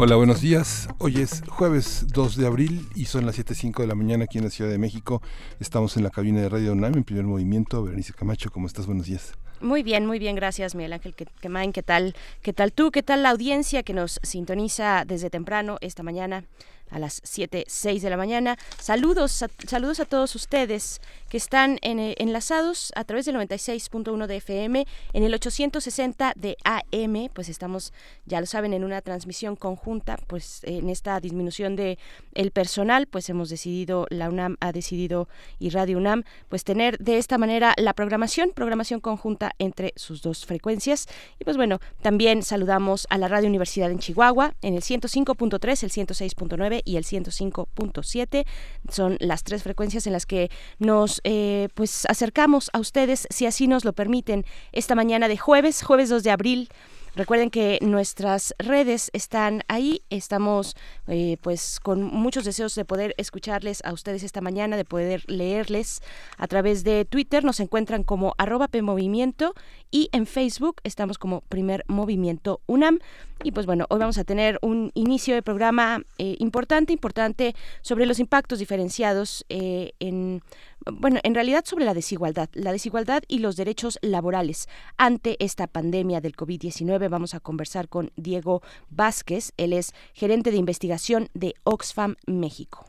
Hola, buenos días. Hoy es jueves 2 de abril y son las 7.05 de la mañana aquí en la Ciudad de México. Estamos en la cabina de Radio UNAM en primer movimiento. Berenice Camacho, ¿cómo estás? Buenos días. Muy bien, muy bien, gracias Miguel Ángel Quemain. ¿Qué tal? ¿Qué tal tú? ¿Qué tal la audiencia que nos sintoniza desde temprano esta mañana? a las 7, 6 de la mañana. Saludos saludos a todos ustedes que están eh, enlazados a través del 96.1 de FM en el 860 de AM, pues estamos, ya lo saben, en una transmisión conjunta, pues en esta disminución de el personal, pues hemos decidido, la UNAM ha decidido y Radio UNAM, pues tener de esta manera la programación, programación conjunta entre sus dos frecuencias. Y pues bueno, también saludamos a la Radio Universidad en Chihuahua en el 105.3, el 106.9 y el 105.7. Son las tres frecuencias en las que nos eh, pues acercamos a ustedes, si así nos lo permiten, esta mañana de jueves, jueves 2 de abril. Recuerden que nuestras redes están ahí, estamos eh, pues con muchos deseos de poder escucharles a ustedes esta mañana, de poder leerles a través de Twitter, nos encuentran como arroba PMovimiento y en Facebook estamos como Primer Movimiento UNAM. Y pues bueno, hoy vamos a tener un inicio de programa eh, importante, importante sobre los impactos diferenciados en bueno, en realidad sobre la desigualdad, la desigualdad y los derechos laborales. Ante esta pandemia del COVID-19 vamos a conversar con Diego Vázquez, él es gerente de investigación de Oxfam México.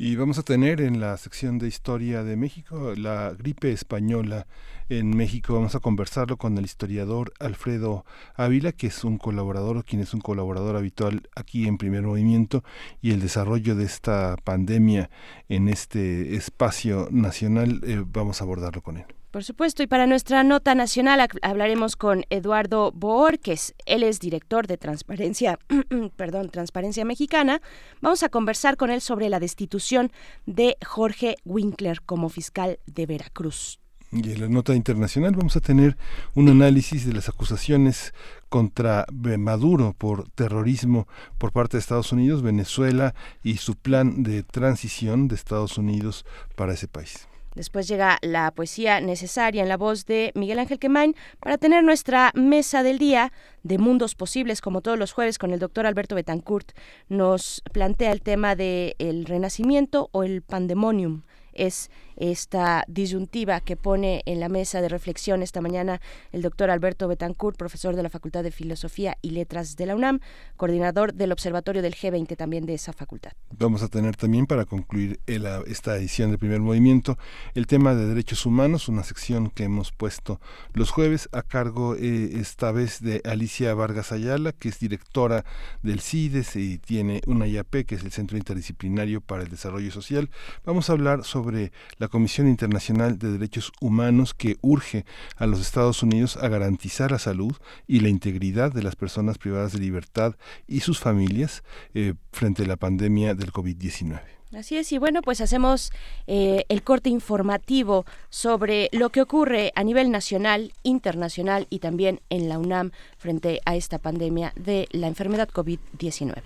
Y vamos a tener en la sección de Historia de México la gripe española en México. Vamos a conversarlo con el historiador Alfredo Ávila, que es un colaborador quien es un colaborador habitual aquí en Primer Movimiento y el desarrollo de esta pandemia en este espacio nacional. Eh, vamos a abordarlo con él. Por supuesto, y para nuestra nota nacional hablaremos con Eduardo Boorques, él es director de Transparencia, perdón, Transparencia Mexicana. Vamos a conversar con él sobre la destitución de Jorge Winkler como fiscal de Veracruz. Y en la nota internacional vamos a tener un análisis de las acusaciones contra Maduro por terrorismo por parte de Estados Unidos, Venezuela y su plan de transición de Estados Unidos para ese país. Después llega la poesía necesaria en la voz de Miguel Ángel Quemain para tener nuestra mesa del día de mundos posibles, como todos los jueves con el doctor Alberto Betancourt. Nos plantea el tema del el renacimiento o el pandemonium. Es esta disyuntiva que pone en la mesa de reflexión esta mañana el doctor Alberto Betancourt, profesor de la Facultad de Filosofía y Letras de la UNAM, coordinador del Observatorio del G20 también de esa facultad. Vamos a tener también para concluir esta edición del primer movimiento el tema de derechos humanos, una sección que hemos puesto los jueves a cargo eh, esta vez de Alicia Vargas Ayala, que es directora del CIDES y tiene una IAP, que es el Centro Interdisciplinario para el Desarrollo Social. Vamos a hablar sobre la Comisión Internacional de Derechos Humanos que urge a los Estados Unidos a garantizar la salud y la integridad de las personas privadas de libertad y sus familias eh, frente a la pandemia del COVID-19. Así es, y bueno, pues hacemos eh, el corte informativo sobre lo que ocurre a nivel nacional, internacional y también en la UNAM frente a esta pandemia de la enfermedad COVID-19.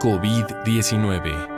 COVID-19.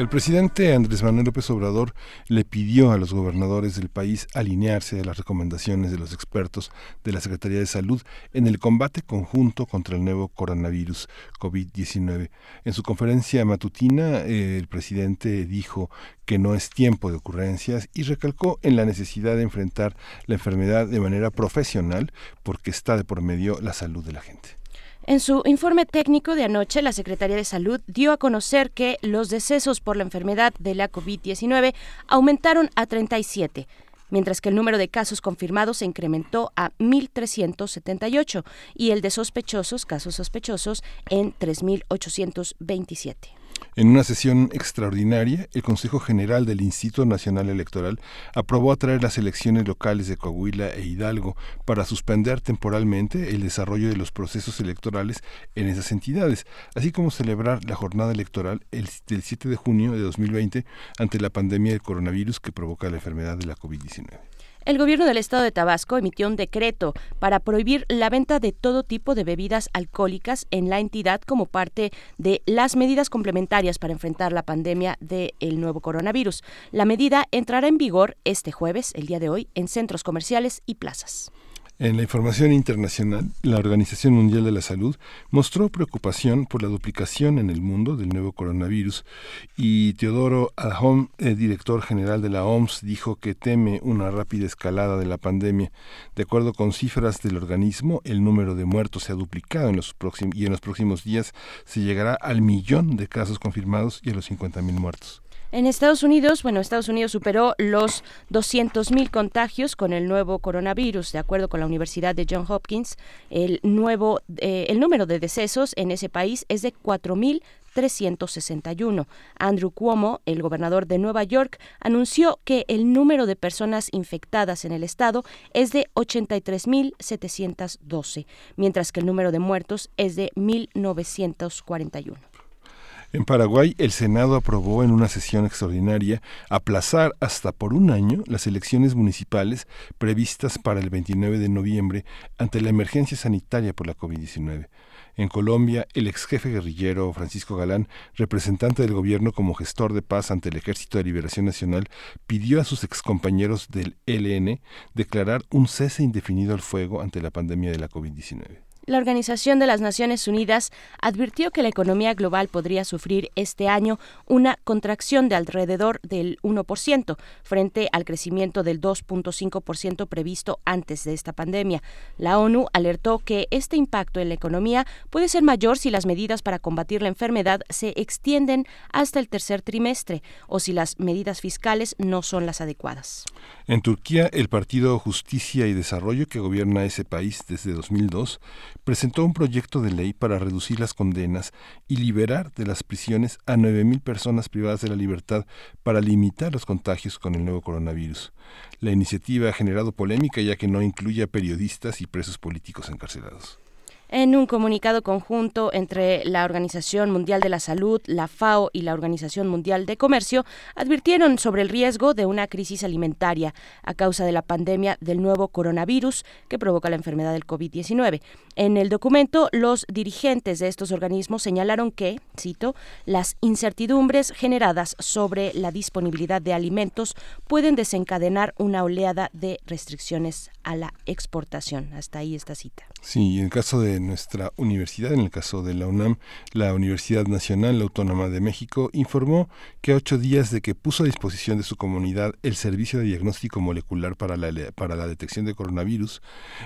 El presidente Andrés Manuel López Obrador le pidió a los gobernadores del país alinearse a las recomendaciones de los expertos de la Secretaría de Salud en el combate conjunto contra el nuevo coronavirus COVID-19. En su conferencia matutina, el presidente dijo que no es tiempo de ocurrencias y recalcó en la necesidad de enfrentar la enfermedad de manera profesional porque está de por medio la salud de la gente. En su informe técnico de anoche, la Secretaría de Salud dio a conocer que los decesos por la enfermedad de la COVID-19 aumentaron a 37 mientras que el número de casos confirmados se incrementó a 1.378 y el de sospechosos, casos sospechosos, en 3.827. En una sesión extraordinaria, el Consejo General del Instituto Nacional Electoral aprobó atraer las elecciones locales de Coahuila e Hidalgo para suspender temporalmente el desarrollo de los procesos electorales en esas entidades, así como celebrar la jornada electoral el, del 7 de junio de 2020 ante la pandemia del coronavirus que provoca la enfermedad de la COVID-19. El gobierno del estado de Tabasco emitió un decreto para prohibir la venta de todo tipo de bebidas alcohólicas en la entidad como parte de las medidas complementarias para enfrentar la pandemia del nuevo coronavirus. La medida entrará en vigor este jueves, el día de hoy, en centros comerciales y plazas. En la información internacional, la Organización Mundial de la Salud mostró preocupación por la duplicación en el mundo del nuevo coronavirus y Teodoro Adhanom, el director general de la OMS, dijo que teme una rápida escalada de la pandemia. De acuerdo con cifras del organismo, el número de muertos se ha duplicado en los próximos, y en los próximos días se llegará al millón de casos confirmados y a los 50.000 muertos. En Estados Unidos, bueno, Estados Unidos superó los 200.000 contagios con el nuevo coronavirus, de acuerdo con la Universidad de Johns Hopkins. El nuevo, eh, el número de decesos en ese país es de 4.361. Andrew Cuomo, el gobernador de Nueva York, anunció que el número de personas infectadas en el estado es de 83.712, mientras que el número de muertos es de 1.941. En Paraguay, el Senado aprobó en una sesión extraordinaria aplazar hasta por un año las elecciones municipales previstas para el 29 de noviembre ante la emergencia sanitaria por la COVID-19. En Colombia, el ex jefe guerrillero Francisco Galán, representante del gobierno como gestor de paz ante el Ejército de Liberación Nacional, pidió a sus excompañeros del ELN declarar un cese indefinido al fuego ante la pandemia de la COVID-19. La Organización de las Naciones Unidas advirtió que la economía global podría sufrir este año una contracción de alrededor del 1% frente al crecimiento del 2.5% previsto antes de esta pandemia. La ONU alertó que este impacto en la economía puede ser mayor si las medidas para combatir la enfermedad se extienden hasta el tercer trimestre o si las medidas fiscales no son las adecuadas. En Turquía, el Partido Justicia y Desarrollo que gobierna ese país desde 2002 presentó un proyecto de ley para reducir las condenas y liberar de las prisiones a 9.000 personas privadas de la libertad para limitar los contagios con el nuevo coronavirus. La iniciativa ha generado polémica ya que no incluye a periodistas y presos políticos encarcelados. En un comunicado conjunto entre la Organización Mundial de la Salud, la FAO y la Organización Mundial de Comercio, advirtieron sobre el riesgo de una crisis alimentaria a causa de la pandemia del nuevo coronavirus que provoca la enfermedad del COVID-19. En el documento, los dirigentes de estos organismos señalaron que, cito, las incertidumbres generadas sobre la disponibilidad de alimentos pueden desencadenar una oleada de restricciones a la exportación. Hasta ahí esta cita. Sí, en el caso de nuestra universidad, en el caso de la UNAM, la Universidad Nacional Autónoma de México informó que a ocho días de que puso a disposición de su comunidad el servicio de diagnóstico molecular para la, para la detección de coronavirus,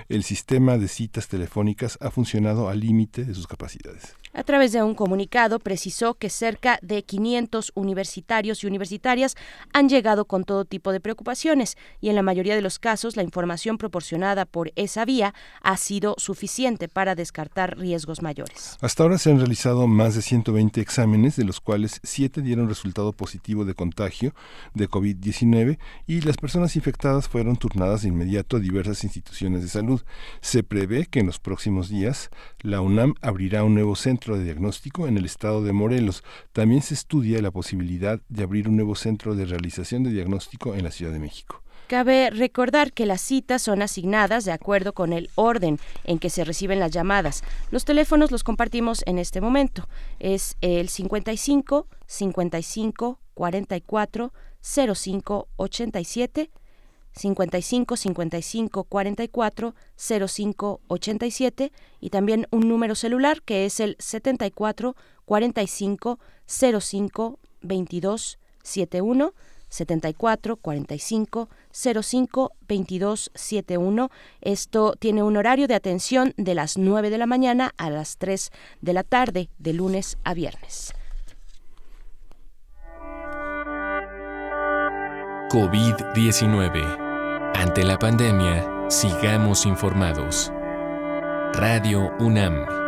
el sistema de citas telefónicas ha funcionado al límite de sus capacidades. A través de un comunicado precisó que cerca de 500 universitarios y universitarias han llegado con todo tipo de preocupaciones y en la mayoría de los casos la información proporcionada por esa vía ha sido suficiente para descartar riesgos mayores. Hasta ahora se han realizado más de 120 exámenes, de los cuales 7 dieron resultado positivo de contagio de COVID-19 y las personas infectadas fueron turnadas de inmediato a diversas instituciones de salud. Se prevé que en los próximos días la UNAM abrirá un nuevo centro de diagnóstico en el estado de Morelos. También se estudia la posibilidad de abrir un nuevo centro de realización de diagnóstico en la Ciudad de México. Cabe recordar que las citas son asignadas de acuerdo con el orden en que se reciben las llamadas. Los teléfonos los compartimos en este momento. Es el 55 55 44 05 87 55 55 44 05 87 y también un número celular que es el 74 45 05 22 71 74 45 05 22 71. Esto tiene un horario de atención de las 9 de la mañana a las 3 de la tarde, de lunes a viernes. COVID-19 ante la pandemia, sigamos informados. Radio UNAM.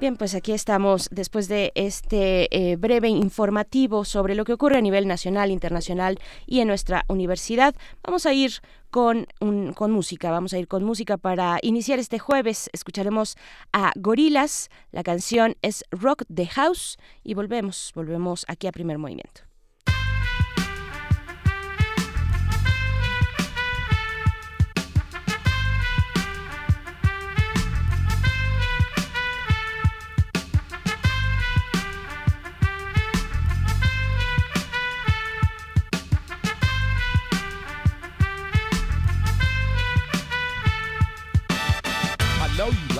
Bien, pues aquí estamos después de este eh, breve informativo sobre lo que ocurre a nivel nacional, internacional y en nuestra universidad. Vamos a ir con, con música, vamos a ir con música para iniciar este jueves. Escucharemos a Gorilas, la canción es Rock the House y volvemos, volvemos aquí a primer movimiento.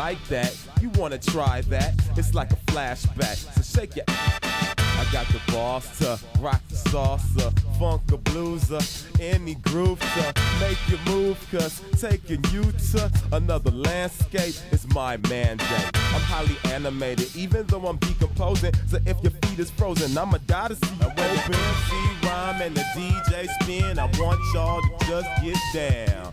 Like that. You wanna try that? It's like a flashback. So shake your. I got the boss to rock the salsa, funk a blueser, any groove to make you move, cause taking you to another landscape is my mandate. I'm highly animated, even though I'm decomposing. So if your feet is frozen, I'ma die to see you open. MC rhyme and the DJ spin, I want y'all to just get down.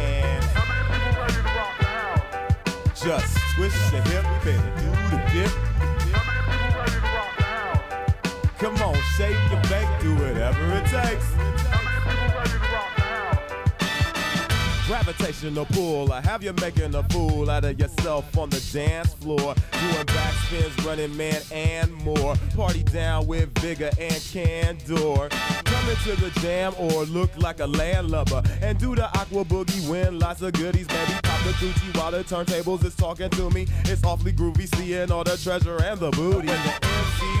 Just twist your hip and do the dip. Come on, shake your bake, do whatever it takes. Gravitational pull, I have you making a fool out of yourself on the dance floor. Doing backspins, running man, and more. Party down with vigor and candor. Coming to the jam or look like a landlubber. And do the aqua boogie, win lots of goodies, baby. Pop the Gucci while the turntables is talking to me. It's awfully groovy, seeing all the treasure and the booty. The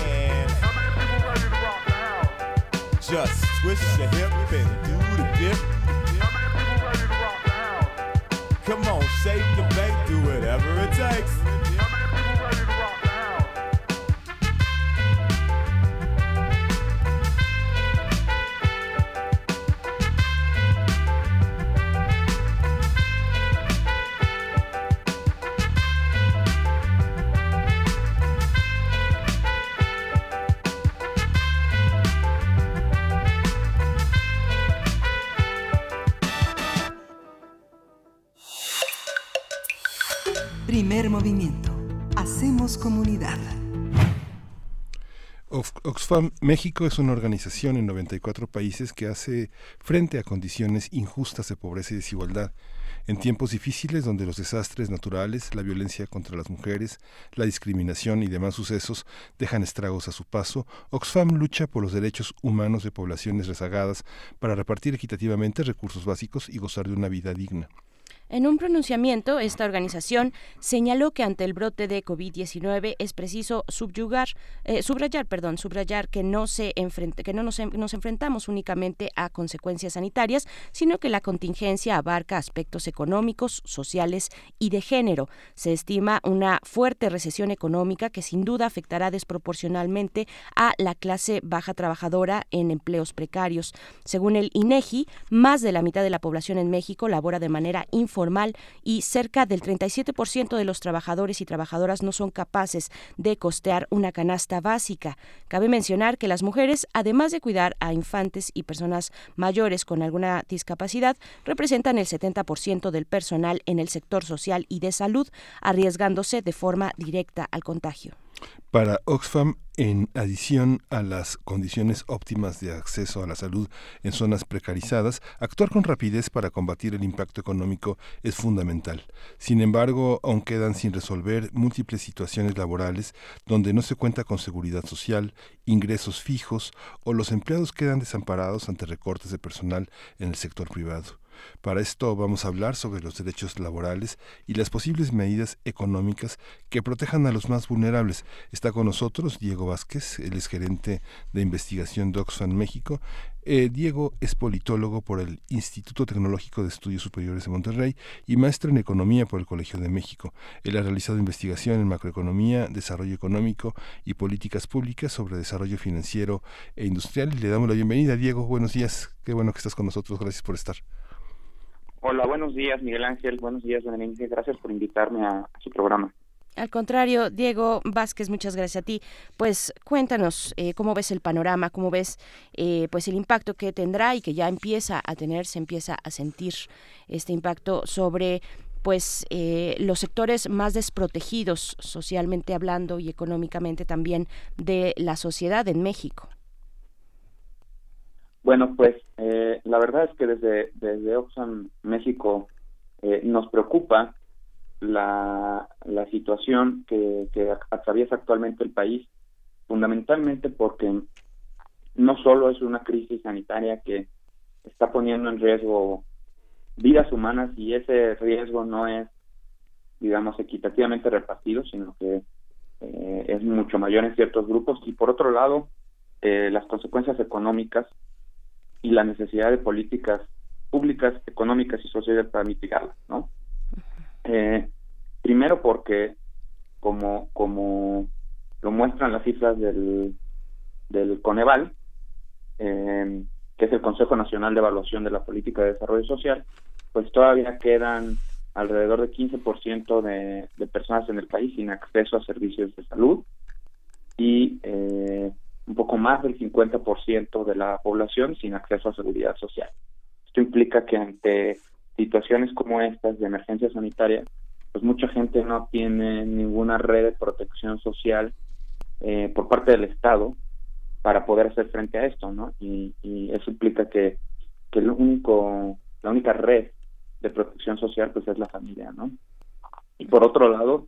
Just twist your hip and do the dip. Come on, shake your bake, do whatever it takes. Primer movimiento. Hacemos comunidad. Oxfam México es una organización en 94 países que hace frente a condiciones injustas de pobreza y desigualdad. En tiempos difíciles donde los desastres naturales, la violencia contra las mujeres, la discriminación y demás sucesos dejan estragos a su paso, Oxfam lucha por los derechos humanos de poblaciones rezagadas para repartir equitativamente recursos básicos y gozar de una vida digna. En un pronunciamiento, esta organización señaló que ante el brote de COVID-19 es preciso subyugar, eh, subrayar, perdón, subrayar que no nos, nos, enfrentamos únicamente a consecuencias sanitarias, sino que la contingencia abarca aspectos económicos, sociales y de género. Se estima una fuerte recesión económica que sin duda afectará desproporcionalmente a la clase baja trabajadora en empleos precarios. Según el INEGI, más de la mitad de la población en México labora de manera informal y cerca del 37% de los trabajadores y trabajadoras no son capaces de costear una canasta básica. Cabe mencionar que las mujeres, además de cuidar a infantes y personas mayores con alguna discapacidad, representan el 70% del personal en el sector social y de salud, arriesgándose de forma directa al contagio. Para Oxfam, en adición a las condiciones óptimas de acceso a la salud en zonas precarizadas, actuar con rapidez para combatir el impacto económico es fundamental. Sin embargo, aún quedan sin resolver múltiples situaciones laborales donde no se cuenta con seguridad social, ingresos fijos o los empleados quedan desamparados ante recortes de personal en el sector privado. Para esto vamos a hablar sobre los derechos laborales y las posibles medidas económicas que protejan a los más vulnerables. Está con nosotros Diego Vázquez, él es gerente de investigación de Oxfam México. Eh, Diego es politólogo por el Instituto Tecnológico de Estudios Superiores de Monterrey y maestro en economía por el Colegio de México. Él ha realizado investigación en macroeconomía, desarrollo económico y políticas públicas sobre desarrollo financiero e industrial. Le damos la bienvenida, Diego. Buenos días. Qué bueno que estás con nosotros. Gracias por estar. Hola, buenos días, Miguel Ángel. Buenos días, Berenice. Gracias por invitarme a, su programa. Al contrario, Diego Vázquez, muchas gracias a ti. Pues cuéntanos eh, cómo ves el panorama, cómo ves eh, pues el impacto que tendrá y que ya empieza a tener, se empieza a sentir este impacto sobre pues eh, los sectores más desprotegidos socialmente hablando y económicamente también de la sociedad en México. Bueno, pues eh, la verdad es que desde, desde Oxfam México eh, nos preocupa la, la situación que, que atraviesa actualmente el país, fundamentalmente porque no solo es una crisis sanitaria que está poniendo en riesgo vidas humanas y ese riesgo no es, digamos, equitativamente repartido, sino que eh, es mucho mayor en ciertos grupos. Y por otro lado, las consecuencias económicas y la necesidad de políticas públicas, económicas y sociales para mitigarlas, ¿no? Eh, primero porque, como, como lo muestran las cifras del, del Coneval, eh, que es el Consejo Nacional de Evaluación de la Política de Desarrollo Social, pues todavía quedan alrededor de 15% de, de personas en el país sin acceso a servicios de salud y eh, un poco más del 50% de la población sin acceso a seguridad social. Esto implica que ante situaciones como estas de emergencia sanitaria, pues mucha gente no tiene ninguna red de protección social eh, por parte del Estado para poder hacer frente a esto, ¿no? Y, eso implica que, que el único, la única red de protección social pues es la familia, ¿no? Y por otro lado,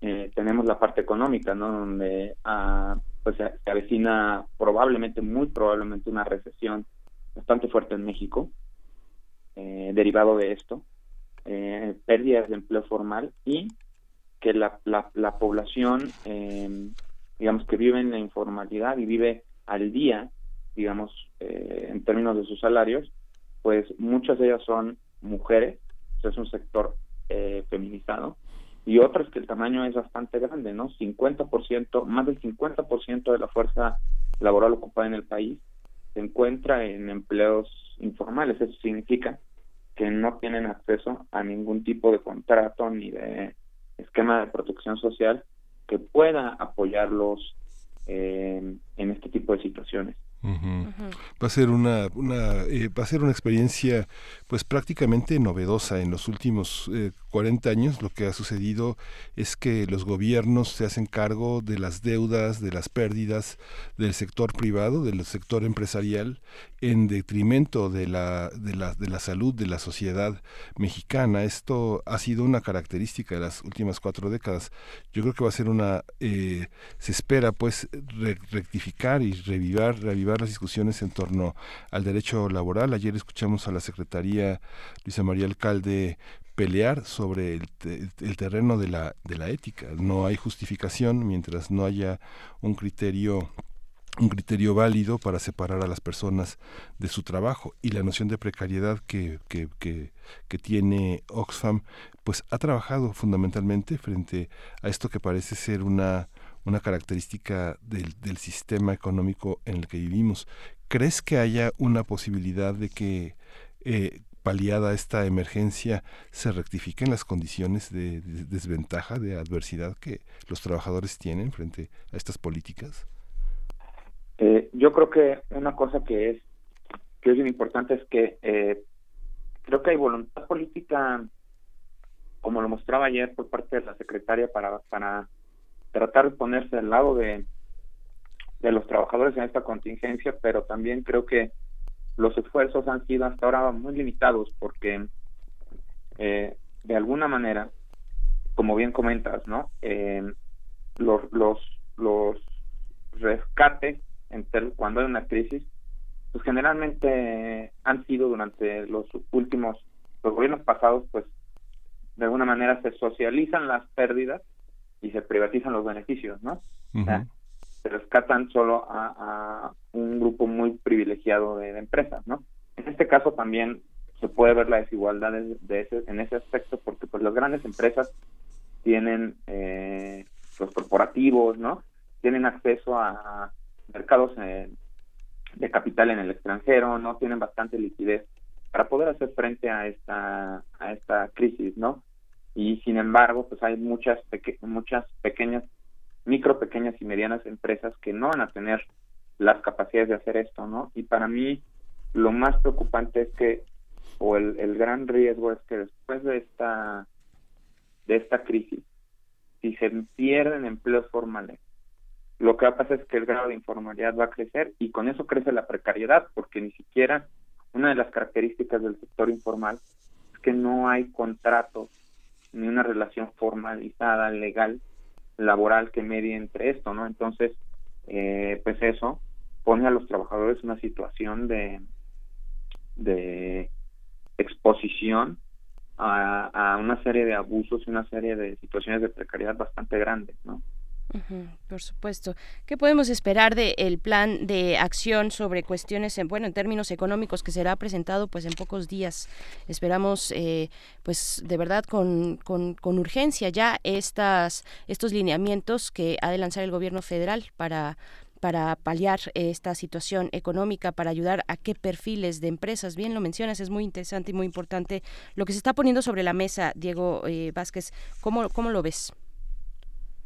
eh, tenemos la parte económica, ¿no? Donde ah, pues se, avecina probablemente, muy probablemente una recesión bastante fuerte en México, eh, derivado de esto, eh, pérdidas de empleo formal y que la, la, la población, eh, digamos, que vive en la informalidad y vive al día, digamos, eh, en términos de sus salarios, pues muchas de ellas son mujeres, es un sector eh, feminizado, y otras que el tamaño es bastante grande, ¿no? 50%, más del 50% de la fuerza laboral ocupada en el país se encuentra en empleos informales. Eso significa que no tienen acceso a ningún tipo de contrato ni de esquema de protección social que pueda apoyarlos eh, en este tipo de situaciones. Va a ser una, una eh, va a ser una experiencia pues prácticamente novedosa en los últimos eh, 40 años lo que ha sucedido es que los gobiernos se hacen cargo de las deudas, de las pérdidas del sector privado, del sector empresarial, en detrimento de la, de la, de la salud de la sociedad mexicana. Esto ha sido una característica de las últimas cuatro décadas. Yo creo que va a ser una, eh, se espera pues rectificar y revivar, revivar las discusiones en torno al derecho laboral. Ayer escuchamos a la Secretaría Luisa María Alcalde pelear sobre el, el, terreno de la, de la ética. No hay justificación mientras no haya un criterio un criterio válido para separar a las personas de su trabajo y la noción de precariedad que, que, tiene Oxfam pues ha trabajado fundamentalmente frente a esto que parece ser una, una característica del, del sistema económico en el que vivimos. ¿Crees que haya una posibilidad de que eh, paliada esta emergencia, se rectifiquen las condiciones de, desventaja, de adversidad que los trabajadores tienen frente a estas políticas? Eh, yo creo que una cosa que es que es bien importante es que eh, creo que hay voluntad política, como lo mostraba ayer por parte de la secretaria para para tratar de ponerse al lado de, de los trabajadores en esta contingencia, pero también creo que los esfuerzos han sido hasta ahora muy limitados porque eh, de alguna manera, como bien comentas, ¿no? Eh, los, los, los rescates cuando hay una crisis, pues generalmente han sido durante los últimos, los gobiernos pasados, pues de alguna manera se socializan las pérdidas y se privatizan los beneficios, ¿no? se rescatan solo a, un grupo muy privilegiado de, empresas, ¿no? En este caso también se puede ver la desigualdad de, ese, en ese aspecto porque pues las grandes empresas tienen eh, los corporativos, ¿no? Tienen acceso a mercados eh, de capital en el extranjero, ¿no? Tienen bastante liquidez para poder hacer frente a esta a esta crisis, ¿no? Y sin embargo, pues hay muchas muchas pequeñas micro, pequeñas y medianas empresas que no van a tener las capacidades de hacer esto, ¿no? Y para mí lo más preocupante es que, o el, el gran riesgo es que después de esta, de esta crisis, si se pierden empleos formales, lo que va a pasar es que el grado de informalidad va a crecer y con eso crece la precariedad, porque ni siquiera una de las características del sector informal es que no hay contratos ni una relación formalizada, legal, laboral que medie entre esto, ¿no? Entonces, eh, pues eso pone a los trabajadores una situación de, de exposición a, a una serie de abusos y una serie de situaciones de precariedad bastante grandes, ¿no? por supuesto. ¿Qué podemos esperar del plan de acción sobre cuestiones, en, bueno, en términos económicos que será presentado pues en pocos días? Esperamos, eh, pues de verdad con, con, con, urgencia ya estas, estos lineamientos que ha de lanzar el gobierno federal para para paliar esta situación económica, para ayudar a qué perfiles de empresas. Bien lo mencionas, es muy interesante y muy importante lo que se está poniendo sobre la mesa, Diego eh, Vázquez. ¿Cómo, ¿Cómo lo ves?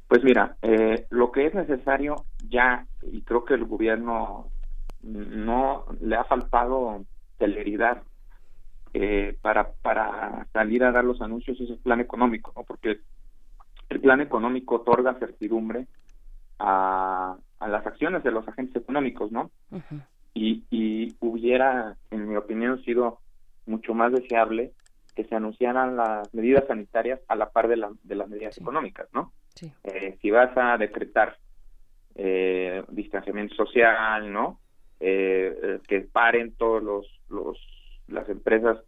Pues mira, eh, lo que es necesario ya, y creo que el gobierno no le ha faltado celeridad eh, para, para salir a dar los anuncios, es el plan económico, ¿no? porque el plan económico otorga certidumbre a, a las acciones de los agentes económicos, ¿no? y, y hubiera, en mi opinión, sido mucho más deseable que se anunciaran las medidas sanitarias a la par de, la, de las medidas económicas, ¿no? Eh, si vas a decretar eh, distanciamiento social, ¿no? Eh, eh, que paren todos los, los las empresas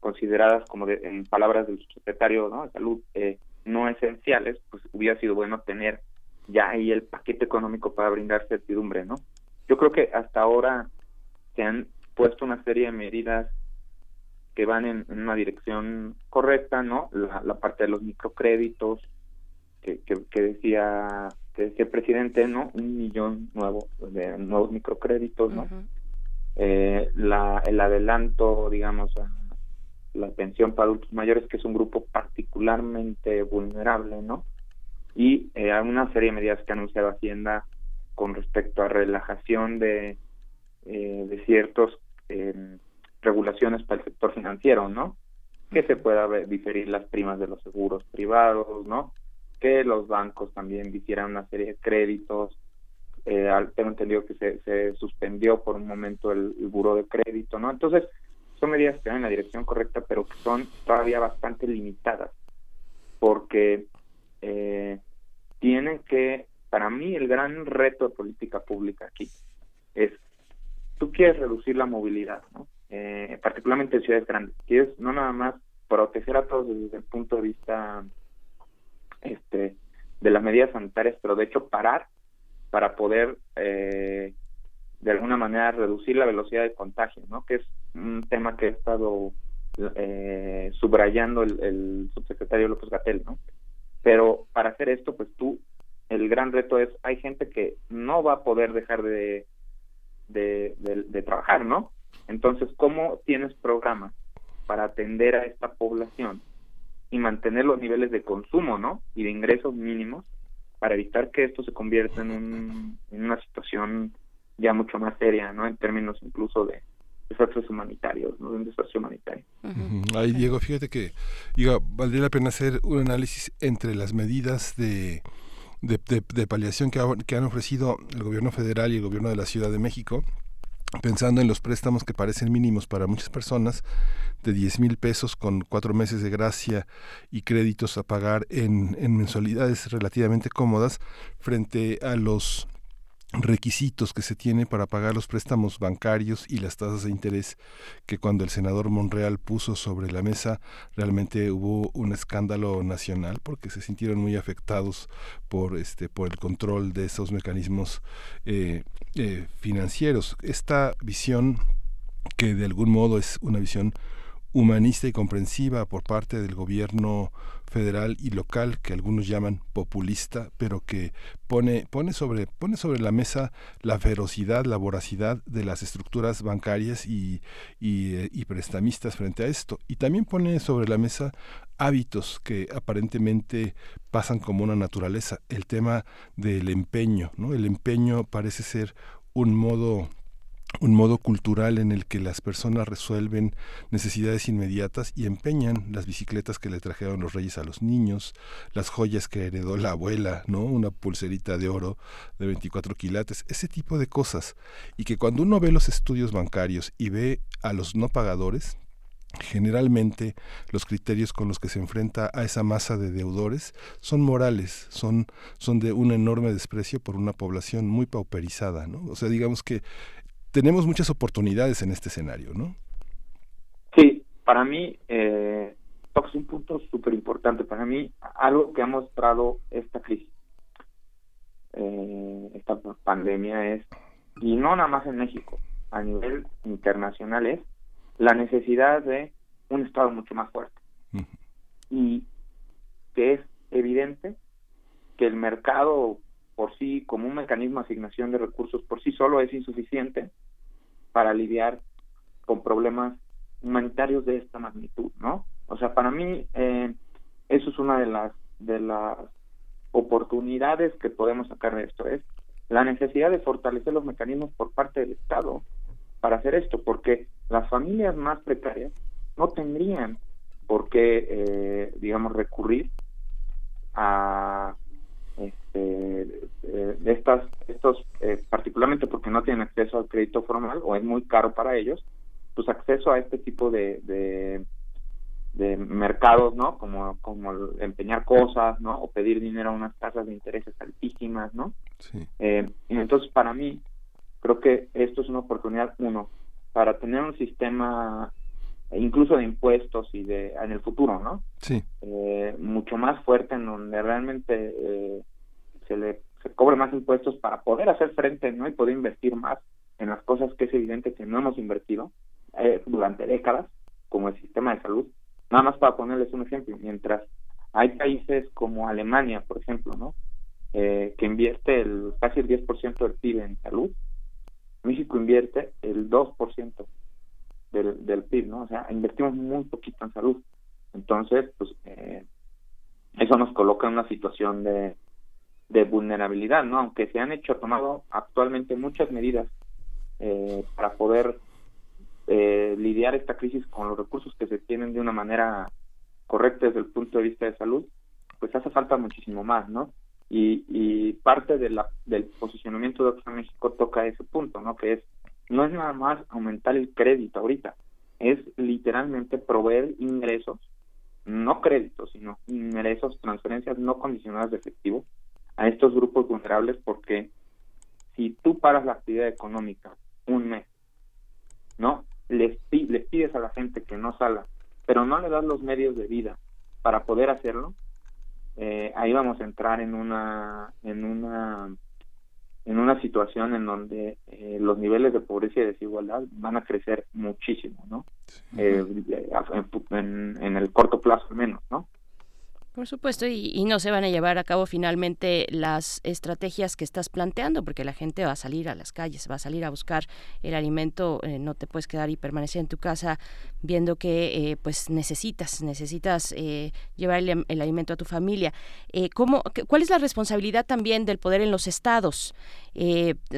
consideradas como de, en palabras del secretario ¿no? de salud no esenciales, pues hubiera sido bueno tener ya ahí el paquete económico para brindar certidumbre, ¿no? Yo creo que hasta ahora se han puesto una serie de medidas que van en, una dirección correcta, ¿no? La, parte de los microcréditos, que, que, decía que decía el presidente, ¿no? Un millón nuevo de nuevos microcréditos, ¿no? eh, la, el adelanto, digamos, a la pensión para adultos mayores, que es un grupo particularmente vulnerable, ¿no? Y eh, una serie de medidas que ha anunciado Hacienda con respecto a relajación de, eh, de ciertos eh, regulaciones para el sector financiero, ¿no? Que se pueda diferir las primas de los seguros privados, ¿no? Que los bancos también difieran una serie de créditos. Eh, tengo entendido que se, se suspendió por un momento el, el buro de crédito, ¿no? Entonces, son medidas que van en la dirección correcta, pero que son todavía bastante limitadas, porque eh, tienen que, para mí, el gran reto de política pública aquí es, tú quieres reducir la movilidad, ¿no? eh, particularmente en ciudades grandes, que es no nada más proteger a todos desde el punto de vista este de las medidas sanitarias, pero de hecho parar para poder eh, de alguna manera reducir la velocidad de contagio, ¿no? Que es un tema que ha estado eh, subrayando el, el subsecretario López Gatel, ¿no? Pero para hacer esto, pues tú, el gran reto es, hay gente que no va a poder dejar de, de, trabajar, ¿no? Entonces, ¿cómo tienes programas para atender a esta población y mantener los niveles de consumo, ¿no? Y de ingresos mínimos para evitar que esto se convierta en, un, en una situación ya mucho más seria, ¿no? En términos incluso de desastres humanitarios, ¿no? De un desastre humanitario. Ahí, Diego, fíjate que, diga, valdría la pena hacer un análisis entre las medidas de de, paliación que, que han ofrecido el gobierno federal y el gobierno de la Ciudad de México pensando en los préstamos que parecen mínimos para muchas personas, de 10 mil pesos con cuatro meses de gracia y créditos a pagar en, en mensualidades relativamente cómodas, frente a los requisitos que se tiene para pagar los préstamos bancarios y las tasas de interés que cuando el senador Monreal puso sobre la mesa realmente hubo un escándalo nacional porque se sintieron muy afectados por este por el control de esos mecanismos eh, eh, financieros. Esta visión que de algún modo es una visión humanista y comprensiva por parte del gobierno federal y local que algunos llaman populista, pero que pone, pone, sobre, pone sobre la mesa la ferocidad, la voracidad de las estructuras bancarias y, y, eh, y prestamistas frente a esto. Y también pone sobre la mesa hábitos que aparentemente pasan como una naturaleza. El tema del empeño, ¿no? El empeño parece ser un modo un modo cultural en el que las personas resuelven necesidades inmediatas y empeñan las bicicletas que le trajeron los reyes a los niños, las joyas que heredó la abuela, ¿no? Una pulserita de oro de 24 quilates, ese tipo de cosas. Y que cuando uno ve los estudios bancarios y ve a los no pagadores, generalmente los criterios con los que se enfrenta a esa masa de deudores son morales, son, son de un enorme desprecio por una población muy pauperizada, ¿no? O sea, digamos que tenemos muchas oportunidades en este escenario, ¿no? Sí, para mí eh, es un punto súper importante. Para mí, algo que ha mostrado esta crisis, eh, esta pandemia es, y no nada más en México, a nivel internacional es la necesidad de un Estado mucho más fuerte. Y que es evidente que el mercado por sí, como un mecanismo de asignación de recursos por sí solo es insuficiente para lidiar con problemas humanitarios de esta magnitud, ¿no? O sea, para mí eh, eso es una de las de las oportunidades que podemos sacar de esto es la necesidad de fortalecer los mecanismos por parte del Estado para hacer esto, porque las familias más precarias no tendrían por qué, eh, digamos, recurrir a este, eh, de estas, estos, eh, particularmente porque no tienen acceso al crédito formal o es muy caro para ellos, pues acceso a este tipo de, de, mercados, ¿no? Como, como empeñar cosas, ¿no? O pedir dinero a unas tasas de intereses altísimas, ¿no? Eh, y entonces para mí, creo que esto es una oportunidad, uno, para tener un sistema incluso de impuestos y de en el futuro, ¿no? Sí. Eh, mucho más fuerte en donde realmente eh, se le se cobre más impuestos para poder hacer frente, ¿no? Y poder invertir más en las cosas que es evidente que no hemos invertido eh, durante décadas, como el sistema de salud. Nada más para ponerles un ejemplo, mientras hay países como Alemania, por ejemplo, ¿no? que invierte el casi el 10% del PIB en salud, México invierte el 2% del, del PIB, ¿no? O sea, invertimos muy poquito en salud. Entonces, pues, eh, eso nos coloca en una situación de, de vulnerabilidad, ¿no? Aunque se han hecho, tomado actualmente muchas medidas eh, para poder eh, lidiar esta crisis con los recursos que se tienen de una manera correcta desde el punto de vista de salud, pues hace falta muchísimo más, ¿no? Y, y parte del posicionamiento de Oxfam México toca ese punto, ¿no? Que es no es nada más aumentar el crédito ahorita, es literalmente proveer ingresos, no créditos, sino ingresos, transferencias no condicionadas de efectivo a estos grupos vulnerables porque si tú paras la actividad económica un mes, ¿no? Les, pides a la gente que no salga, pero no le das los medios de vida para poder hacerlo, eh, ahí vamos a entrar en una en una en una situación en donde eh, los niveles de pobreza y desigualdad van a crecer muchísimo, ¿no? Eh, en, en, el corto plazo al menos, ¿no? Por supuesto, y, no se van a llevar a cabo finalmente las estrategias que estás planteando, porque la gente va a salir a las calles, va a salir a buscar el alimento, eh, no te puedes quedar y permanecer en tu casa viendo que eh, pues necesitas, necesitas eh, llevar el, alimento a tu familia. ¿cómo, ¿Cuál es la responsabilidad también del poder en los estados?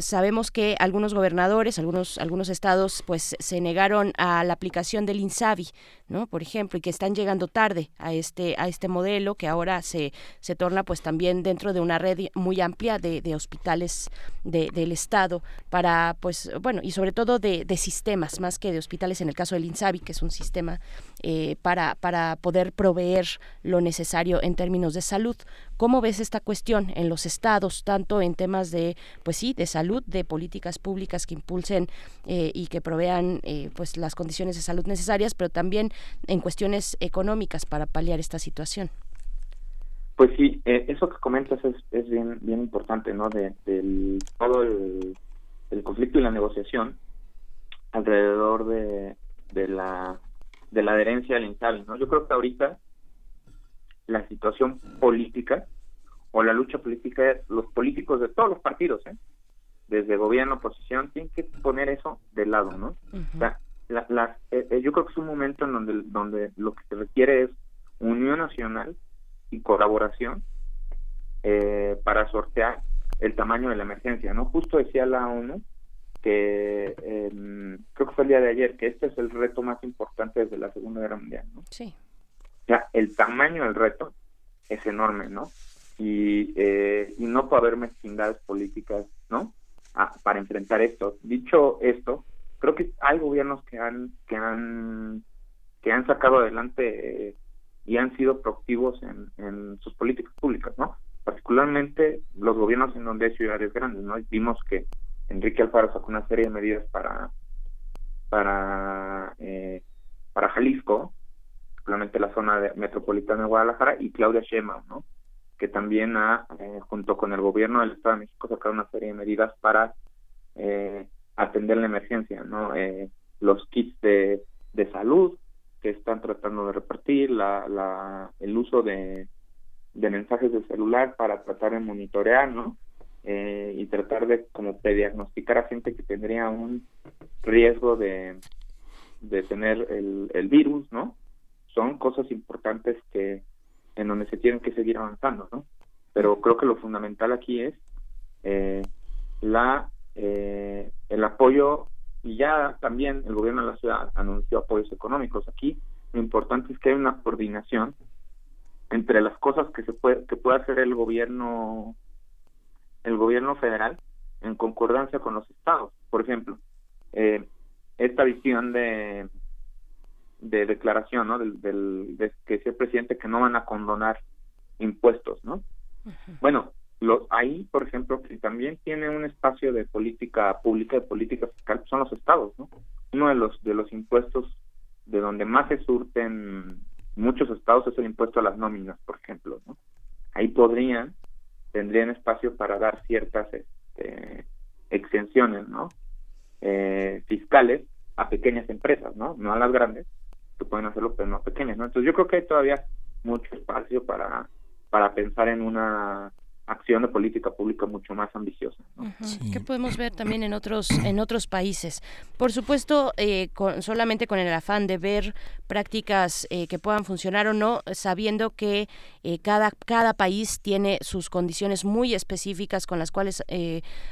sabemos que algunos gobernadores, algunos, algunos estados pues se negaron a la aplicación del INSABI, ¿no? Por ejemplo, y que están llegando tarde a este, a este modelo que ahora se, se torna pues también dentro de una red muy amplia de, de hospitales del Estado para pues bueno y sobre todo de, de, sistemas más que de hospitales en el caso del INSABI que es un sistema eh, para, para poder proveer lo necesario en términos de salud. ¿Cómo ves esta cuestión en los estados, tanto en temas de, pues sí, de salud, de políticas públicas que impulsen eh, y que provean eh, pues las condiciones de salud necesarias, pero también en cuestiones económicas para paliar esta situación? Pues sí, eso que comentas es, es bien bien importante, ¿no? De, todo el, conflicto y la negociación alrededor de, de la de la adherencia al INSABI, ¿no? Yo creo que ahorita la situación política o la lucha política, los políticos de todos los partidos, ¿eh? desde gobierno, oposición, tienen que poner eso de lado, ¿no? o sea, la, eh, eh, yo creo que es un momento en donde, donde lo que se requiere es unión nacional y colaboración eh, para sortear el tamaño de la emergencia, ¿no? Justo decía la ONU que eh, creo que fue el día de ayer, que este es el reto más importante desde la Segunda Guerra Mundial, ¿no? Sí. O sea, el tamaño del reto es enorme, ¿no? Y, eh, y no puede haber mezquindades políticas, ¿no? Ah, para enfrentar esto. Dicho esto, creo que hay gobiernos que han que han que han sacado adelante eh, y han sido proactivos en, en sus políticas públicas, ¿no? Particularmente los gobiernos en donde hay ciudades grandes, ¿no? Vimos que Enrique Alfaro sacó una serie de medidas para para eh, para Jalisco, particularmente la zona de, metropolitana de Guadalajara y Claudia Sheinbaum, ¿no? Que también ha eh, junto con el gobierno del Estado de México sacado una serie de medidas para eh, atender la emergencia, ¿no? los kits de, de salud que están tratando de repartir, la, la, el uso de, de mensajes de celular para tratar de monitorear, ¿no? Eh, y tratar de como diagnosticar a gente que tendría un riesgo de, de tener el, el virus, ¿no? Son cosas importantes que en donde se tienen que seguir avanzando, ¿no? Pero creo que lo fundamental aquí es eh, la eh, el apoyo y ya también el gobierno de la ciudad anunció apoyos económicos. Aquí lo importante es que hay una coordinación entre las cosas que se puede que puede hacer el gobierno el gobierno federal en concordancia con los estados. Por ejemplo, eh, esta visión de, de declaración, ¿no? Del, del de que decía el presidente que no van a condonar impuestos, ¿no? Bueno, lo, ahí, por ejemplo, que también tiene un espacio de política pública, de política fiscal, son los estados, ¿no? Uno de los de los impuestos de donde más se surten muchos estados es el impuesto a las nóminas, por ejemplo, ¿no? Ahí podrían tendrían espacio para dar ciertas este, exenciones, ¿no? Eh, fiscales a pequeñas empresas, ¿no? No a las grandes, que pueden hacerlo, pero no a pequeñas, ¿no? Entonces yo creo que hay todavía mucho espacio para para pensar en una acción de política pública mucho más ambiciosa. ¿Qué podemos ver también en otros en otros países? Por supuesto, eh, solamente con el afán de ver prácticas eh, que puedan funcionar o no, sabiendo que eh, cada cada país tiene sus condiciones muy específicas con las cuales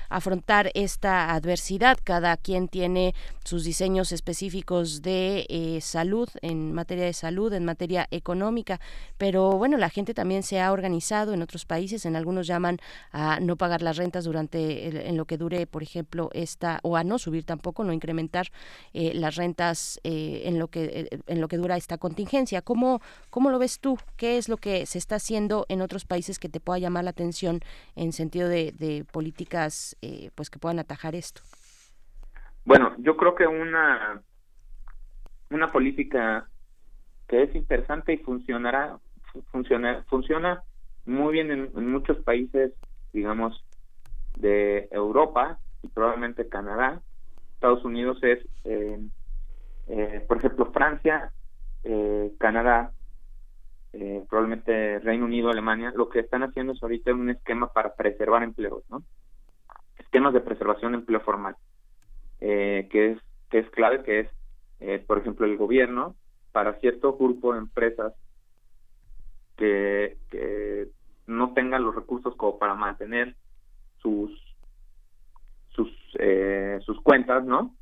afrontar esta adversidad. Cada quien tiene sus diseños específicos de salud en materia de salud, en materia económica, pero bueno, la gente también se ha organizado en otros países, en algunos llaman a no pagar las rentas durante en lo que dure, por ejemplo, esta o a no subir tampoco, no incrementar eh, las rentas eh, en lo que eh, en lo que dura esta contingencia. ¿Cómo cómo lo ves tú? ¿Qué es lo que se está haciendo en otros países que te pueda llamar la atención en sentido de, de políticas pues que puedan atajar esto? Bueno, yo creo que una una política que es interesante y funcionará funciona funciona muy bien en, muchos países, digamos, de Europa y probablemente Canadá. Estados Unidos es, eh, eh, por ejemplo, Francia, eh, Canadá, probablemente Reino Unido, Alemania, lo que están haciendo es ahorita un esquema para preservar empleos, ¿no? Esquemas de preservación de empleo formal, que es que es clave, que es, por ejemplo, el gobierno para cierto grupo de empresas que, que no tengan los recursos como para mantener sus sus eh, sus cuentas, ¿no?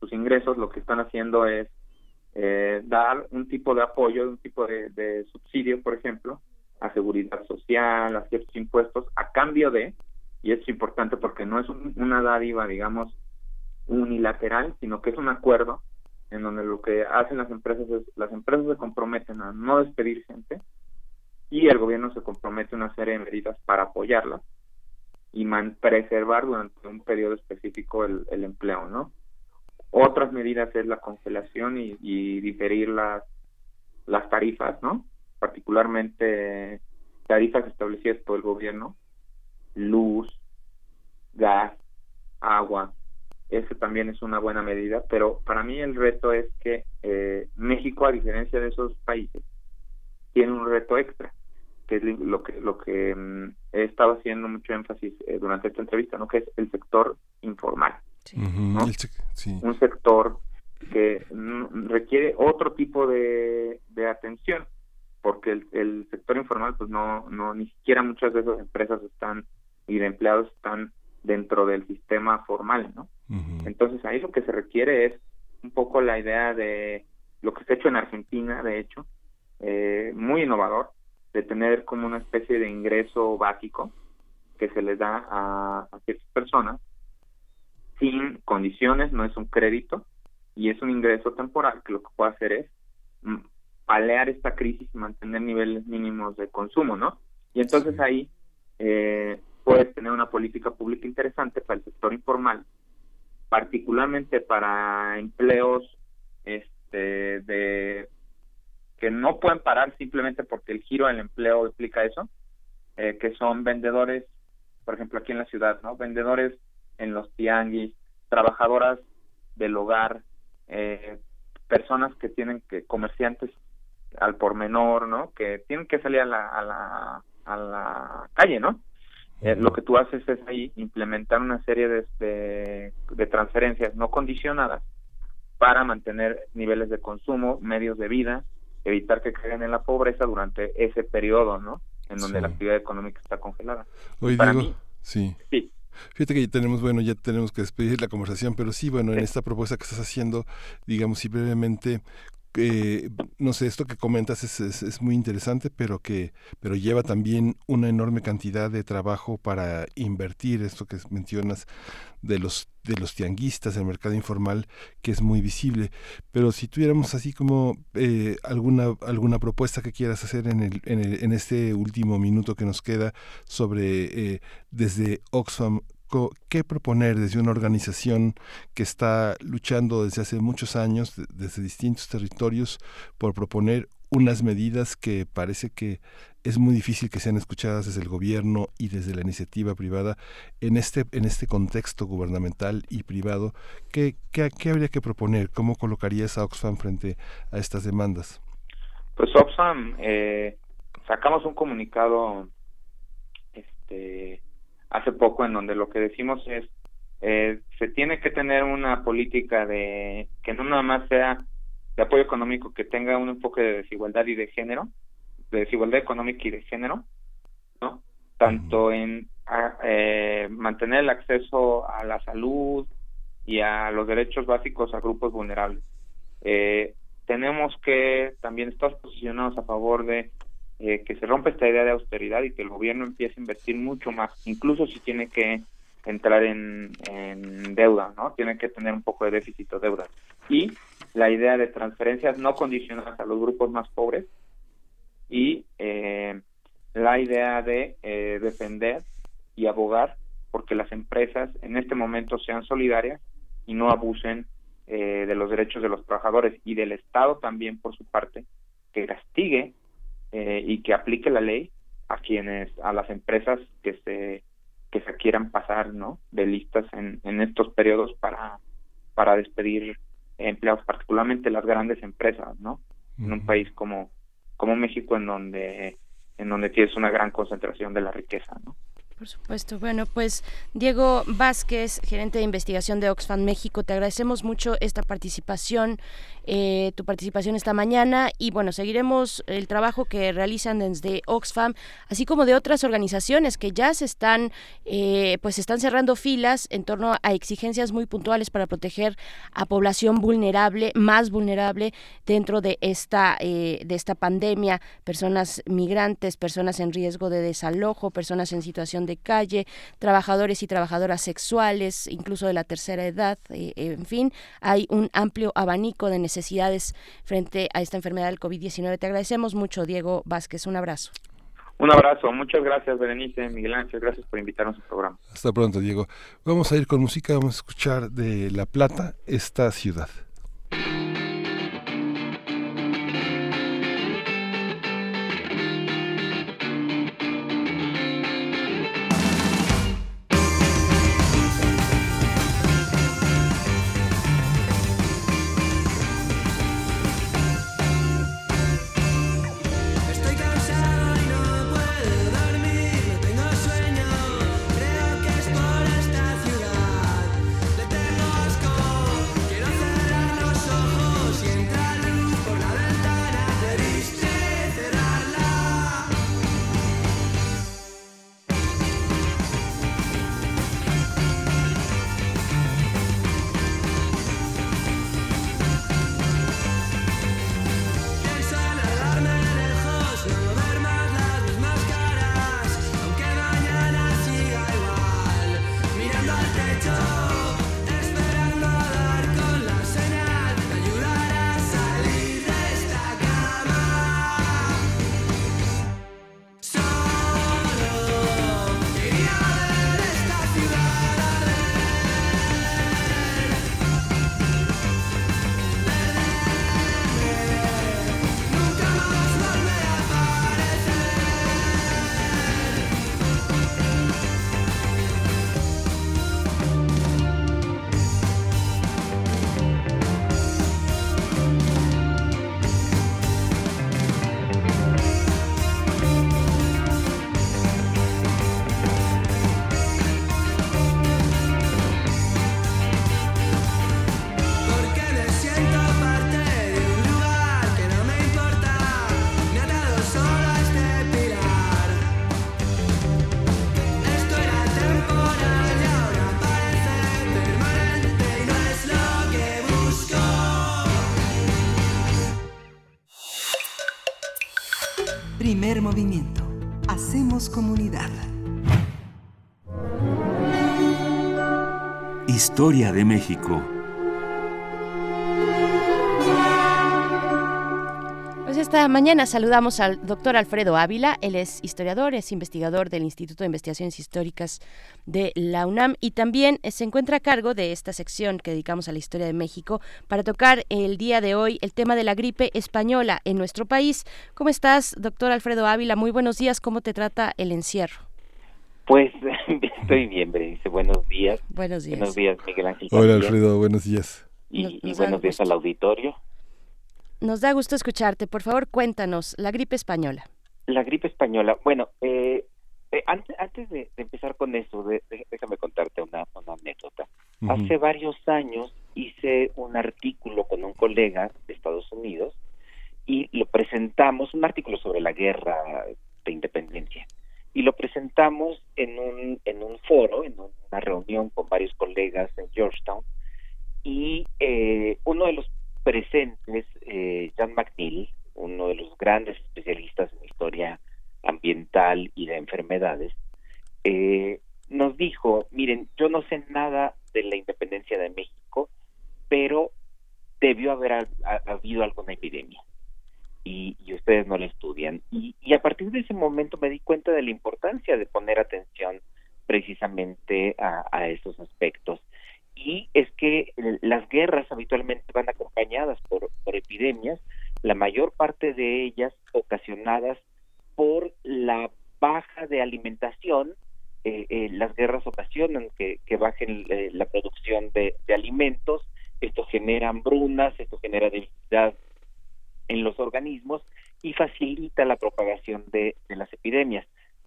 Sus ingresos, lo que están haciendo es eh, dar un tipo de apoyo, un tipo de, subsidio, por ejemplo, a seguridad social, a ciertos impuestos, a cambio de, y es importante porque no es una dádiva, digamos, unilateral, sino que es un acuerdo en donde lo que hacen las empresas es, las empresas se comprometen a no despedir gente y el gobierno se compromete a una serie de medidas para apoyarla y preservar durante un periodo específico el, empleo, ¿no? Otras medidas es la congelación y, diferir las, las tarifas, ¿no? Particularmente tarifas establecidas por el gobierno, luz, gas, agua, ese también es una buena medida, pero para mí el reto es que eh, México, a diferencia de esos países, tiene un reto extra, que es lo que lo que mm, he estado haciendo mucho énfasis eh, durante esta entrevista, ¿no? Que es el sector informal, Un sector que mm, requiere otro tipo de, de atención, porque el, el sector informal, pues no, no, ni siquiera muchas de esas empresas están y de empleados están dentro del sistema formal, ¿no? Entonces ahí lo que se requiere es un poco la idea de lo que se ha hecho en Argentina, de hecho, eh, muy innovador, de tener como una especie de ingreso básico que se les da a, ciertas personas sin condiciones, no es un crédito y es un ingreso temporal que lo que puede hacer es mm, palear esta crisis y mantener niveles mínimos de consumo, ¿no? Y entonces ahí eh, puedes tener una política pública interesante para el sector informal particularmente para empleos este de que no pueden parar simplemente porque el giro del empleo explica eso, eh, que son vendedores, por ejemplo aquí en la ciudad, ¿no? Vendedores en los tianguis, trabajadoras del hogar, eh, personas que tienen que, comerciantes al por menor, ¿no? Que tienen que salir a la, a la, a la calle, ¿no? Eh, lo que tú haces es ahí implementar una serie de, transferencias no condicionadas para mantener niveles de consumo, medios de vida, evitar que caigan en la pobreza durante ese periodo, ¿no? En donde la actividad económica está congelada. Hoy para mí, sí. Sí. Fíjate que ya tenemos, bueno, ya tenemos que despedir la conversación, pero sí, bueno, en esta propuesta que estás haciendo, digamos, y brevemente, no sé, esto que comentas es, es, muy interesante, pero que pero lleva también una enorme cantidad de trabajo para invertir, esto que mencionas de los de los tianguistas, el mercado informal, que es muy visible. Pero si tuviéramos así como eh, alguna alguna propuesta que quieras hacer en, el, en, el, en este último minuto que nos queda sobre eh, desde Oxfam qué proponer desde una organización que está luchando desde hace muchos años, desde distintos territorios, por proponer unas medidas que parece que es muy difícil que sean escuchadas desde el gobierno y desde la iniciativa privada en este en este contexto gubernamental y privado. Qué, qué, habría que proponer cómo colocarías a Oxfam frente a estas demandas pues Oxfam eh, sacamos un comunicado este hace poco en donde lo que decimos es eh, se tiene que tener una política de que no nada más sea de apoyo económico que tenga un enfoque de desigualdad y de género, de desigualdad económica y de género, ¿no? Tanto en eh, mantener el acceso a la salud y a los derechos básicos a grupos vulnerables. Eh, tenemos que también estar posicionados a favor de eh, que se rompa esta idea de austeridad y que el gobierno empiece a invertir mucho más, incluso si tiene que entrar en, deuda, ¿no? Tiene que tener un poco de déficit o deuda. Y la idea de transferencias no condicionadas a los grupos más pobres y eh, la idea de eh, defender y abogar porque las empresas en este momento sean solidarias y no abusen de los derechos de los trabajadores y del Estado también por su parte que castigue eh, y que aplique la ley a quienes, a las empresas que se que se quieran pasar, ¿no? De listas en, en estos periodos para para despedir empleados, particularmente las grandes empresas, ¿no? En un país como como México en donde en donde tienes una gran concentración de la riqueza, ¿no? Por supuesto. Bueno, pues Diego Vázquez, gerente de investigación de Oxfam México, te agradecemos mucho esta participación, eh, tu participación esta mañana y bueno, seguiremos el trabajo que realizan desde Oxfam, así como de otras organizaciones que ya se están, eh, pues están cerrando filas en torno a exigencias muy puntuales para proteger a población vulnerable, más vulnerable dentro de esta, eh, de esta pandemia, personas migrantes, personas en riesgo de desalojo, personas en situación de calle, trabajadores y trabajadoras sexuales, incluso de la tercera edad, eh, en fin, hay un amplio abanico de necesidades frente a esta enfermedad del COVID-19. Te agradecemos mucho, Diego Vázquez. Un abrazo. Un abrazo, muchas gracias Berenice, Miguel Ángel, gracias por invitarnos al programa. Hasta pronto, Diego. Vamos a ir con música, vamos a escuchar de La Plata, esta ciudad. Historia de México. Esta mañana saludamos al doctor Alfredo Ávila. Él es historiador, es investigador del Instituto de Investigaciones Históricas de la UNAM y también se encuentra a cargo de esta sección que dedicamos a la historia de México para tocar el día de hoy el tema de la gripe española en nuestro país. ¿Cómo estás, doctor Alfredo Ávila? Muy buenos días. ¿Cómo te trata el encierro? Pues estoy bien, Berenice. Buenos días. Buenos días. Buenos días, Miguel Ángel. Hola, Alfredo. Buenos días. Y, buenos días al auditorio. Nos da gusto escucharte. Por favor, cuéntanos, la gripe española. La gripe española. Bueno, eh, eh, antes, de, empezar con eso, déjame contarte una, anécdota. Hace varios años hice un artículo con un colega de Estados Unidos y lo presentamos, un artículo sobre la guerra de independencia. Y lo presentamos en un, en un foro, en una reunión con varios colegas en Georgetown. Y eh, uno de los presentes eh, Jan McNeil, uno de los grandes especialistas en historia ambiental y de enfermedades, eh, nos dijo, miren, yo no sé nada de la independencia de México, pero debió haber habido alguna epidemia y, ustedes no la estudian. Y, y, a partir de ese momento me di cuenta de la importancia de poner atención precisamente a, a esos aspectos y es que las guerras habitualmente van acompañadas por, epidemias, la mayor parte de ellas ocasionadas por la baja de alimentación. Eh, eh, las guerras ocasionan que, que bajen eh, la producción de, alimentos, esto genera hambrunas, esto genera debilidad en los organismos y facilita la propagación de, las epidemias.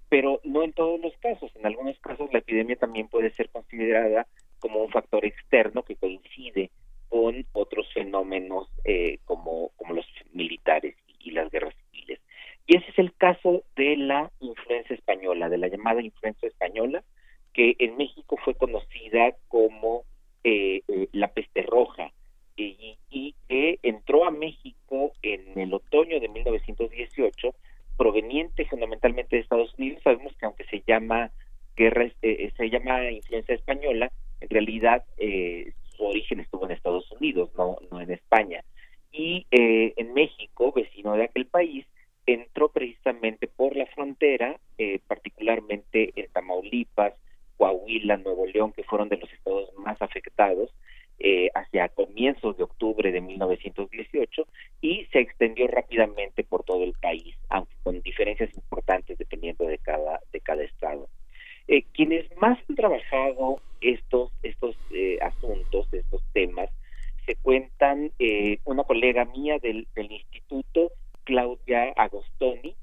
pero no en todos los casos. En algunos casos la epidemia también puede ser considerada como un factor externo que coincide con otros fenómenos eh, como, como los militares y las guerras civiles. Y ese es el caso de la influenza española, de la llamada influenza española, que en México fue conocida como eh, eh, la peste roja y, que entró a México en el otoño de 1918 proveniente fundamentalmente de Estados Unidos. Sabemos que aunque se llama guerra, eh, se llama influenza española, en realidad su origen estuvo en Estados Unidos, no, no en España. Y en México, vecino de aquel país, entró precisamente por la frontera, particularmente en Tamaulipas, Coahuila, Nuevo León, que fueron de los estados más afectados, eh, hacia comienzos de octubre de 1918 y se extendió rápidamente por todo el país, aunque con diferencias importantes dependiendo de cada de cada estado. Eh, quienes más han trabajado estos estos eh, asuntos, estos temas, se cuentan una colega mía del, del instituto, Claudia Agostoni,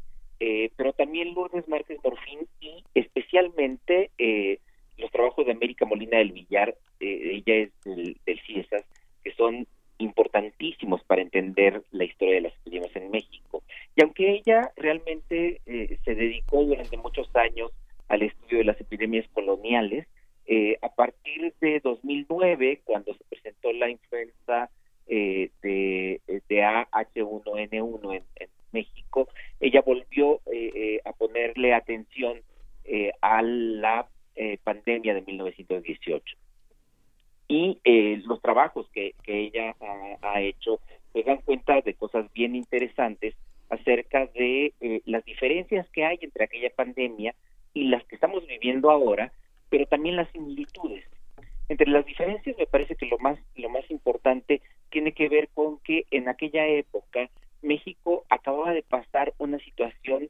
pero también Lourdes Márquez Morfín y especialmente eh, los trabajos de América Molina del Villar, eh, ella es del, del CIESAS, que son importantísimos para entender la historia de las epidemias en México. Y aunque ella realmente eh, se dedicó durante muchos años al estudio de las epidemias coloniales, eh, a partir de 2009, cuando se presentó la influenza de, de AH1N1 en, en México, ella volvió a ponerle atención a la eh, pandemia de 1918. Y eh, los trabajos que, ella ha, hecho pues dan cuenta de cosas bien interesantes acerca de eh, las diferencias que hay entre aquella pandemia y las que estamos viviendo ahora, pero también las similitudes. Entre las diferencias me parece que lo más lo más importante tiene que ver con que en aquella época México acababa de pasar una situación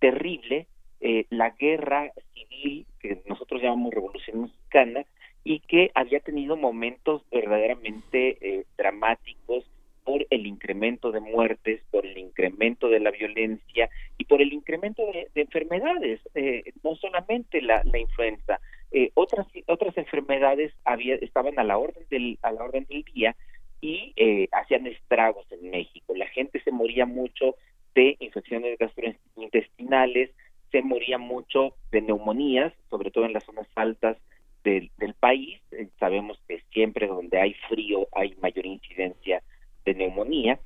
terrible eh, la guerra civil que nosotros llamamos Revolución Mexicana y que había tenido momentos verdaderamente eh, dramáticos por el incremento de muertes, por el incremento de la violencia y por el incremento de, enfermedades, eh, no solamente la, influenza, otras otras enfermedades había estaban a la orden del a la orden del día y hacían estragos en México. La gente se moría mucho de infecciones gastrointestinales, se moría mucho de neumonías, sobre todo en las zonas altas del, país. Eh, sabemos que siempre donde hay frío hay mayor incidencia de neumonía.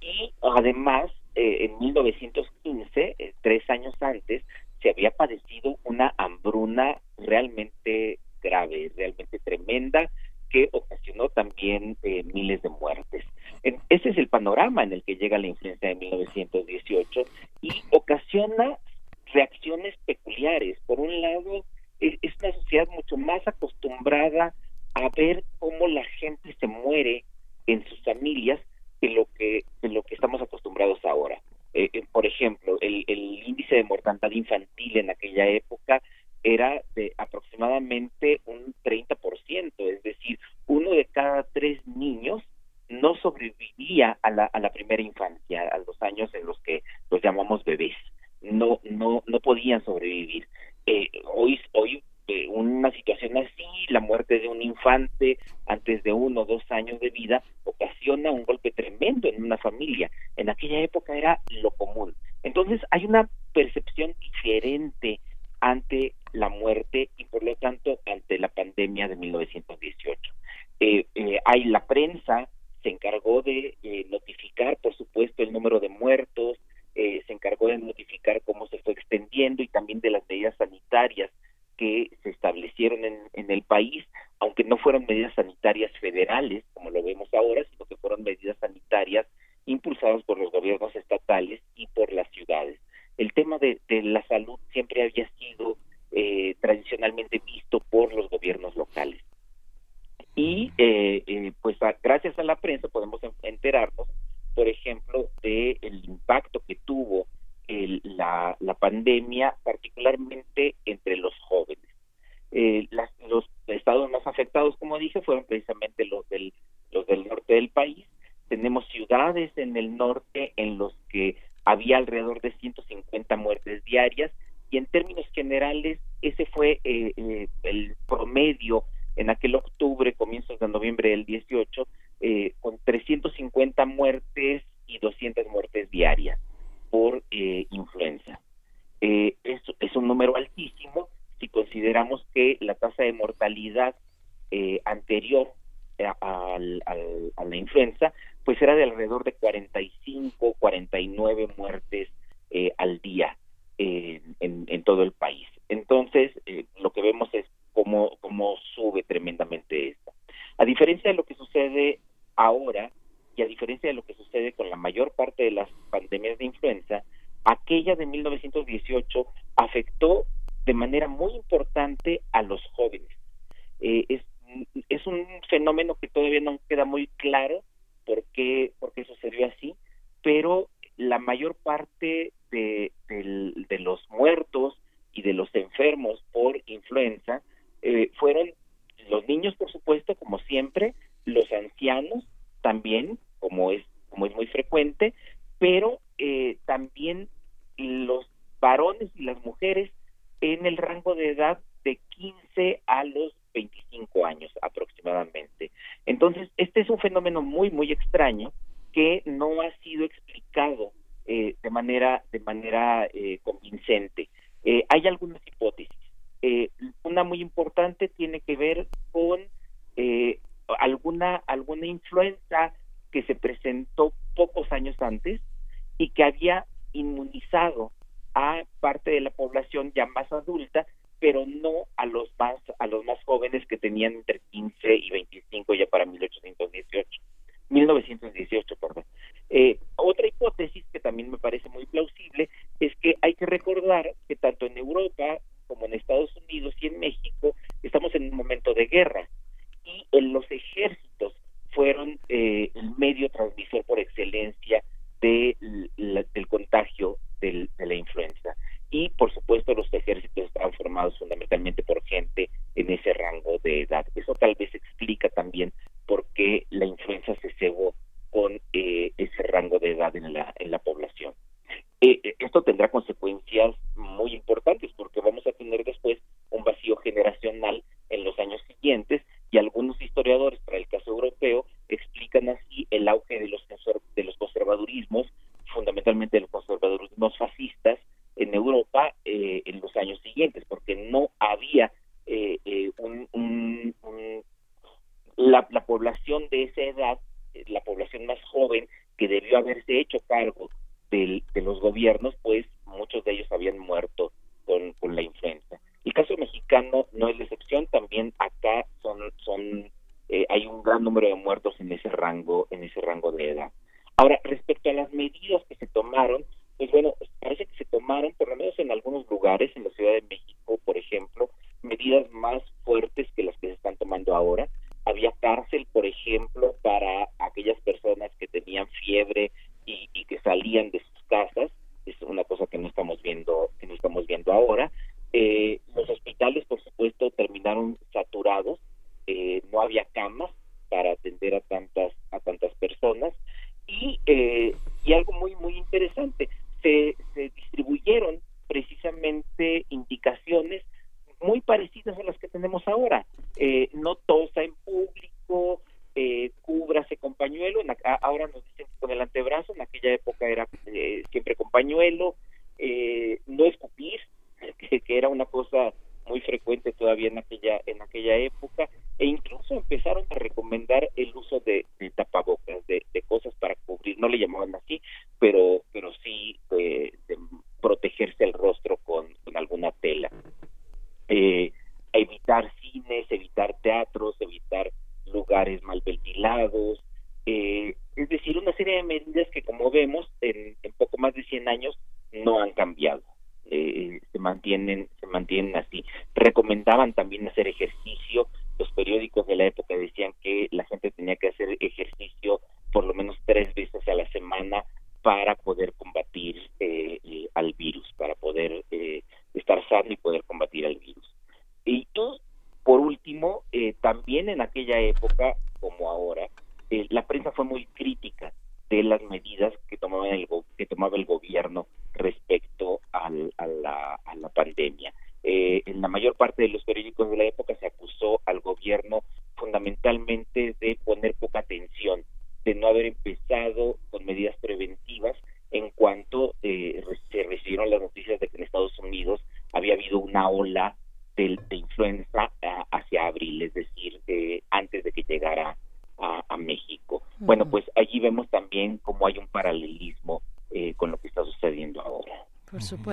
Y además, eh, en 1915, eh, tres años antes, se había padecido una hambruna realmente grave, realmente tremenda, que ocasionó también miles de muertes. ese es el panorama en el que llega la influencia de 1918 y ocasiona reacciones peculiares. Por un lado, es, una sociedad mucho más acostumbrada a ver cómo la gente se muere en sus familias que lo que, lo que estamos acostumbrados ahora. Eh, eh, por ejemplo, el, índice de mortandad infantil en aquella época era de aproximadamente un 30%, es decir, uno de cada tres niños no sobrevivía a la, a la primera infancia, a los años en los que los llamamos bebés no no no podían sobrevivir. Eh, hoy hoy eh, una situación así la muerte de un infante antes de uno o dos años de vida ocasiona un golpe tremendo en una familia. En aquella época era lo común. Entonces hay una percepción diferente ante la muerte y por lo tanto ante la pandemia de 1918 eh, eh, hay la prensa se encargó de notificar por supuesto el número de muertos eh, se encargó de notificar cómo se fue extendiendo y también de las medidas sanitarias que se establecieron en, el país, aunque no fueron medidas sanitarias federales, como lo vemos ahora, sino que fueron medidas sanitarias impulsadas por los gobiernos estatales y por las ciudades. El tema de, la salud siempre había sido eh, tradicionalmente visto por los gobiernos locales. Y eh, pues gracias a la prensa podemos enterarnos por ejemplo, del de impacto que tuvo el, la, la, pandemia, particularmente entre los jóvenes. Eh, las, los estados más afectados, como dije, fueron precisamente los del, los del norte del país. Tenemos ciudades en el norte en los que había alrededor de 150 muertes diarias y en términos generales ese fue eh, eh, el promedio en aquel octubre, comienzos de noviembre del 18, eh, con 350 muertes y 200 muertes diarias por eh, influenza. Eh, es, un número altísimo si consideramos que la tasa de mortalidad eh, anterior a, a, la influenza pues era de alrededor de 45, 49 muertes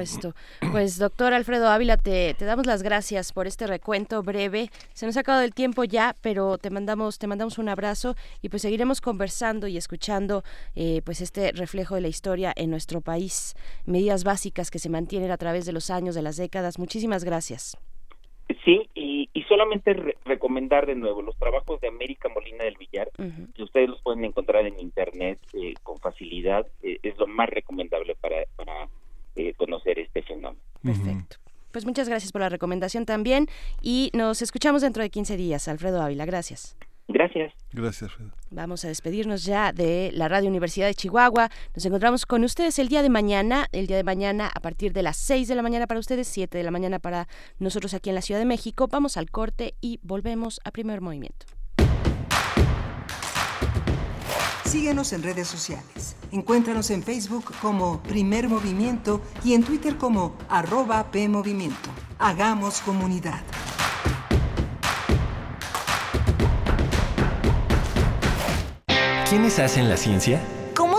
supuesto. Pues doctor Alfredo Ávila, te, te, damos las gracias por este recuento breve. Se nos ha acabado el tiempo ya, pero te mandamos, te mandamos un abrazo y pues seguiremos conversando y escuchando eh, pues este reflejo de la historia en nuestro país, medidas básicas que se mantienen a través de los años, de las décadas. Muchísimas gracias. Sí, y, solamente recomendar de nuevo los trabajos de América Molina del Villar, que ustedes los pueden encontrar en internet eh, con facilidad, eh, es lo más recomendable para, para eh, conocer este fenómeno. Perfecto. Pues muchas gracias por la recomendación también y nos escuchamos dentro de 15 días. Alfredo Ávila, gracias. Gracias. Gracias, Vamos a despedirnos ya de la Radio Universidad de Chihuahua. Nos encontramos con ustedes el día de mañana, el día de mañana a partir de las 6 de la mañana para ustedes, 7 de la mañana para nosotros aquí en la Ciudad de México. Vamos al corte y volvemos a primer movimiento. Síguenos en redes sociales. Encuéntranos en Facebook como Primer Movimiento y en Twitter como arroba PMovimiento. Hagamos comunidad. ¿Quiénes hacen la ciencia?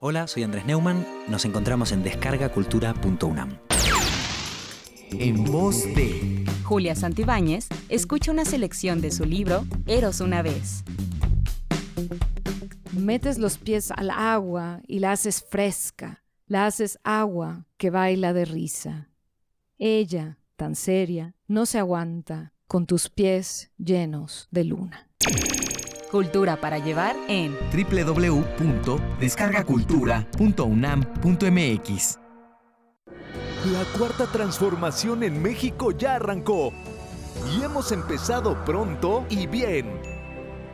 Hola, soy Andrés Neumann. Nos encontramos en descargacultura.unam. En voz de Julia Santibáñez, escucha una selección de su libro Eros una vez. Metes los pies al agua y la haces fresca, la haces agua que baila de risa. Ella, tan seria, no se aguanta con tus pies llenos de luna. Cultura para llevar en www.descargacultura.unam.mx. La cuarta transformación en México ya arrancó y hemos empezado pronto y bien.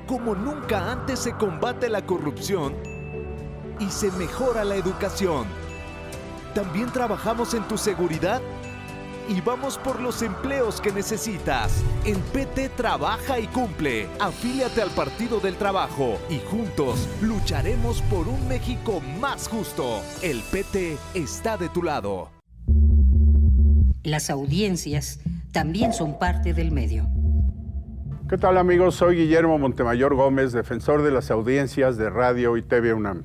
Como nunca antes se combate la corrupción y se mejora la educación. También trabajamos en tu seguridad y vamos por los empleos que necesitas. En PT trabaja y cumple. Afíliate al Partido del Trabajo y juntos lucharemos por un México más justo. El PT está de tu lado. Las audiencias también son parte del medio. ¿Qué tal amigos? Soy Guillermo Montemayor Gómez, defensor de las audiencias de Radio y TV UNAM.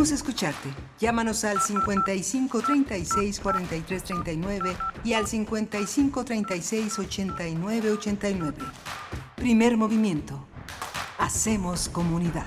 Queremos escucharte. Llámanos al 55 36 43 39 y al 55 36 89 89. Primer movimiento. Hacemos comunidad.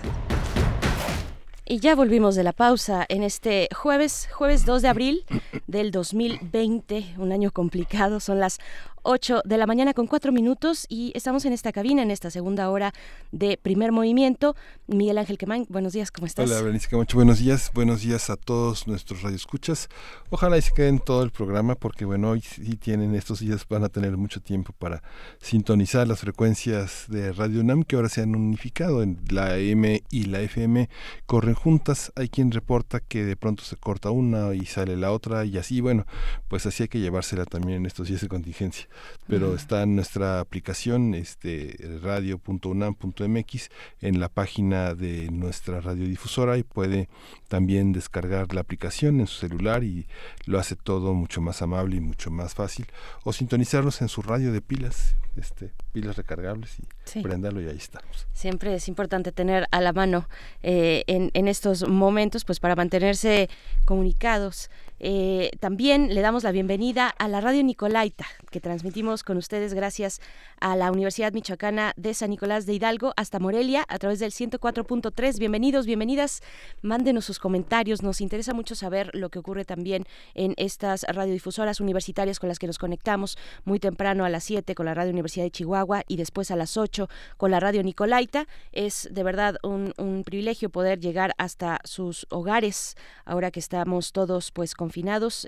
Y ya volvimos de la pausa en este jueves, jueves 2 de abril del 2020, un año complicado. Son las 8 de la mañana con 4 minutos y estamos en esta cabina, en esta segunda hora de primer movimiento. Miguel Ángel Quemán, buenos días, ¿cómo estás? Hola, Berenice buenos días, buenos días a todos nuestros radioescuchas. Ojalá y se queden todo el programa porque, bueno, hoy sí tienen, estos días van a tener mucho tiempo para sintonizar las frecuencias de Radio UNAM que ahora se han unificado en la M y la FM, corren juntas. Hay quien reporta que de pronto se corta una y sale la otra y así, bueno, pues así hay que llevársela también en estos días de contingencia pero está en nuestra aplicación este radio.unam.mx en la página de nuestra radiodifusora y puede también descargar la aplicación en su celular y lo hace todo mucho más amable y mucho más fácil. O sintonizarnos en su radio de pilas este, pilas recargables y prenderlo y ahí estamos. Siempre es importante tener a la mano eh, en, en, estos momentos pues para mantenerse comunicados eh, también le damos la bienvenida a la Radio Nicolaita, que transmitimos con ustedes gracias a la Universidad Michoacana de San Nicolás de Hidalgo hasta Morelia a través del 104.3. Bienvenidos, bienvenidas. Mándenos sus comentarios. Nos interesa mucho saber lo que ocurre también en estas radiodifusoras universitarias con las que nos conectamos muy temprano a las 7 con la Radio Universidad de Chihuahua y después a las 8 con la Radio Nicolaita. Es de verdad un, privilegio poder llegar hasta sus hogares ahora que estamos todos pues con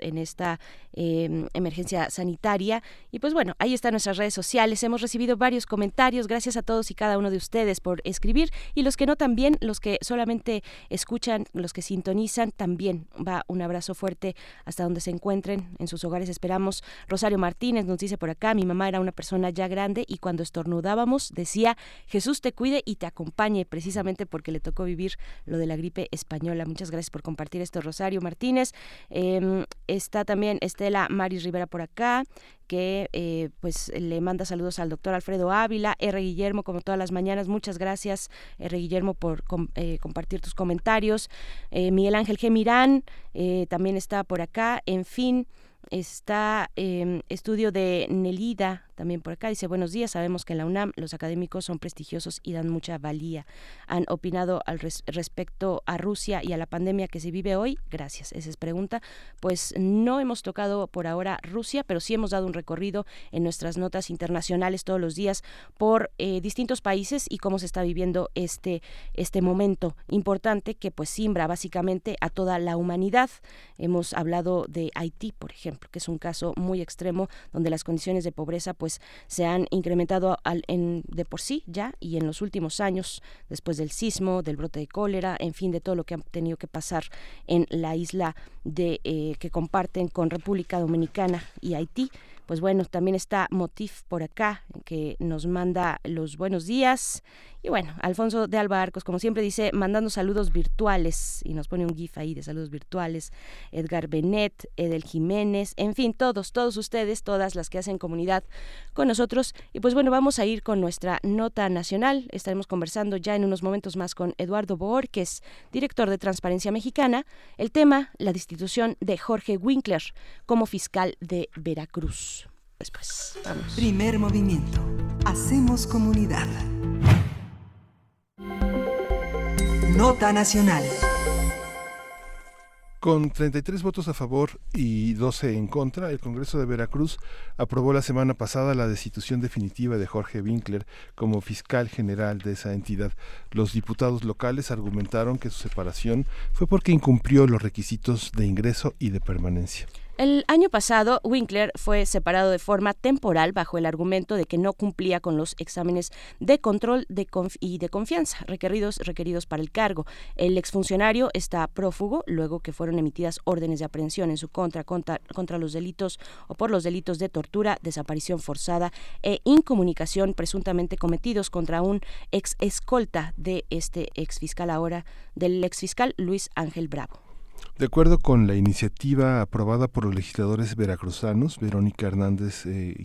en esta em, emergencia sanitaria. Y pues bueno, ahí están nuestras redes sociales. Hemos recibido varios comentarios. Gracias a todos y cada uno de ustedes por escribir. Y los que no también, los que solamente escuchan, los que sintonizan, también va un abrazo fuerte hasta donde se encuentren en sus hogares. Esperamos. Rosario Martínez nos dice por acá, mi mamá era una persona ya grande y cuando estornudábamos decía, Jesús te cuide y te acompañe, precisamente porque le tocó vivir lo de la gripe española. Muchas gracias por compartir esto, Rosario Martínez. Em, está también Estela Maris Rivera por acá, que eh, pues le manda saludos al doctor Alfredo Ávila, R. Guillermo, como todas las mañanas, muchas gracias, R. Guillermo, por eh, compartir tus comentarios. Eh, Miguel Ángel G. Mirán también está por acá, en fin está eh, estudio de Nelida también por acá. Dice, buenos días, sabemos que en la UNAM los académicos son prestigiosos y dan mucha valía. ¿Han opinado al respecto a Rusia y a la pandemia que se vive hoy? Gracias. Esa es pregunta. Pues no hemos tocado por ahora Rusia, pero sí hemos dado un recorrido en nuestras notas internacionales todos los días por eh, distintos países y cómo se está viviendo este, este momento importante que pues simbra básicamente a toda la humanidad. Hemos hablado de Haití, por ejemplo, que es un caso muy extremo donde las condiciones de pobreza pues, pues se han incrementado en, de por sí ya y en los últimos años, después del sismo, del brote de cólera, en fin, de todo lo que han tenido que pasar en la isla de eh, que comparten con República Dominicana y Haití pues bueno, también está Motif por acá, que nos manda los buenos días. Y bueno, Alfonso de Alba Arcos, como siempre dice, mandando saludos virtuales y nos pone un GIF ahí de saludos virtuales. Edgar Benet, Edel Jiménez, en fin, todos, todos ustedes, todas las que hacen comunidad con nosotros. Y pues bueno, vamos a ir con nuestra nota nacional. Estaremos conversando ya en unos momentos más con Eduardo es director de Transparencia Mexicana. El tema, la destitución de Jorge Winkler como fiscal de Veracruz. Después, vamos. Primer movimiento. Hacemos comunidad. Nota Nacional. Con 33 votos a favor y 12 en contra, el Congreso de Veracruz aprobó la semana pasada la destitución definitiva de Jorge Winkler como fiscal general de esa entidad. Los diputados locales argumentaron que su separación fue porque incumplió los requisitos de ingreso y de permanencia. El año pasado, Winkler fue separado de forma temporal bajo el argumento de que no cumplía con los exámenes de control de y de confianza requeridos, requeridos para el cargo. El exfuncionario está prófugo luego que fueron emitidas órdenes de aprehensión en su contra, contra, contra los delitos o por los delitos de tortura, desaparición forzada e incomunicación presuntamente cometidos contra un ex escolta de este ex fiscal ahora, del ex fiscal Luis Ángel Bravo. De acuerdo con la iniciativa aprobada por los legisladores veracruzanos, Verónica Hernández eh,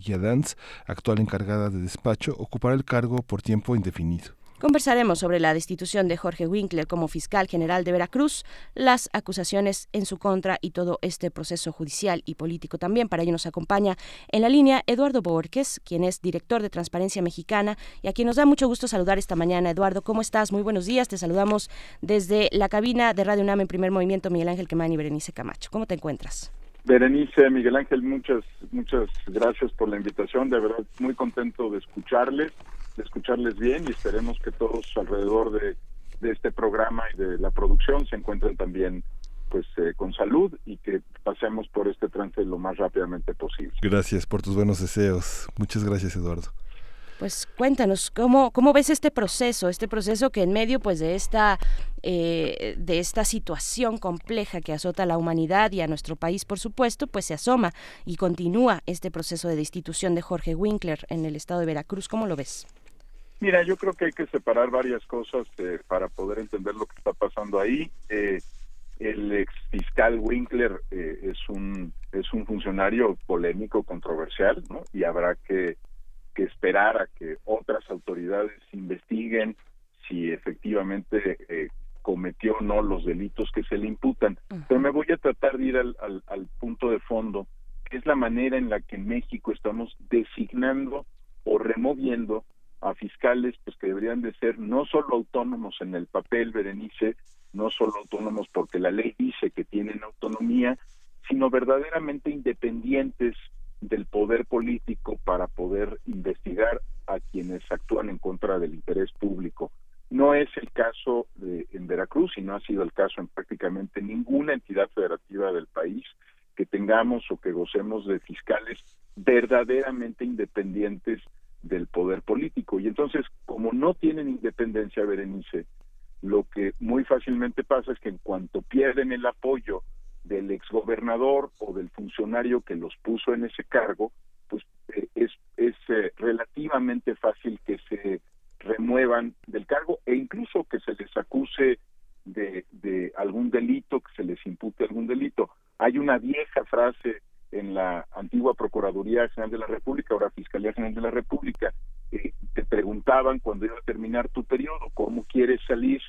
actual encargada de despacho, ocupará el cargo por tiempo indefinido. Conversaremos sobre la destitución de Jorge Winkler como fiscal general de Veracruz, las acusaciones en su contra y todo este proceso judicial y político también. Para ello nos acompaña en la línea Eduardo Borges, quien es director de Transparencia Mexicana y a quien nos da mucho gusto saludar esta mañana. Eduardo, ¿cómo estás? Muy buenos días. Te saludamos desde la cabina de Radio UNAM en primer movimiento, Miguel Ángel Quemán y Berenice Camacho. ¿Cómo te encuentras? Berenice, Miguel Ángel, muchas, muchas gracias por la invitación. De verdad, muy contento de escucharles, de escucharles bien y esperemos que todos alrededor de, este programa y de la producción se encuentren también pues eh, con salud y que pasemos por este trance lo más rápidamente posible. Gracias por tus buenos deseos. Muchas gracias, Eduardo. Pues cuéntanos, ¿cómo, cómo ves este proceso, este proceso que en medio pues de esta, eh, de esta situación compleja que azota a la humanidad y a nuestro país, por supuesto, pues se asoma y continúa este proceso de destitución de Jorge Winkler en el estado de Veracruz? ¿Cómo lo ves? Mira, yo creo que hay que separar varias cosas eh, para poder entender lo que está pasando ahí. Eh, el ex fiscal Winkler es un es un funcionario polémico, controversial, ¿no? Y habrá que que esperar a que otras autoridades investiguen si efectivamente eh, cometió o no los delitos que se le imputan. Pero me voy a tratar de ir al, al, punto de fondo, que es la manera en la que en México estamos designando o removiendo a fiscales pues que deberían de ser no solo autónomos en el papel, Berenice, no solo autónomos porque la ley dice que tienen autonomía, sino verdaderamente independientes del poder político para poder investigar a quienes actúan en contra del interés público. No es el caso de, en Veracruz y no ha sido el caso en prácticamente ninguna entidad federativa del país que tengamos o que gocemos de fiscales verdaderamente independientes del poder político. Y entonces, como no tienen independencia, Berenice, lo que muy fácilmente pasa es que en cuanto pierden el apoyo del exgobernador o del funcionario que los puso en ese cargo, pues eh, es, es eh, relativamente fácil que se remuevan del cargo e incluso que se les acuse de, de algún delito, que se les impute algún delito. Hay una vieja frase en la antigua Procuraduría General de la República, ahora Fiscalía General de la República, eh, te preguntaban cuando iba a terminar tu periodo, ¿cómo quieres salir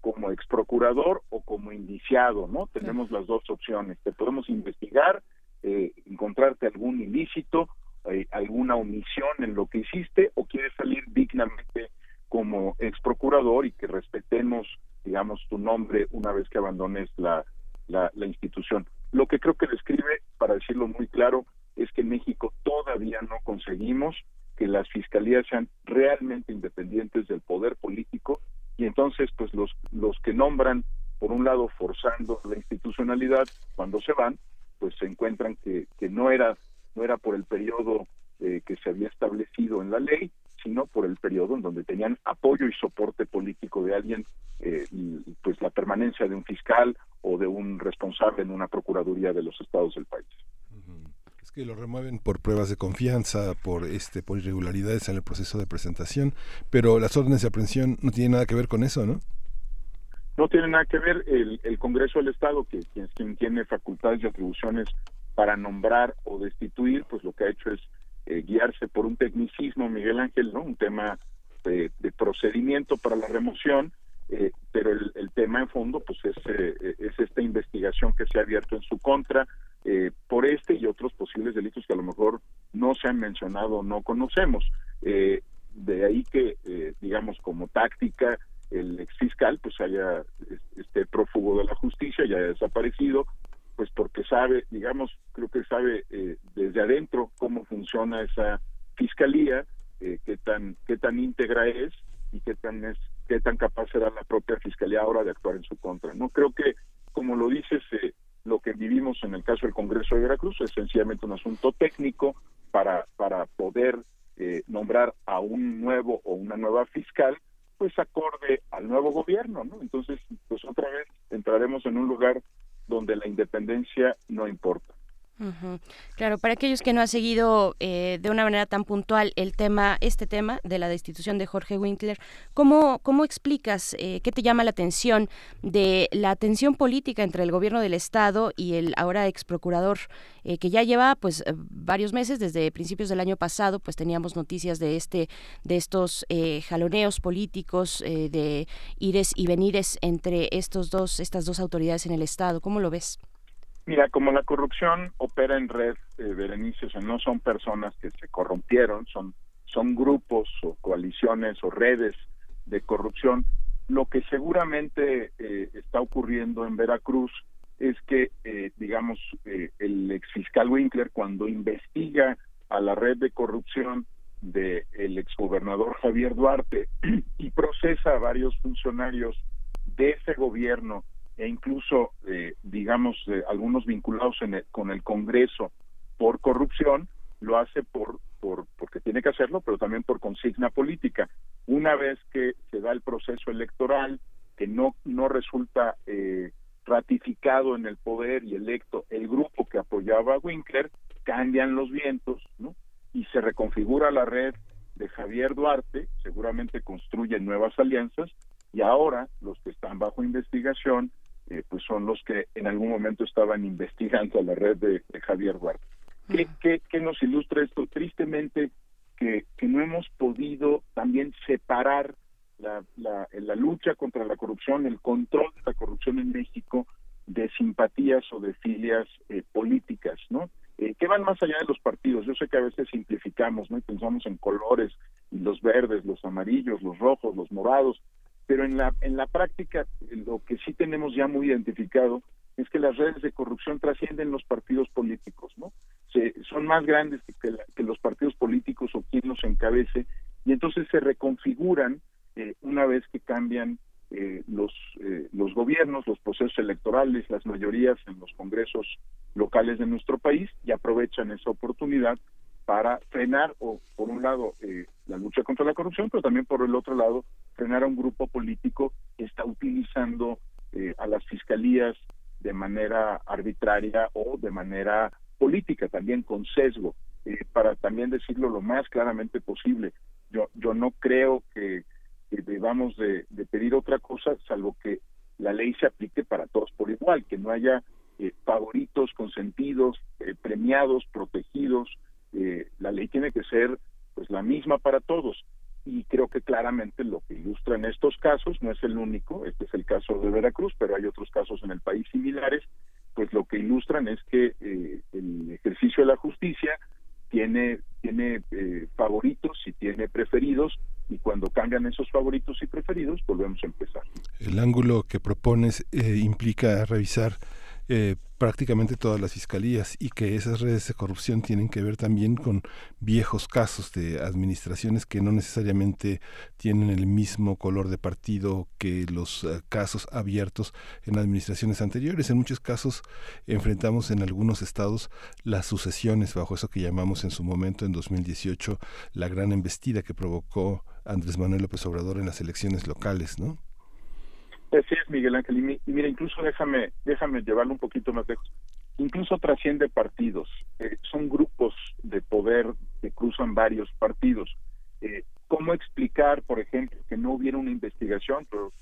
como ex procurador o como indiciado, ¿no? Tenemos las dos opciones. Te podemos investigar, eh, encontrarte algún ilícito, eh, alguna omisión en lo que hiciste, o quieres salir dignamente como ex procurador y que respetemos, digamos, tu nombre una vez que abandones la, la, la institución. Lo que creo que describe, para decirlo muy claro, es que en México todavía no conseguimos que las fiscalías sean realmente independientes del poder político y entonces pues los los que nombran por un lado forzando la institucionalidad cuando se van pues se encuentran que, que no era no era por el periodo eh, que se había establecido en la ley sino por el periodo en donde tenían apoyo y soporte político de alguien eh, y, pues la permanencia de un fiscal o de un responsable en una procuraduría de los estados del país lo remueven por pruebas de confianza, por este, por irregularidades en el proceso de presentación, pero las órdenes de aprehensión no tienen nada que ver con eso, ¿no? No tiene nada que ver el, el Congreso del Estado, que quien, tiene facultades y atribuciones para nombrar o destituir, pues lo que ha hecho es eh, guiarse por un tecnicismo, Miguel Ángel, ¿no? Un tema de, procedimiento para la remoción, eh, pero el, el, tema en fondo, pues es, eh, es esta investigación que se ha abierto en su contra, eh, por este y otros posibles delitos que a lo mejor no se han mencionado o no conocemos. Eh, de ahí que, eh, digamos, como táctica, el ex fiscal pues haya este prófugo de la justicia, ya haya desaparecido, pues porque sabe, digamos, creo que sabe desde adentro cómo funciona esa fiscalía, qué tan qué tan íntegra es y qué tan es qué tan capaz será la propia fiscalía ahora de actuar en su contra. No creo que, como lo dices, eh, lo que vivimos en el caso del Congreso de Veracruz es sencillamente un asunto técnico para, para poder eh, nombrar a un nuevo o una nueva fiscal, pues acorde al nuevo gobierno, ¿no? Entonces, pues otra vez entraremos en un lugar donde la independencia no importa. Claro, para aquellos que no han seguido eh, de una manera tan puntual el tema, este tema de la destitución de Jorge Winkler, ¿cómo, cómo explicas, eh, qué te llama la atención de la tensión política entre el gobierno del Estado y el ahora ex procurador, eh, que ya lleva pues varios meses, desde principios del año pasado, pues teníamos noticias de este, de estos jaloneos políticos, de ires y venires entre estos dos, estas dos autoridades en el Estado. ¿Cómo lo ves? Mira, como la corrupción opera en red, eh, o sea, no son personas que se corrompieron, son, son grupos o coaliciones o redes de corrupción. Lo que seguramente eh, está ocurriendo en Veracruz es que, eh, digamos, eh, el exfiscal Winkler, cuando investiga a la red de corrupción del el exgobernador Javier Duarte y procesa a varios funcionarios de ese gobierno e incluso, eh, digamos, algunos vinculados con el Congreso por corrupción, lo hace por, por porque tiene que hacerlo, pero también por consigna política. Una vez que se da el proceso electoral, que no, no resulta eh, ratificado en el poder y electo el grupo que apoyaba a Winkler, cambian los vientos, ¿no? Y se reconfigura la red de Javier Duarte, seguramente construyen nuevas alianzas, y ahora los que están bajo investigación, eh, pues son los que en algún momento estaban investigando a la red de, Javier Duarte. ¿Qué, qué, nos ilustra esto? Tristemente, que, que no hemos podido también separar la, la, lucha contra la corrupción, el control de la corrupción en México de simpatías o de filias eh, políticas, ¿no? Eh, que van más allá de los partidos. Yo sé que a veces simplificamos, ¿no? Y pensamos en colores, los verdes, los amarillos, los rojos, los morados, pero en la, en la práctica lo que sí tenemos ya muy identificado es que las redes de corrupción trascienden los partidos políticos, ¿no? Se, son más grandes que, que los partidos políticos o quien los encabece, y entonces se reconfiguran eh, una vez que cambian eh, los, eh, los gobiernos, los procesos electorales, las mayorías en los congresos locales de nuestro país y aprovechan esa oportunidad para frenar, o por un lado, la lucha contra la corrupción, pero también por el otro lado, frenar a un grupo político que está utilizando a las fiscalías de manera arbitraria o de manera política, también con sesgo, para también decirlo lo más claramente posible. Yo, yo no creo que que debamos de, pedir otra cosa, salvo que la ley se aplique para todos por igual, que no haya eh, favoritos, consentidos, eh, premiados, protegidos. Eh, la ley tiene que ser pues la misma para todos. Y creo que claramente lo que ilustra en estos casos, no es el único, este es el caso de Veracruz, pero hay otros casos en el país similares, pues lo que ilustran es que el ejercicio de la justicia tiene, tiene favoritos y tiene preferidos y cuando cambian esos favoritos y preferidos volvemos a empezar. El ángulo que propones eh, implica revisar eh, prácticamente todas las fiscalías y que esas redes de corrupción tienen que ver también con viejos casos de administraciones que no necesariamente tienen el mismo color de partido que los eh, casos abiertos en administraciones anteriores. En muchos casos enfrentamos en algunos estados las sucesiones bajo eso que llamamos en su momento en 2018 la gran embestida que provocó Andrés Manuel López Obrador en las elecciones locales, ¿no? Así es, Miguel Ángel. Y, mira, incluso déjame, déjame llevarlo un poquito más lejos. Incluso trasciende partidos. Eh, son grupos de poder que cruzan varios partidos. Eh, ¿Cómo explicar, por ejemplo, que no hubiera una investigación? Pero,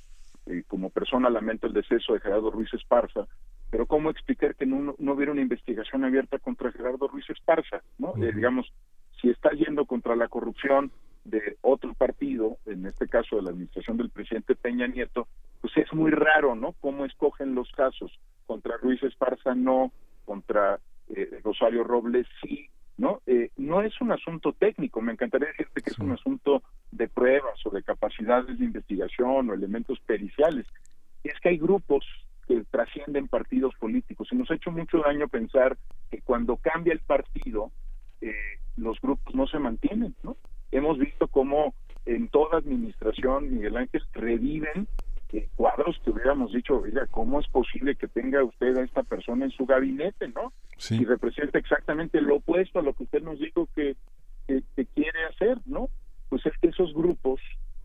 eh, como persona lamento el deceso de Gerardo Ruiz Esparza, pero ¿cómo explicar que no, no hubiera una investigación abierta contra Gerardo Ruiz Esparza? ¿no? digamos, si está yendo contra la corrupción, de otro partido, en este caso de la administración del presidente Peña Nieto, pues es muy raro, ¿no? Cómo escogen los casos. Contra Ruiz Esparza no, contra eh, Rosario Robles sí, ¿no? Eh, no es un asunto técnico, me encantaría decirte que es un asunto de pruebas o de capacidades de investigación o elementos periciales. Es que hay grupos que trascienden partidos políticos y nos ha hecho mucho daño pensar que cuando cambia el partido, eh, los grupos no se mantienen, ¿no? Hemos visto cómo en toda administración, Miguel Ángel, reviven eh, cuadros que hubiéramos dicho, oiga, ¿cómo es posible que tenga usted a esta persona en su gabinete, no? Y representa exactamente lo opuesto a lo que usted nos dijo que, quiere hacer, ¿no? Pues es que esos grupos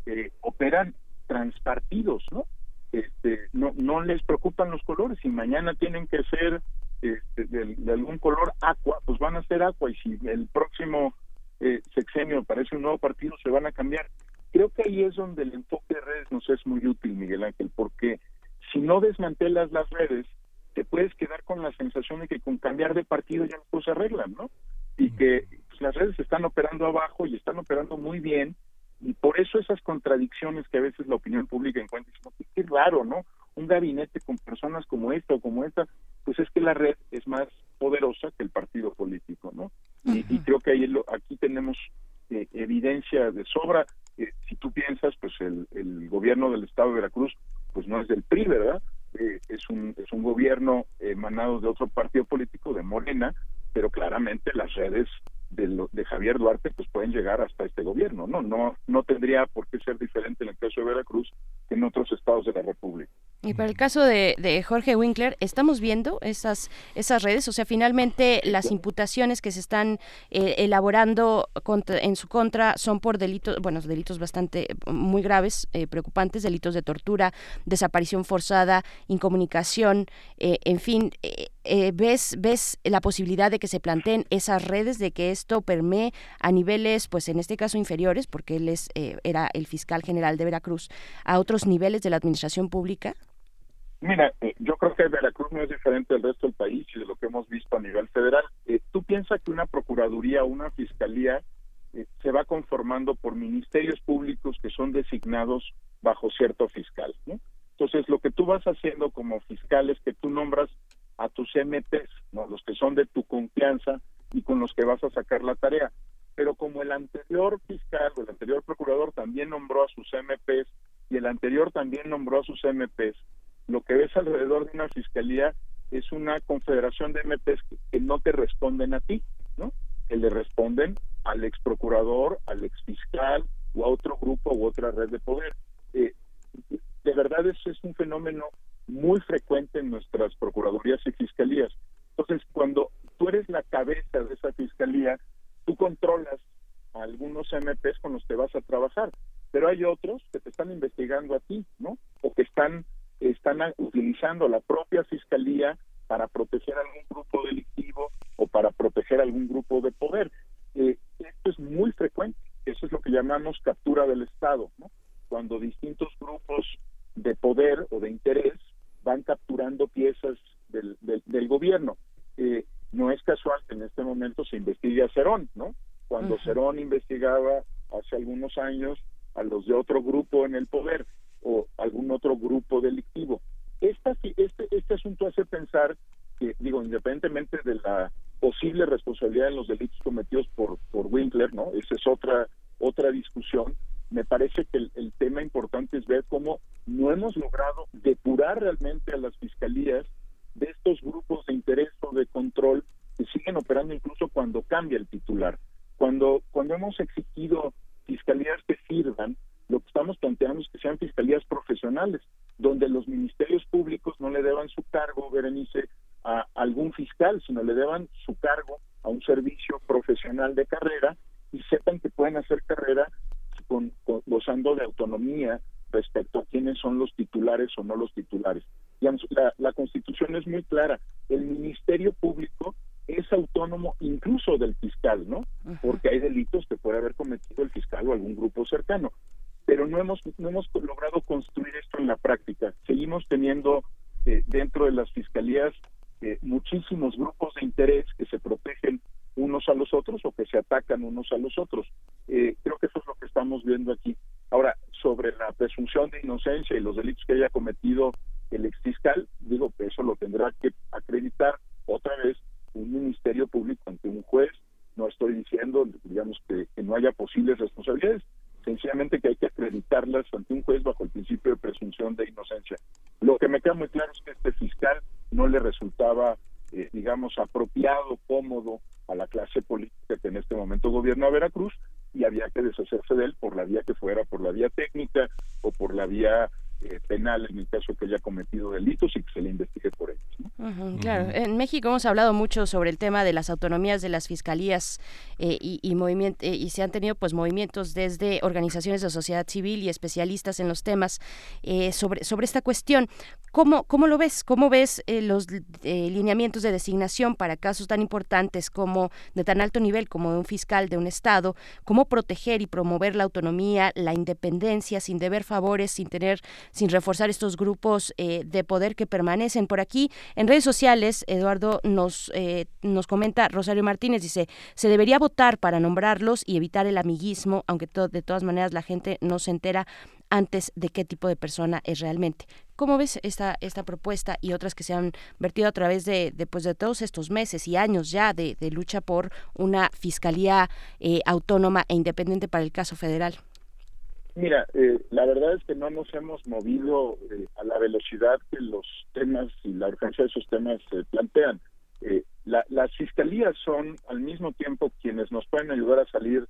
eh, operan transpartidos, ¿no? Este, no, no les preocupan los colores, si mañana tienen que ser este, de, de, algún color aqua, pues van a ser aqua, y si el próximo eh, sexenio parece un nuevo partido, se van a cambiar. Creo que ahí es donde el enfoque de redes nos es muy útil, Miguel Ángel, porque si no desmantelas las redes, te puedes quedar con la sensación de que con cambiar de partido ya las cosas se arreglan, ¿no? Y que pues, las redes están operando abajo y están operando muy bien, y por eso esas contradicciones que a veces la opinión pública encuentra, es que raro, ¿no? Un gabinete con personas como esta o como esta, pues es que la red es más poderosa que el partido político, ¿no? y, creo que ahí aquí tenemos eh, evidencia de sobra. Eh, si tú piensas, pues el, el, gobierno del estado de Veracruz, pues no es del PRI, ¿verdad? eh, es, un, es un gobierno emanado de otro partido político, de Morena, pero claramente las redes de, de Javier Duarte pues pueden llegar hasta este gobierno, ¿no? No, no tendría por qué ser diferente en el caso de Veracruz que en otros estados de la República. Y para el caso de, Jorge Winkler, ¿estamos viendo esas, esas redes? O sea, finalmente las imputaciones que se están eh, elaborando en su contra son por delitos, bueno, delitos bastante muy graves, eh, preocupantes, delitos de tortura, desaparición forzada, incomunicación, eh, en fin, ¿ves, ¿ves la posibilidad de que se planteen esas redes, de que esto permee a niveles, pues en este caso inferiores, porque él es, era el fiscal general de Veracruz, a otros niveles de la administración pública? Mira, eh, yo creo que Veracruz no es diferente del resto del país y de lo que hemos visto a nivel federal. Eh, ¿Tú piensas que una procuraduría o una fiscalía eh, se va conformando por ministerios públicos que son designados bajo cierto fiscal? Entonces, lo que tú vas haciendo como fiscal es que tú nombras a tus MPs, ¿no? los que son de tu confianza y con los que vas a sacar la tarea. Pero como el anterior fiscal o el anterior procurador también nombró a sus MPs y el anterior también nombró a sus MPs, lo que ves alrededor de una fiscalía es una confederación de MPs que, no te responden a ti, ¿no? Que le responden al ex procurador, al ex fiscal o a otro grupo u otra red de poder. Eh, de verdad eso es un fenómeno muy frecuente en nuestras procuradurías y fiscalías. Entonces, cuando tú eres la cabeza de esa fiscalía, tú controlas a algunos MPs con los que vas a trabajar, pero hay otros que te están investigando a ti, ¿no? O que están están utilizando la propia fiscalía para proteger algún grupo delictivo o para proteger algún grupo de poder. Eh, esto es muy frecuente, eso es lo que llamamos captura del Estado, ¿no? cuando distintos grupos de poder o de interés van capturando piezas del, del, gobierno. Eh, no es casual que en este momento se investigue a Cerón, ¿no? Cuando Cerón investigaba hace algunos años a los de otro grupo en el poder o algún otro grupo delictivo. Esta, este, este asunto hace pensar que, digo, independientemente de la posible responsabilidad en los delitos cometidos por, por Winkler, ¿no? Esa es otra, otra discusión. Me parece que el, tema importante es ver cómo no hemos logrado depurar realmente a las fiscalías de estos grupos de interés o de control que siguen operando incluso cuando cambia el titular. Cuando, cuando hemos exigido fiscalías que sirvan, lo que estamos planteando es que sean fiscalías profesionales, donde los ministerios públicos no le deban su cargo, Berenice, a algún fiscal, sino le deban su cargo a un servicio profesional de carrera y sepan que pueden hacer carrera con, gozando de autonomía respecto a quiénes son los titulares o no los titulares. la, la Constitución es muy clara. El Ministerio Público es autónomo incluso del fiscal, ¿no? Porque hay delitos que puede haber cometido el fiscal o algún grupo cercano pero no hemos, no hemos logrado construir esto en la práctica. Seguimos teniendo eh, dentro de las fiscalías eh, muchísimos grupos de interés que se protegen unos a los otros o que se atacan unos a los otros. Eh, creo que eso es lo que estamos viendo aquí. Ahora, sobre la presunción de inocencia y los delitos que haya cometido el ex fiscal, digo que eso lo tendrá que acreditar otra vez un ministerio público ante un juez. No estoy diciendo, digamos, que no haya posibles responsabilidades, sencillamente que hay que acreditarlas ante un juez bajo el principio de presunción de inocencia. Lo que me queda muy claro es que este fiscal no le resultaba, eh, digamos, apropiado, cómodo a la clase política que en este momento gobierna Veracruz y había que deshacerse de él por la vía que fuera, por la vía técnica o por la vía eh, penal en el caso que haya cometido delitos y que se le investigue por claro, en México hemos hablado mucho sobre el tema de las autonomías de las fiscalías eh, y, y, eh, y se han tenido pues movimientos desde organizaciones de sociedad civil y especialistas en los temas sobre, sobre esta cuestión. ¿Cómo, ¿Cómo lo ves? ¿Cómo ves los lineamientos de designación para casos tan importantes como de tan alto nivel como de un fiscal de un Estado? ¿Cómo proteger y promover la autonomía, la independencia sin deber favores, sin tener sin reforzar estos grupos eh, de poder que permanecen por aquí. En redes sociales, Eduardo nos, eh, nos comenta, Rosario Martínez dice, se debería votar para nombrarlos y evitar el amiguismo, aunque de todas maneras la gente no se entera antes de qué tipo de persona es realmente. ¿Cómo ves esta, esta propuesta y otras que se han vertido a través de, pues, de todos estos meses y años ya de, lucha por una fiscalía eh, autónoma e independiente para el caso federal? Mira, eh, la verdad es que no nos hemos movido eh, a la velocidad que los temas y la urgencia de esos temas se plantean. Eh, las fiscalías son al mismo tiempo quienes nos pueden ayudar a salir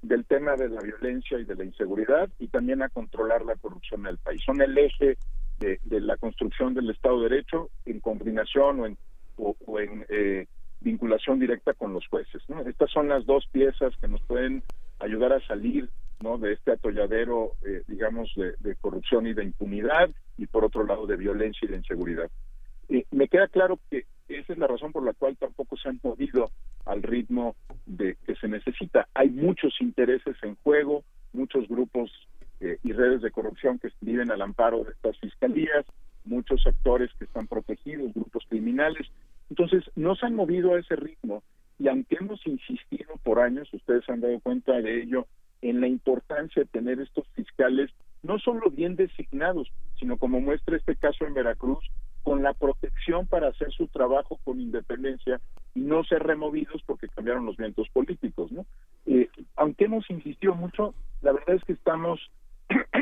del tema de la violencia y de la inseguridad y también a controlar la corrupción en el país. Son el eje de, la construcción del Estado de Derecho en combinación o en, o, en vinculación directa con los jueces. Estas son las dos piezas que nos pueden ayudar a salir ¿no? de este atolladero, eh, digamos, de, corrupción y de impunidad, y por otro lado de violencia y de inseguridad. me queda claro que esa es la razón por la cual tampoco se han movido al ritmo de que se necesita. Hay muchos intereses en juego, muchos grupos eh, y redes de corrupción que viven al amparo de estas fiscalías, muchos actores que están protegidos, grupos criminales. Entonces, no se han movido a ese ritmo y aunque hemos insistido por años, ustedes han dado cuenta de ello, en la importancia de tener estos fiscales no solo bien designados, sino como muestra este caso en Veracruz, con la protección para hacer su trabajo con independencia y no ser removidos porque cambiaron los vientos políticos, ¿no? Eh, aunque hemos insistido mucho, la verdad es que estamos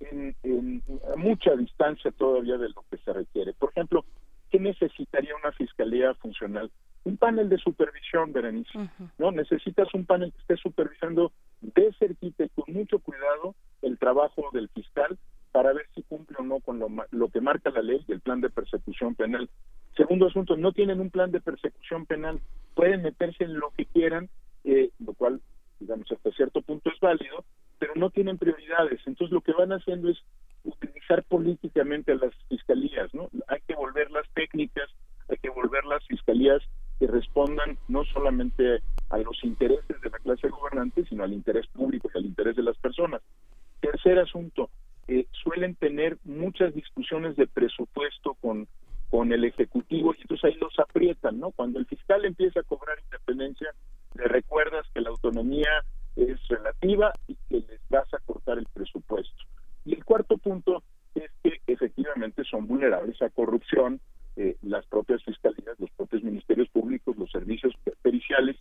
en, en, mucha distancia todavía de lo que se requiere. Por ejemplo, ¿qué necesitaría una fiscalía funcional? Un panel de supervisión, Berenice, ¿no? Necesitas un panel que esté supervisando de cerquita con mucho cuidado el trabajo del fiscal para ver si cumple o no con lo, lo que marca la ley y el plan de persecución penal. Segundo asunto, no tienen un plan de persecución penal, pueden meterse en lo que quieran, eh, lo cual, digamos, hasta cierto punto es válido, pero no tienen prioridades. Entonces, lo que van haciendo es utilizar políticamente a las fiscalías, ¿no? Hay que volver las técnicas, hay que volver las fiscalías que respondan no solamente a los intereses de la clase gobernante, sino al interés público y al interés de las personas. Tercer asunto, eh, suelen tener muchas discusiones de presupuesto con, con el Ejecutivo y entonces ahí los aprietan, ¿no? Cuando el fiscal empieza a cobrar independencia, le recuerdas que la autonomía es relativa y que les vas a cortar el presupuesto. Y el cuarto punto es que efectivamente son vulnerables a corrupción eh, las propias fiscalías, los propios ministerios públicos, los servicios periciales,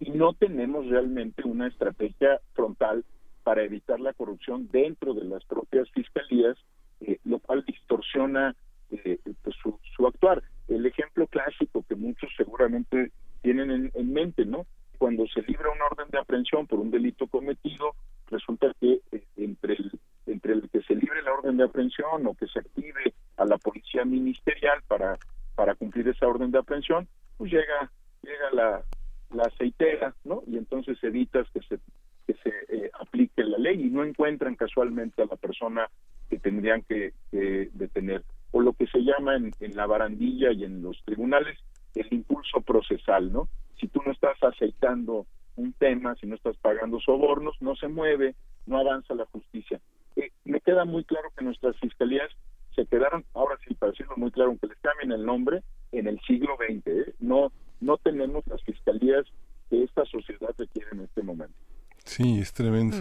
y no tenemos realmente una estrategia frontal para evitar la corrupción dentro de las propias fiscalías, eh, lo cual distorsiona eh, pues, su, su, actuar. El ejemplo clásico que muchos seguramente tienen en, en, mente, ¿no? Cuando se libra una orden de aprehensión por un delito cometido, resulta que entre el entre el que se libre la orden de aprehensión o que se active a la policía ministerial para, para cumplir esa orden de aprehensión, pues llega, llega la, la aceitera, ¿no? Y entonces evitas que se, que se eh, aplique la ley y no encuentran casualmente a la persona que tendrían que, detener. O lo que se llama en, en la barandilla y en los tribunales el impulso procesal, ¿no? Si tú no estás aceitando un tema, si no estás pagando sobornos, no se mueve, no avanza la justicia. Eh, me queda muy claro que nuestras fiscalías se quedaron, ahora sí, para decirlo muy claro, aunque les cambien el nombre, en el siglo XX. ¿eh? No, no tenemos las fiscalías que esta sociedad requiere en este momento. Sí, es tremendo.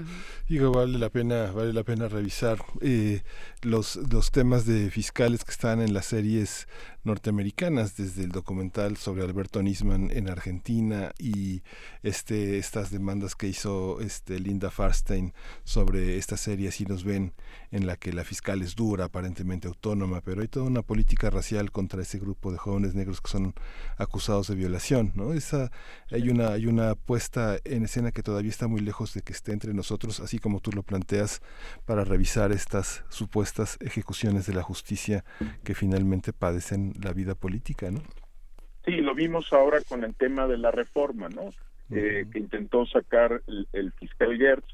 Digo, vale la pena, vale la pena revisar eh, los, los temas de fiscales que están en las series norteamericanas, desde el documental sobre Alberto Nisman en Argentina y este, estas demandas que hizo este, Linda Farstein sobre esta serie Así nos ven, en la que la fiscal es dura, aparentemente autónoma, pero hay toda una política racial contra ese grupo de jóvenes negros que son acusados de violación, ¿no? Esa, hay una, hay una puesta en escena que todavía está muy lejos de que esté entre nosotros, así como tú lo planteas, para revisar estas supuestas ejecuciones de la justicia que finalmente padecen la vida política, ¿no? Sí, lo vimos ahora con el tema de la reforma, ¿no? Eh, que intentó sacar el, fiscal Gertz.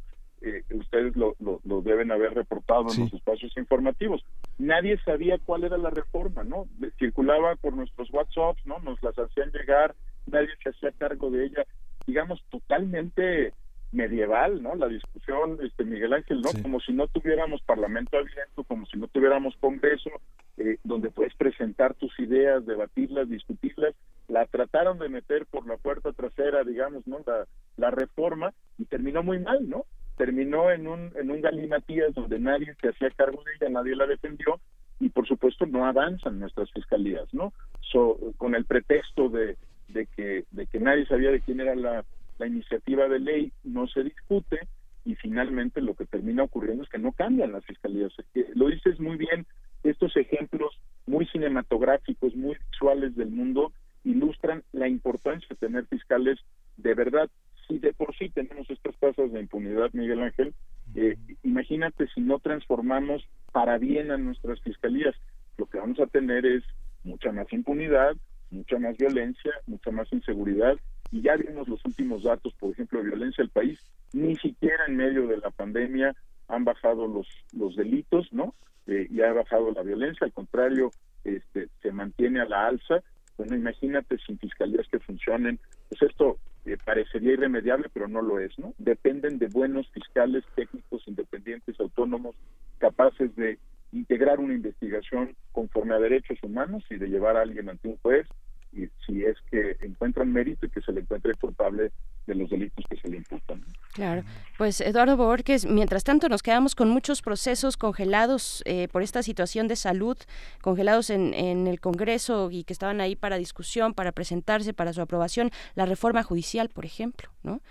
Eh, ustedes lo, lo, deben haber reportado en los espacios informativos. Nadie sabía cuál era la reforma, ¿no? Circulaba por nuestros WhatsApps, ¿no? Nos las hacían llegar, nadie se hacía cargo de ella. Digamos, totalmente medieval, ¿no? La discusión, este Miguel Ángel, ¿no? Como si no tuviéramos parlamento abierto, como si no tuviéramos congreso, eh, donde puedes presentar tus ideas, debatirlas, discutirlas. La trataron de meter por la puerta trasera, digamos, ¿no? La, la reforma y terminó muy mal, ¿no? Terminó en un en un galimatías donde nadie se hacía cargo de ella, nadie la defendió y por supuesto no avanzan nuestras fiscalías, ¿no? con el pretexto de, de que de que nadie sabía de quién era la la iniciativa de ley no se discute y finalmente lo que termina ocurriendo es que no cambian las fiscalías. Lo dices muy bien, estos ejemplos muy cinematográficos, muy visuales del mundo ilustran la importancia de tener fiscales de verdad. Si de por sí tenemos estas tasas de impunidad, Miguel Ángel, eh, imagínate si no transformamos para bien a nuestras fiscalías, lo que vamos a tener es mucha más impunidad, mucha más violencia, mucha más inseguridad y ya vimos los últimos datos, por ejemplo, de violencia del país, ni siquiera en medio de la pandemia han bajado los, los delitos, ¿no? Eh, y ha bajado la violencia, al contrario, este, se mantiene a la alza. Bueno, imagínate sin fiscalías que funcionen, pues esto eh, parecería irremediable, pero no lo es, ¿no? Dependen de buenos fiscales técnicos independientes, autónomos, capaces de integrar una investigación conforme a derechos humanos y de llevar a alguien ante un juez y si es que encuentran mérito y que se le encuentre culpable de los delitos que se le imputan. Claro, pues Eduardo Borges, mientras tanto nos quedamos con muchos procesos congelados eh, por esta situación de salud, congelados en, en, el Congreso y que estaban ahí para discusión, para presentarse, para su aprobación, la reforma judicial, por ejemplo, ¿no?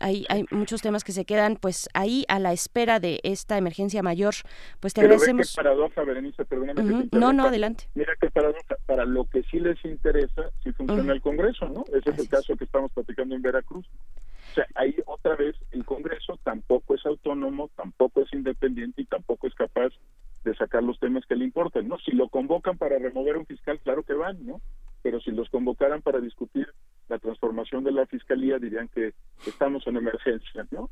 Hay, hay muchos temas que se quedan pues ahí a la espera de esta emergencia mayor. Pues te agradecemos. Qué paradoja, Berenice, perdóname. No, no, adelante. Mira qué paradoja. Para lo que sí les interesa, sí funciona el Congreso, ¿no? Ese es el caso que estamos platicando en Veracruz. O sea, ahí otra vez el Congreso tampoco es autónomo, tampoco es independiente y tampoco es capaz de sacar los temas que le importan, ¿no? Si lo convocan para remover un fiscal, claro que van, ¿no? Pero si los convocaran para discutir la transformación de la fiscalía dirían que estamos en emergencia, ¿no?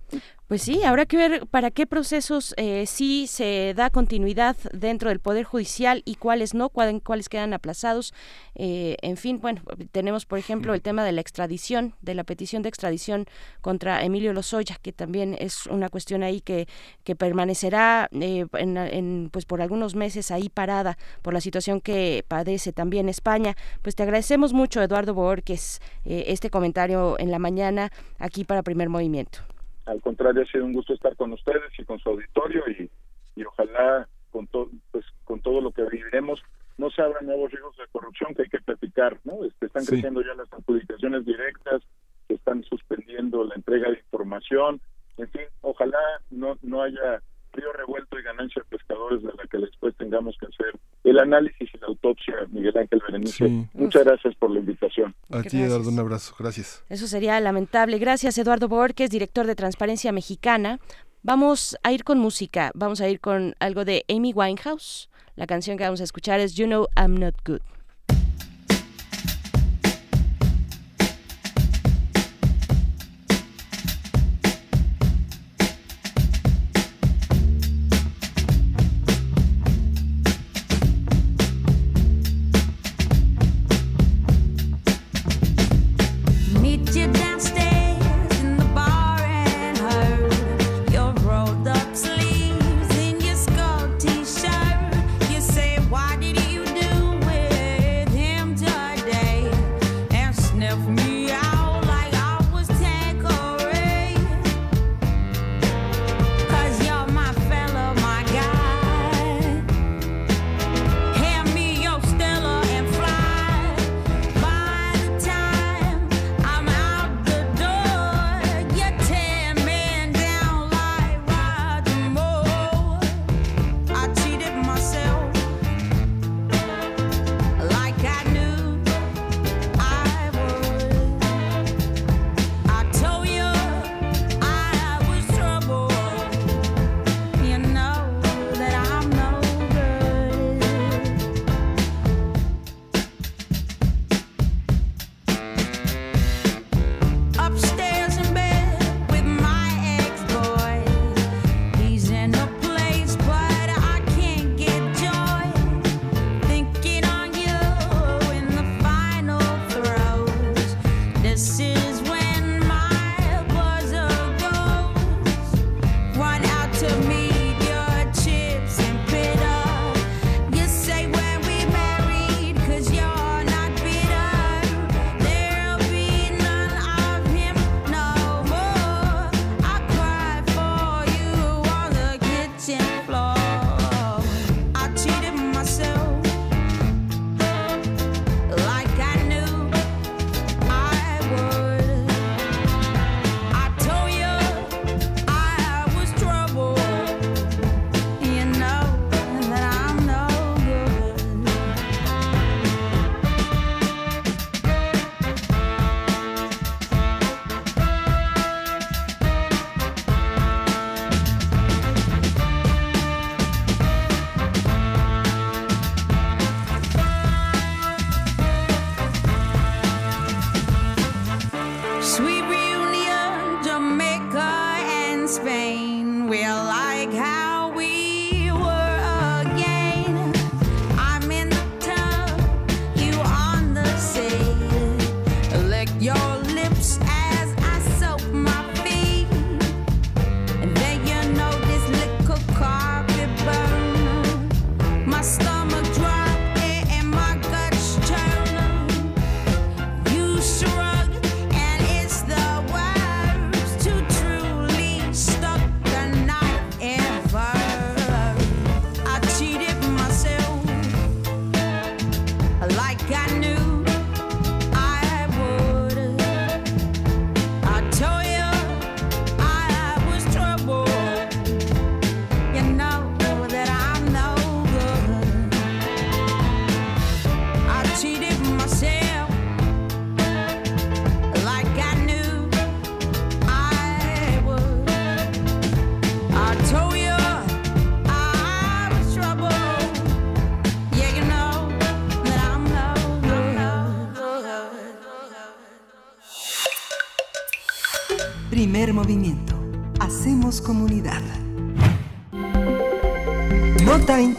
Pues sí, habrá que ver para qué procesos eh, sí se da continuidad dentro del Poder Judicial y cuáles no, cuáles, quedan aplazados. Eh, en fin, bueno, tenemos por ejemplo el tema de la extradición, de la petición de extradición contra Emilio Lozoya, que también es una cuestión ahí que, que permanecerá eh, en, pues por algunos meses ahí parada por la situación que padece también España. Pues te agradecemos mucho, Eduardo Borges eh, este comentario en la mañana aquí para Primer Movimiento. Al contrario, ha sido un gusto estar con ustedes y con su auditorio y, y ojalá con, todo pues, con todo lo que viviremos no se abran nuevos riesgos de corrupción que hay que platicar, ¿no? Este, están creciendo ya las adjudicaciones directas, se están suspendiendo la entrega de información, en fin, ojalá no, no haya río revuelto y ganancia de pescadores de la que después tengamos que hacer el análisis y la autopsia, Miguel Ángel Berenice. Muchas gracias por la invitación. A ti, Eduardo, un abrazo. Gracias. Eso sería lamentable. Gracias, Eduardo Borges, director de Transparencia Mexicana. Vamos a ir con música. Vamos a ir con algo de Amy Winehouse. La canción que vamos a escuchar es You Know I'm Not Good.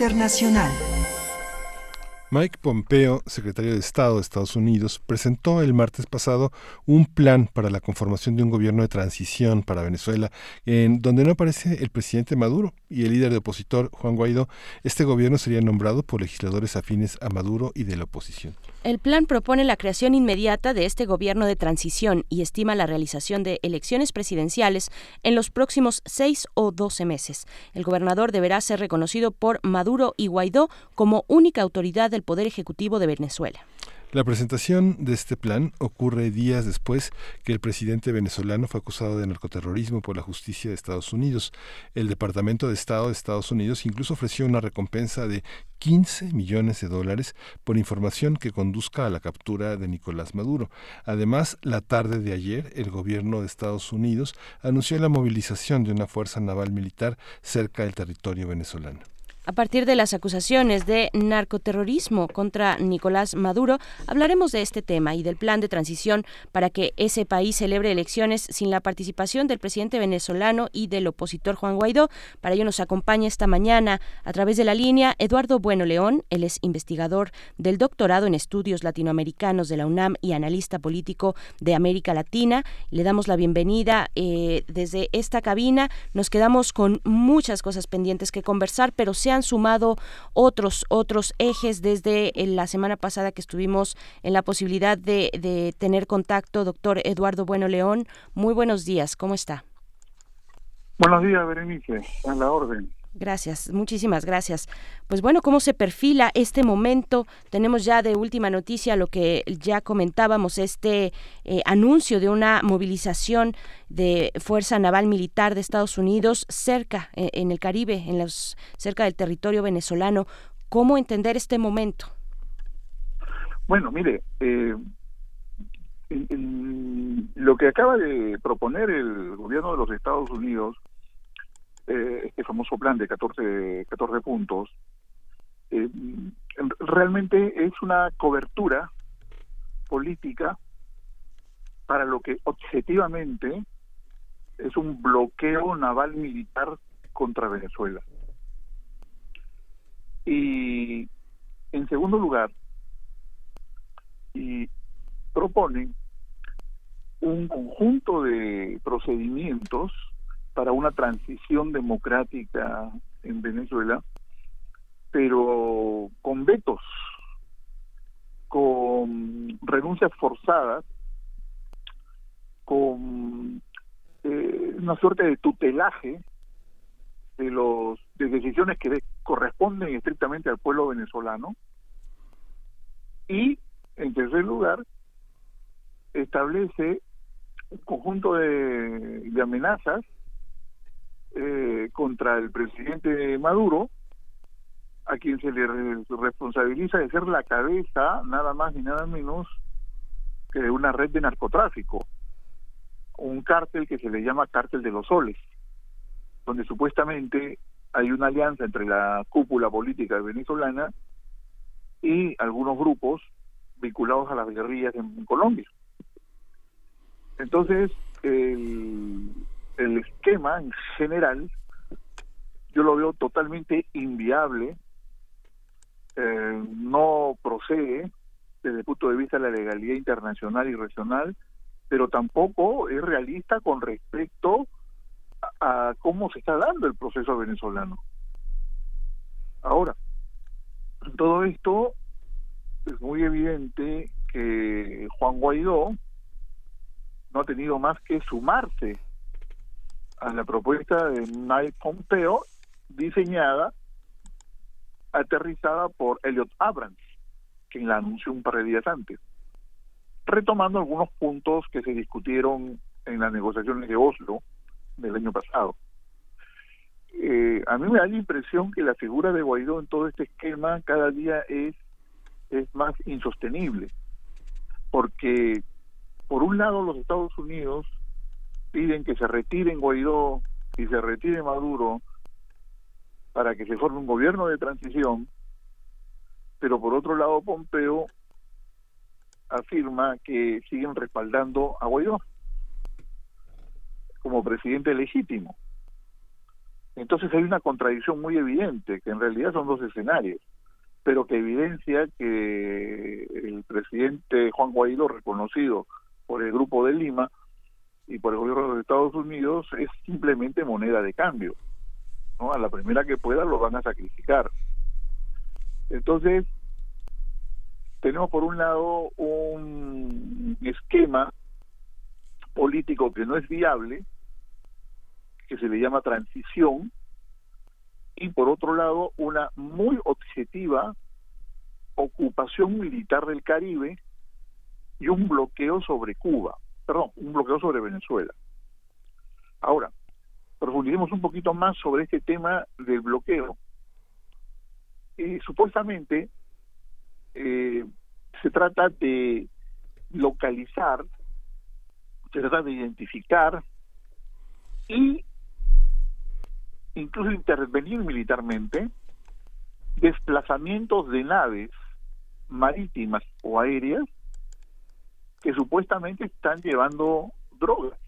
Internacional. Mike Pompeo, secretario de Estado de Estados Unidos, presentó el martes pasado un plan para la conformación de un gobierno de transición para Venezuela, en donde no aparece el presidente Maduro y el líder de opositor Juan Guaidó. Este gobierno sería nombrado por legisladores afines a Maduro y de la oposición. El plan propone la creación inmediata de este gobierno de transición y estima la realización de elecciones presidenciales en los próximos seis o doce meses. El gobernador deberá ser reconocido por Maduro y Guaidó como única autoridad del Poder Ejecutivo de Venezuela. La presentación de este plan ocurre días después que el presidente venezolano fue acusado de narcoterrorismo por la justicia de Estados Unidos. El Departamento de Estado de Estados Unidos incluso ofreció una recompensa de 15 millones de dólares por información que conduzca a la captura de Nicolás Maduro. Además, la tarde de ayer, el gobierno de Estados Unidos anunció la movilización de una fuerza naval militar cerca del territorio venezolano. A partir de las acusaciones de narcoterrorismo contra Nicolás Maduro, hablaremos de este tema y del plan de transición para que ese país celebre elecciones sin la participación del presidente venezolano y del opositor Juan Guaidó. Para ello nos acompaña esta mañana a través de la línea Eduardo Bueno León. Él es investigador del doctorado en estudios latinoamericanos de la UNAM y analista político de América Latina. Le damos la bienvenida eh, desde esta cabina. Nos quedamos con muchas cosas pendientes que conversar, pero se han sumado otros, otros ejes desde eh, la semana pasada que estuvimos en la posibilidad de, de tener contacto. Doctor Eduardo Bueno León, muy buenos días, ¿cómo está? Buenos días, Berenice, a la orden. Gracias, muchísimas gracias. Pues bueno, ¿cómo se perfila este momento? Tenemos ya de última noticia lo que ya comentábamos, este eh, anuncio de una movilización de Fuerza Naval Militar de Estados Unidos cerca, eh, en el Caribe, en los, cerca del territorio venezolano. ¿Cómo entender este momento? Bueno, mire, eh, lo que acaba de proponer el gobierno de los Estados Unidos eh, este famoso plan de 14, 14 puntos, eh, realmente es una cobertura política para lo que objetivamente es un bloqueo naval militar contra Venezuela. Y en segundo lugar, y proponen un conjunto de procedimientos para una transición democrática en Venezuela, pero con vetos, con renuncias forzadas, con eh, una suerte de tutelaje de los de decisiones que corresponden estrictamente al pueblo venezolano. Y en tercer lugar establece un conjunto de amenazas eh, contra el presidente Maduro, a quien se le responsabiliza de ser la cabeza, nada más ni nada menos, que de una red de narcotráfico, un cártel que se le llama cártel de los soles, donde supuestamente hay una alianza entre la cúpula política venezolana y algunos grupos vinculados a las guerrillas en Colombia. Entonces, el, el esquema en general yo lo veo totalmente inviable, eh, no procede desde el punto de vista de la legalidad internacional y regional, pero tampoco es realista con respecto a, cómo se está dando el proceso venezolano. Ahora, todo esto es muy evidente que Juan Guaidó no ha tenido más que sumarse a la propuesta de Mike Pompeo diseñada, aterrizada por Elliot Abrams, quien la anunció un par de días antes, retomando algunos puntos que se discutieron en las negociaciones de Oslo del año pasado. Eh, a mí me da la impresión que la figura de Guaidó en todo este esquema cada día es, es más insostenible, porque por un lado los Estados Unidos piden que se retiren Guaidó y se retire Maduro para que se forme un gobierno de transición, pero por otro lado Pompeo afirma que siguen respaldando a Guaidó como presidente legítimo. Entonces hay una contradicción muy evidente, que en realidad son dos escenarios, pero que evidencia que el presidente Juan Guaidó, reconocido por el Grupo de Lima y por el gobierno de Estados Unidos, es simplemente moneda de cambio. ¿no? A la primera que pueda lo van a sacrificar. Entonces, tenemos por un lado un esquema político que no es viable, que se le llama transición, y por otro lado una muy objetiva ocupación militar del Caribe y un bloqueo sobre Cuba, perdón, un bloqueo sobre Venezuela. Ahora, profundicemos un poquito más sobre este tema del bloqueo. Eh, supuestamente eh, se trata de localizar, se trata de identificar y incluso intervenir militarmente desplazamientos de naves marítimas o aéreas que supuestamente están llevando drogas.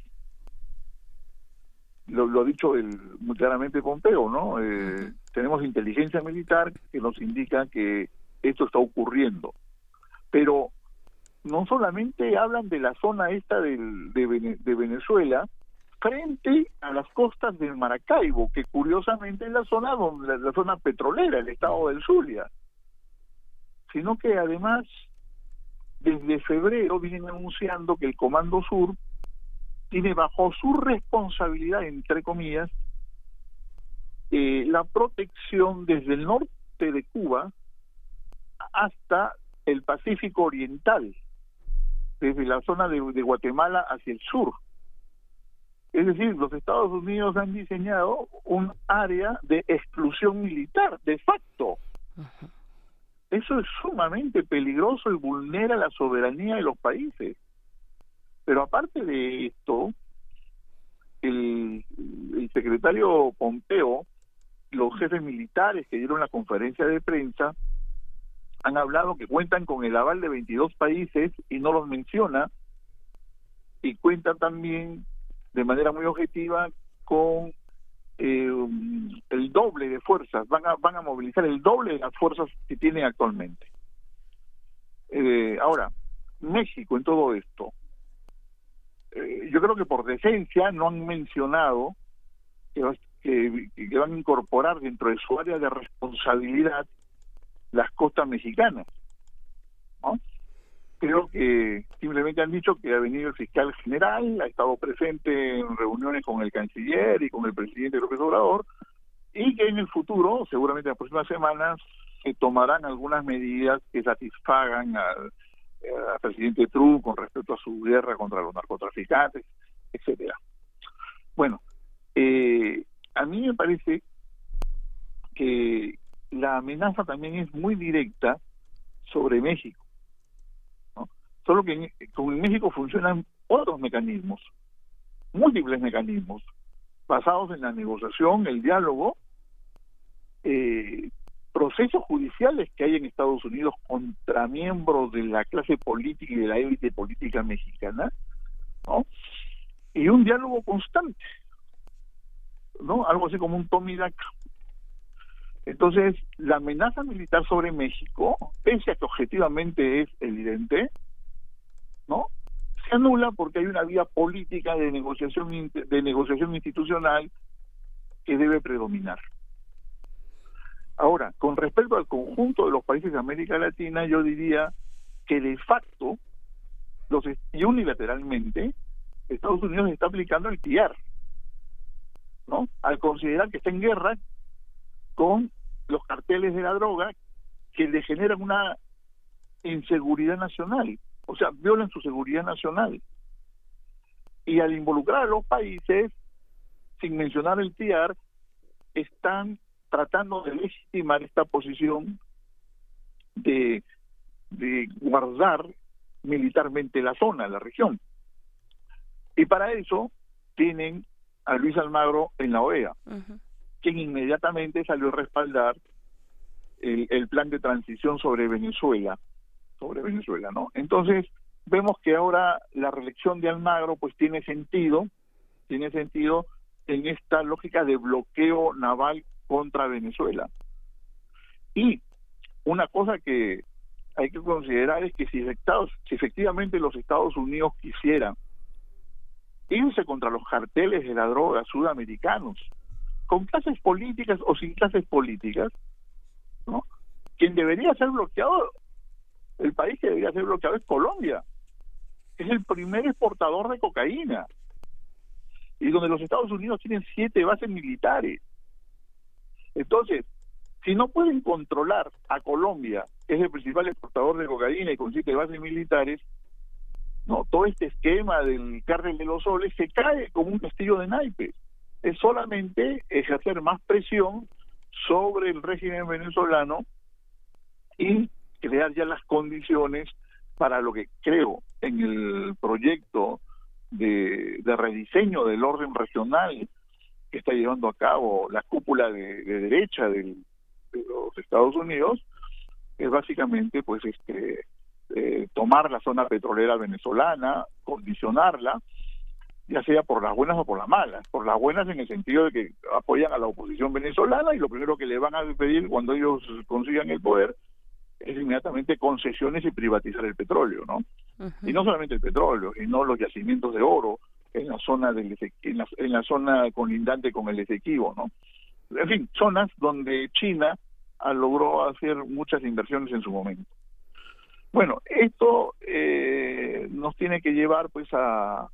Lo, ha dicho el, muy claramente Pompeo, ¿no? Eh, tenemos inteligencia militar que nos indica que esto está ocurriendo. Pero no solamente hablan de la zona esta del, de, de Venezuela, frente a las costas del Maracaibo, que curiosamente es la zona donde la, zona petrolera, el estado del Zulia, sino que además desde febrero vienen anunciando que el Comando Sur tiene bajo su responsabilidad, entre comillas, eh, la protección desde el norte de Cuba hasta el Pacífico Oriental, desde la zona de Guatemala hacia el sur. Es decir, los Estados Unidos han diseñado un área de exclusión militar, de facto. Eso es sumamente peligroso y vulnera la soberanía de los países. Pero aparte de esto, el, el secretario Pompeo, los jefes militares que dieron la conferencia de prensa, han hablado que cuentan con el aval de 22 países y no los menciona, y cuentan también de manera muy objetiva con eh, el doble de fuerzas, van a, van a movilizar el doble de las fuerzas que tienen actualmente. Eh, ahora, México en todo esto, eh, yo creo que por decencia no han mencionado que, que, que van a incorporar dentro de su área de responsabilidad las costas mexicanas. ¿no? Creo que simplemente han dicho que ha venido el fiscal general, ha estado presente en reuniones con el canciller y con el presidente López Obrador, y que en el futuro, seguramente en las próximas semanas, se tomarán algunas medidas que satisfagan al, eh, presidente Trump con respecto a su guerra contra los narcotraficantes, etcétera. Bueno, eh, a mí me parece que la amenaza también es muy directa sobre México Solo que en, en México funcionan otros mecanismos, múltiples mecanismos, basados en la negociación, el diálogo, eh, procesos judiciales que hay en Estados Unidos contra miembros de la clase política y de la élite política mexicana, ¿no? Y un diálogo constante, ¿no? Algo así como un Tommy Entonces, la amenaza militar sobre México, pese a que objetivamente es evidente, ¿no? Se anula porque hay una vía política de negociación de negociación institucional que debe predominar. Ahora, con respecto al conjunto de los países de América Latina, yo diría que de facto los y unilateralmente Estados Unidos está aplicando el TIAR, ¿no? Al considerar que está en guerra con los carteles de la droga que le generan una inseguridad nacional, o sea, violan su seguridad nacional. Y al involucrar a los países, sin mencionar el TIAR, están tratando de legitimar esta posición de, de guardar militarmente la zona, la región. Y para eso tienen a Luis Almagro en la OEA, quien inmediatamente salió a respaldar el, el, plan de transición sobre Venezuela, sobre Venezuela, ¿no? Entonces vemos que ahora la reelección de Almagro pues tiene sentido, tiene sentido en esta lógica de bloqueo naval contra Venezuela. Y una cosa que hay que considerar es que si, si efectivamente los Estados Unidos quisieran irse contra los carteles de la droga sudamericanos, con clases políticas o sin clases políticas, ¿no? Quien debería ser bloqueado, el país que debería ser bloqueado es Colombia. Es el primer exportador de cocaína. Y donde los Estados Unidos tienen siete bases militares. Entonces, si no pueden controlar a Colombia, que es el principal exportador de cocaína y con siete bases militares, no, todo este esquema del cártel de los soles se cae como un castillo de naipes. Es solamente ejercer más presión sobre el régimen venezolano y crear ya las condiciones para lo que creo en el proyecto de, rediseño del orden regional que está llevando a cabo la cúpula de, derecha de los Estados Unidos es básicamente pues este eh, tomar la zona petrolera venezolana, condicionarla, ya sea por las buenas o por las malas. Por las buenas en el sentido de que apoyan a la oposición venezolana y lo primero que le van a pedir cuando ellos consigan el poder es inmediatamente concesiones y privatizar el petróleo, ¿no? Y no solamente el petróleo, sino los yacimientos de oro en la zona del en la, en la zona colindante con el Esequibo, ¿no? En fin, zonas donde China logró hacer muchas inversiones en su momento. Bueno, esto eh, nos tiene que llevar pues a,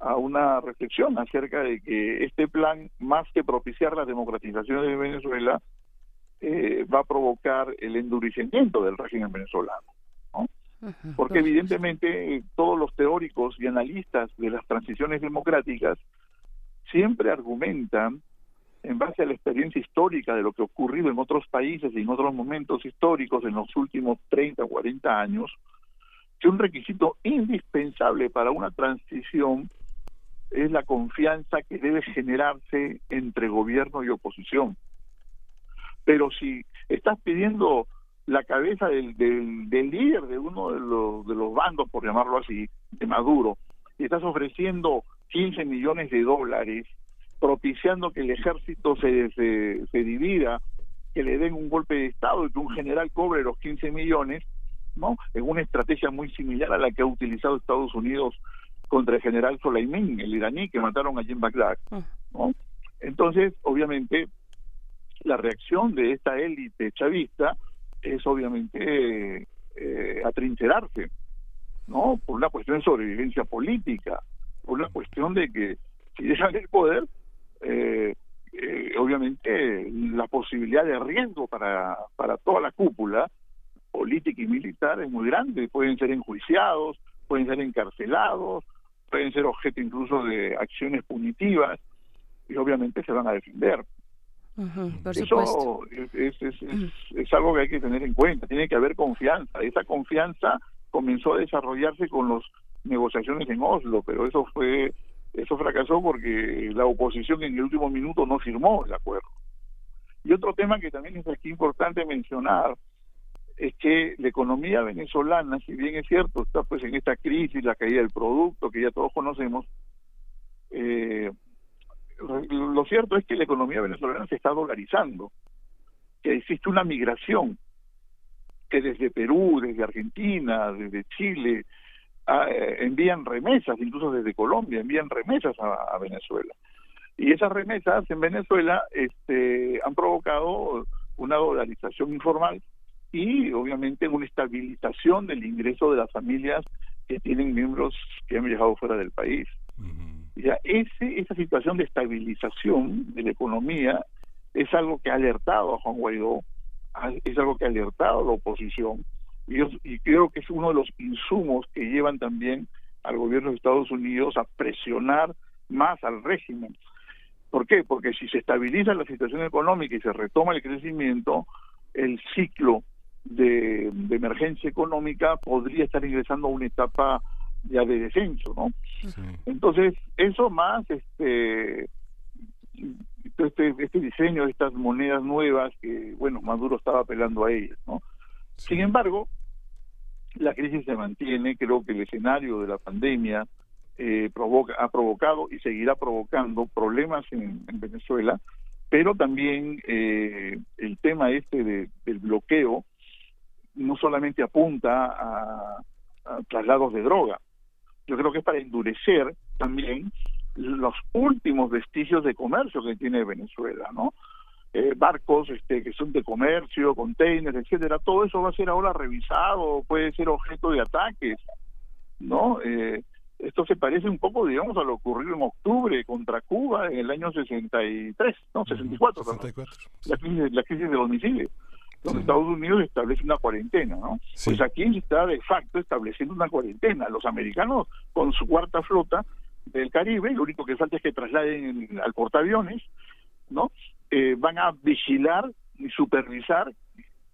a una reflexión acerca de que este plan, más que propiciar la democratización de Venezuela, eh, va a provocar el endurecimiento del régimen venezolano. ¿no? Porque evidentemente todos los teóricos y analistas de las transiciones democráticas siempre argumentan en base a la experiencia histórica de lo que ha ocurrido en otros países y en otros momentos históricos en los últimos 30 o 40 años, que un requisito indispensable para una transición es la confianza que debe generarse entre gobierno y oposición. Pero si estás pidiendo la cabeza del, del, líder de uno de los, de los bandos, por llamarlo así, de Maduro, y estás ofreciendo 15 millones de dólares, propiciando que el ejército se, se, se divida, que le den un golpe de Estado y que un general cobre los 15 millones, ¿no? Es una estrategia muy similar a la que ha utilizado Estados Unidos contra el general Soleimán, el iraní, que mataron allí en Bagdad, ¿no? Entonces, obviamente, la reacción de esta élite chavista es obviamente eh, atrincherarse, ¿no? Por una cuestión de sobrevivencia política, por una cuestión de que si dejan el poder, eh, eh, obviamente la posibilidad de riesgo para, para toda la cúpula política y militar es muy grande. Pueden ser enjuiciados, pueden ser encarcelados, pueden ser objeto incluso de acciones punitivas y obviamente se van a defender. Eso es, es, algo que hay que tener en cuenta, tiene que haber confianza. Esa confianza comenzó a desarrollarse con las negociaciones en Oslo, pero eso fue eso fracasó porque la oposición en el último minuto no firmó el acuerdo. Y otro tema que también es aquí importante mencionar es que la economía venezolana, si bien es cierto, está pues en esta crisis, la caída del producto que ya todos conocemos, eh, lo cierto es que la economía venezolana se está dolarizando, que existe una migración que desde Perú, desde Argentina, desde Chile, ah, eh, envían remesas, incluso desde Colombia envían remesas a, Venezuela. Y esas remesas en Venezuela este, han provocado una dolarización informal y obviamente una estabilización del ingreso de las familias que tienen miembros que han viajado fuera del país. Ya ese, esa situación de estabilización de la economía es algo que ha alertado a Juan Guaidó, es algo que ha alertado a la oposición y, y creo que es uno de los insumos que llevan también al gobierno de Estados Unidos a presionar más al régimen. ¿Por qué? Porque si se estabiliza la situación económica y se retoma el crecimiento, el ciclo de, emergencia económica podría estar ingresando a una etapa ya de descenso, ¿no? Entonces, eso más este, este este diseño de estas monedas nuevas que, bueno, Maduro estaba apelando a ellas, ¿no? Sin embargo, la crisis se mantiene, creo que el escenario de la pandemia eh, provoca, ha provocado y seguirá provocando problemas en, Venezuela, pero también eh, el tema este del bloqueo no solamente apunta a, traslados de droga, yo creo que es para endurecer también los últimos vestigios de comercio que tiene Venezuela, ¿no? Eh, barcos este, que son de comercio, containers, etcétera, todo eso va a ser ahora revisado, puede ser objeto de ataques, ¿no? Eh, esto se parece un poco, digamos, a lo ocurrido en octubre contra Cuba en el año 63, no, 64, 64. La, crisis, la crisis de los Estados Unidos establece una cuarentena, ¿no? Pues aquí está de facto estableciendo una cuarentena. Los americanos con su cuarta flota del Caribe, lo único que falta es que trasladen al portaaviones, ¿no? Eh, van a vigilar y supervisar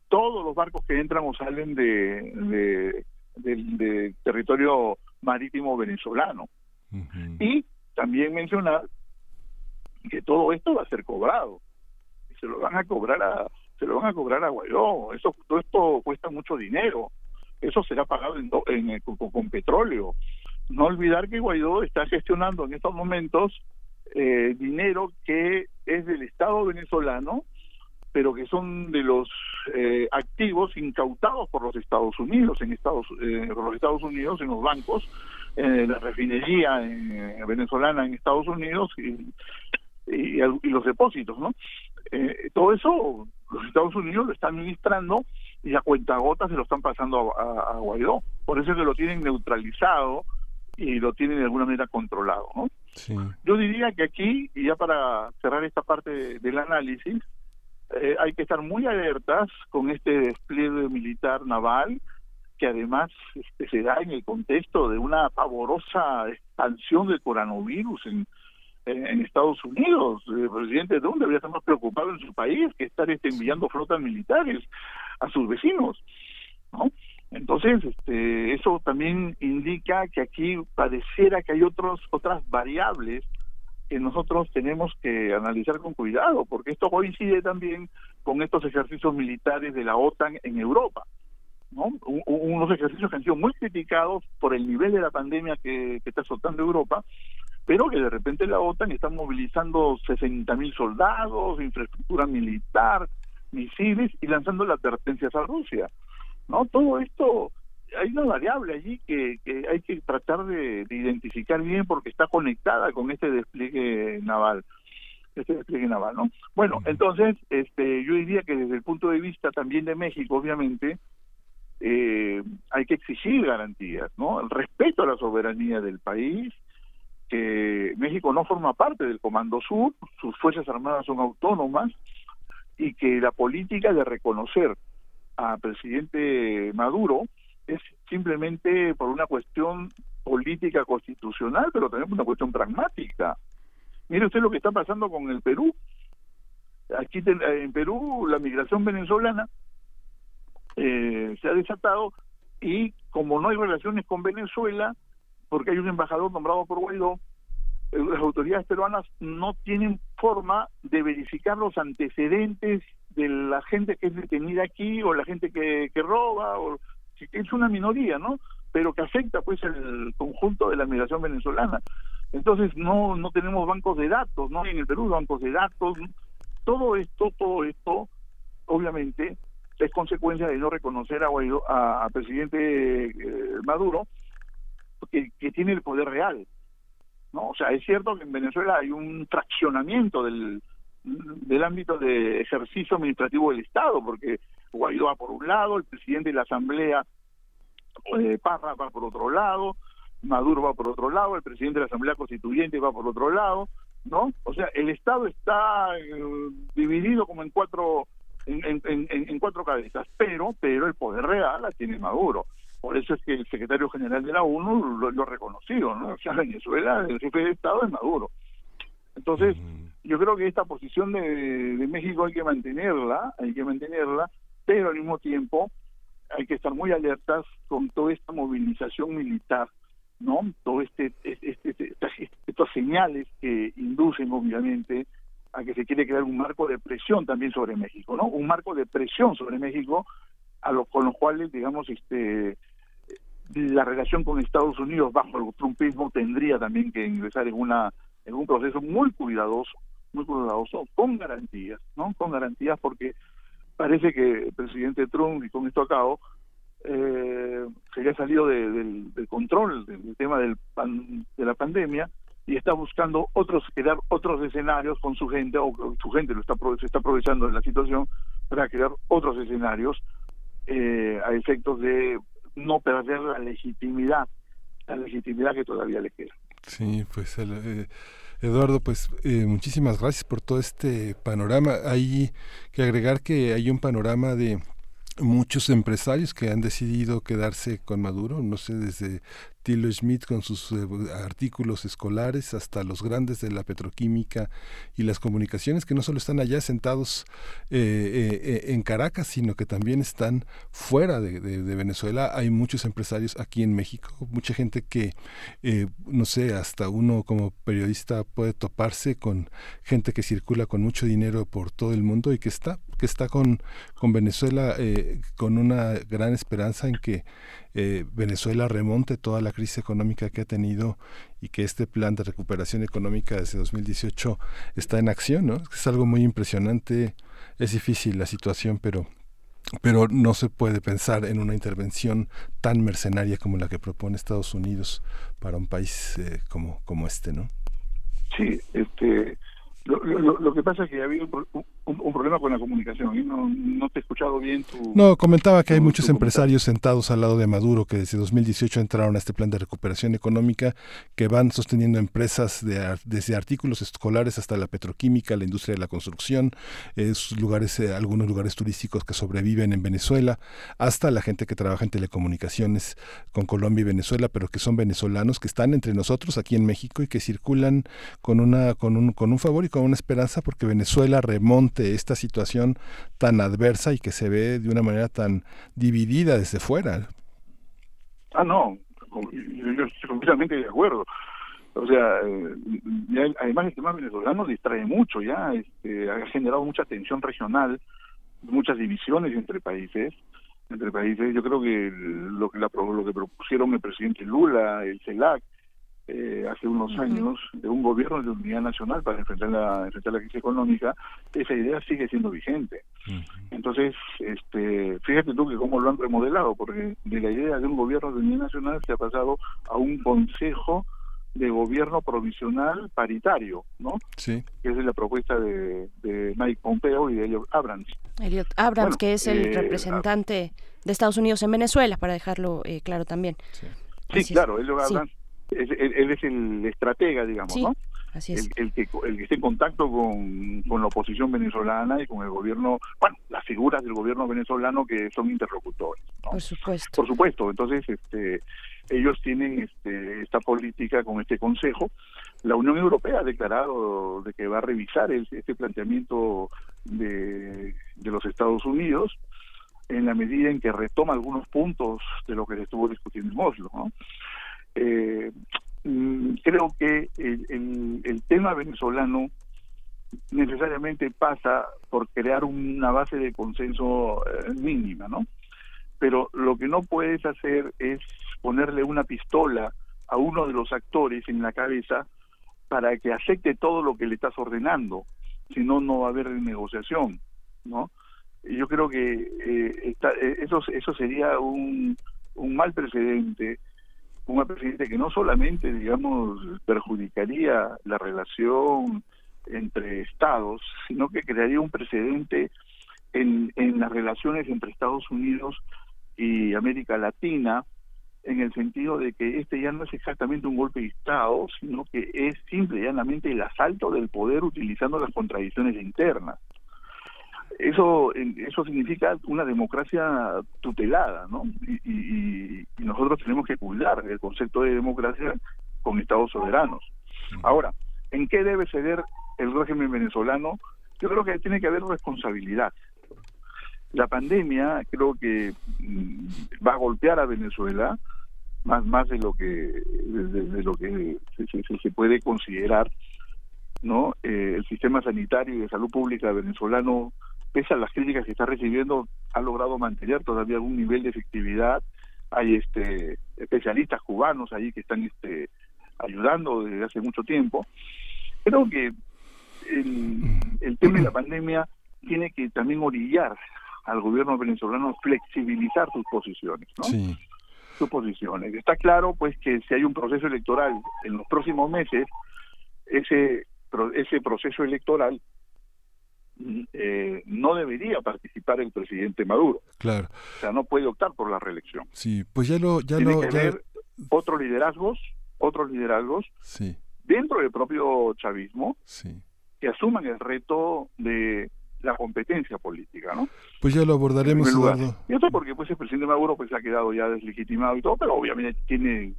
todos los barcos que entran o salen de, del territorio marítimo venezolano. Y también mencionar que todo esto va a ser cobrado. Se lo van a cobrar a se lo van a cobrar a Guaidó. Eso, todo esto cuesta mucho dinero. Eso será pagado en, con, petróleo. No olvidar que Guaidó está gestionando en estos momentos eh, dinero que es del Estado venezolano, pero que son de los eh, activos incautados por los Estados Unidos, en Estados, eh, por los Estados Unidos, en los bancos, en la refinería venezolana en Estados Unidos y, y, los depósitos, ¿no? todo eso los Estados Unidos lo están administrando y a cuentagotas se lo están pasando a, Guaidó. Por eso es que lo tienen neutralizado y lo tienen de alguna manera controlado. ¿no? Yo diría que aquí, y ya para cerrar esta parte del análisis, eh, hay que estar muy alertas con este despliegue militar naval que además este, se da en el contexto de una pavorosa expansión del coronavirus en, en, Estados Unidos. El presidente Trump debería estar más preocupado en su país que estar este, enviando flotas militares a sus vecinos. ¿no? Entonces, este, eso también indica que aquí pareciera que hay otros, otras variables que nosotros tenemos que analizar con cuidado, porque esto coincide también con estos ejercicios militares de la OTAN en Europa. ¿no? unos ejercicios que han sido muy criticados por el nivel de la pandemia que está soltando Europa, pero que de repente la OTAN está movilizando 60.000 soldados, infraestructura militar, misiles y lanzando las advertencias a Rusia. ¿no? Todo esto, hay una variable allí que, que hay que tratar de, identificar bien porque está conectada con este despliegue naval este despliegue naval, ¿no? Bueno, entonces, este, yo diría que desde el punto de vista también de México, obviamente, eh, hay que exigir garantías, ¿no? El respeto a la soberanía del país, que México no forma parte del Comando Sur, sus Fuerzas Armadas son autónomas y que la política de reconocer al presidente Maduro es simplemente por una cuestión política constitucional, pero también por una cuestión pragmática. Mire usted lo que está pasando con el Perú. Aquí en Perú la migración venezolana eh, se ha desatado y como no hay relaciones con Venezuela, porque hay un embajador nombrado por Guaidó, eh, las autoridades peruanas no tienen forma de verificar los antecedentes de la gente que es detenida aquí o la gente que, que roba, o es una minoría, ¿no? Pero que afecta pues el conjunto de la migración venezolana. Entonces no no tenemos bancos de datos, no en el Perú bancos de datos. Todo esto, todo esto, obviamente, es consecuencia de no reconocer a Guaidó, a, presidente eh, Maduro que, tiene el poder real. ¿no? O sea, es cierto que en Venezuela hay un fraccionamiento del, del ámbito de ejercicio administrativo del Estado, porque Guaidó va por un lado, el presidente de la Asamblea eh, Parra va por otro lado, Maduro va por otro lado, el presidente de la Asamblea Constituyente va por otro lado, ¿no? O sea, el Estado está eh, dividido como en cuatro en, en, en, cuatro cabezas, pero pero el poder real la tiene Maduro. Por eso es que el secretario general de la ONU lo, ha reconocido, ¿no? O sea, Venezuela, el jefe de Estado es Maduro. Entonces, yo creo que esta posición de, de México hay que mantenerla, hay que mantenerla, pero al mismo tiempo hay que estar muy alertas con toda esta movilización militar, ¿no? Todo este, este, este, estas señales que inducen obviamente a que se quiere crear un marco de presión también sobre México, ¿no? Un marco de presión sobre México a lo, con los cuales, digamos, este la relación con Estados Unidos bajo el trumpismo tendría también que ingresar en una en un proceso muy cuidadoso, muy cuidadoso, con garantías, ¿no? Con garantías porque parece que el presidente Trump, y con esto acabo, eh, se había salido del, control del, tema del de la pandemia y está buscando otros crear otros escenarios con su gente o su gente lo está se está aprovechando de la situación para crear otros escenarios eh, a efectos de no perder la legitimidad la legitimidad que todavía le queda sí pues eh, Eduardo, pues eh, muchísimas gracias por todo este panorama. Hay que agregar que hay un panorama de muchos empresarios que han decidido quedarse con Maduro, no sé, desde Tilo Schmidt con sus eh, artículos escolares hasta los grandes de la petroquímica y las comunicaciones que no solo están allá sentados eh, eh, en Caracas, sino que también están fuera de, Venezuela. Hay muchos empresarios aquí en México, mucha gente que, no sé, hasta uno como periodista puede toparse con gente que circula con mucho dinero por todo el mundo y que está, que está con, con Venezuela con una gran esperanza en que eh, Venezuela remonte toda la crisis económica que ha tenido y que este plan de recuperación económica desde 2018 está en acción, ¿no? Es algo muy impresionante, es difícil la situación, pero pero no se puede pensar en una intervención tan mercenaria como la que propone Estados Unidos para un país eh, como, como este, ¿no? Sí, este, lo, que pasa es que ha habido un, problema con la comunicación. y No, no te he escuchado bien tu... No, comentaba que hay muchos empresarios sentados al lado de Maduro que desde 2018 entraron a este plan de recuperación económica, que van sosteniendo empresas de, desde artículos escolares hasta la petroquímica, la industria de la construcción, lugares, eh, algunos lugares turísticos que sobreviven en Venezuela, hasta la gente que trabaja en telecomunicaciones con Colombia y Venezuela, pero que son venezolanos que están entre nosotros aquí en México y que circulan con, una, con, un, con un favor y con una esperanza porque Venezuela remonte esta situación tan adversa y que se ve de una manera tan dividida desde fuera. Ah, no, yo estoy completamente de acuerdo. O sea, eh, además el tema venezolano distrae mucho, ya este, ha generado mucha tensión regional, muchas divisiones entre países entre países. Yo creo que lo que, la, lo que propusieron el presidente Lula, el CELAC, eh, hace unos años de un gobierno de unidad nacional para enfrentar la, enfrentar la crisis económica, esa idea sigue siendo vigente. Entonces, este, fíjate tú que cómo lo han remodelado, porque de la idea de un gobierno de unidad nacional se ha pasado a un consejo de gobierno provisional paritario, ¿no? Sí. Que es la propuesta de, de Mike Pompeo y de Elliot Abrams. Elliot Abrams, que es el eh, representante de Estados Unidos en Venezuela, para dejarlo eh, claro también. Sí, claro, Elliot Abrams él, es el estratega, digamos, ¿no? Así es. El, que, el que esté en contacto con, con, la oposición venezolana y con el gobierno, bueno, las figuras del gobierno venezolano que son interlocutores. Por supuesto. Por supuesto. Entonces, este, ellos tienen este, esta política con este consejo. La Unión Europea ha declarado de que va a revisar este planteamiento de, de los Estados Unidos en la medida en que retoma algunos puntos de lo que se estuvo discutiendo en Oslo, ¿no? Eh, mm, creo que el, el, tema venezolano necesariamente pasa por crear una base de consenso eh, mínima, ¿no? Pero lo que no puedes hacer es ponerle una pistola a uno de los actores en la cabeza para que acepte todo lo que le estás ordenando, si no, no va a haber negociación, ¿no? Yo creo que eh, eh eso, eso sería un mal precedente un presidente que no solamente, digamos, perjudicaría la relación entre estados, sino que crearía un precedente en, en las relaciones entre Estados Unidos y América Latina, en el sentido de que este ya no es exactamente un golpe de Estado, sino que es simple y llanamente el asalto del poder utilizando las contradicciones internas. Eso, eso significa una democracia tutelada, ¿no? Y, nosotros tenemos que cuidar el concepto de democracia con estados soberanos. Ahora, ¿en qué debe ceder el régimen venezolano? Yo creo que tiene que haber responsabilidad. La pandemia creo que mm, va a golpear a Venezuela más más de lo que de, lo que se, puede considerar, ¿no? Eh, el sistema sanitario y de salud pública venezolano pese a las críticas que está recibiendo, ha logrado mantener todavía algún nivel de efectividad. Hay este especialistas cubanos ahí que están este ayudando desde hace mucho tiempo. Creo que el, tema de la pandemia tiene que también orillar al gobierno venezolano flexibilizar sus posiciones, ¿no? Sus posiciones. Está claro, pues, que si hay un proceso electoral en los próximos meses, ese ese proceso electoral eh, no debería participar el presidente Maduro. Claro. O sea, no puede optar por la reelección. Sí, pues ya lo... Ya Tiene lo, que haber otros liderazgos, otros liderazgos sí. dentro del propio chavismo sí. que asuman el reto de la competencia política, ¿no? Pues ya lo abordaremos, Eduardo. Y esto porque pues el presidente Maduro pues ha quedado ya deslegitimado y todo, pero obviamente tiene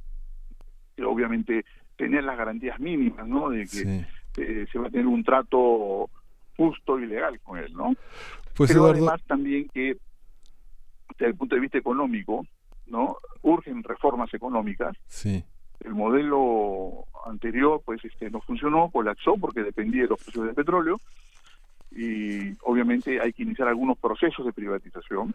obviamente tener las garantías mínimas, ¿no? De que eh, se va a tener un trato justo y legal con él, ¿no? Pues Pero además también que desde el punto de vista económico, ¿no? Urgen reformas económicas. Sí. El modelo anterior, pues, este, no funcionó, colapsó porque dependía de los precios del petróleo y obviamente hay que iniciar algunos procesos de privatización,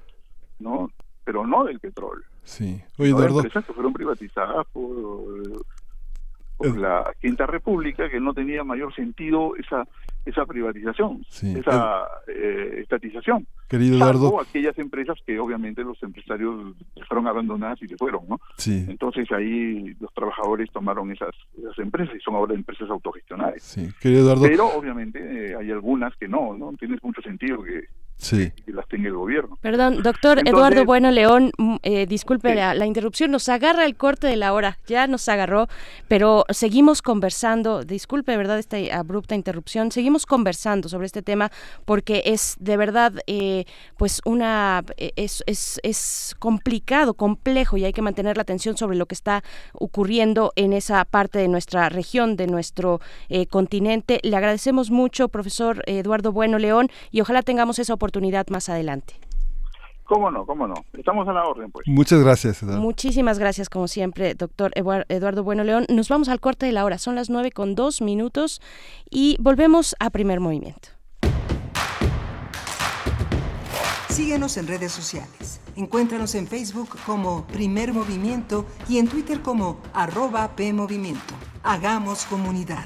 ¿no? Pero no del petróleo. Sí. Oye, Eduardo. empresas que fueron privatizadas por, por la Quinta República, que no tenía mayor sentido esa esa privatización, esa eh, estatización. Querido Eduardo. O aquellas empresas que obviamente los empresarios fueron abandonadas y se fueron, ¿no? Sí. Entonces ahí los trabajadores tomaron esas, esas empresas y son ahora empresas autogestionadas. Sí, querido Eduardo. Pero obviamente eh, hay algunas que no, ¿no? Tiene mucho sentido que, sí. que las tenga el gobierno. Perdón, doctor Eduardo Bueno León, mm, eh, disculpe la, la, interrupción, nos agarra el corte de la hora, ya nos agarró, pero seguimos conversando, disculpe, ¿verdad? Esta abrupta interrupción, seguimos conversando sobre este tema porque es de verdad eh, pues una eh, es, es, es, complicado, complejo y hay que mantener la atención sobre lo que está ocurriendo en esa parte de nuestra región, de nuestro eh, continente. Le agradecemos mucho, profesor Eduardo Bueno León, y ojalá tengamos esa oportunidad más adelante. ¿Cómo no? ¿Cómo no? Estamos a la orden, pues. Muchas gracias, Eduardo. Muchísimas gracias, como siempre, doctor Eduardo Bueno León. Nos vamos al corte de la hora. Son las nueve con dos minutos y volvemos a primer movimiento. Síguenos en redes sociales. Encuéntranos en Facebook como Primer Movimiento y en Twitter como arroba PMovimiento. Hagamos comunidad.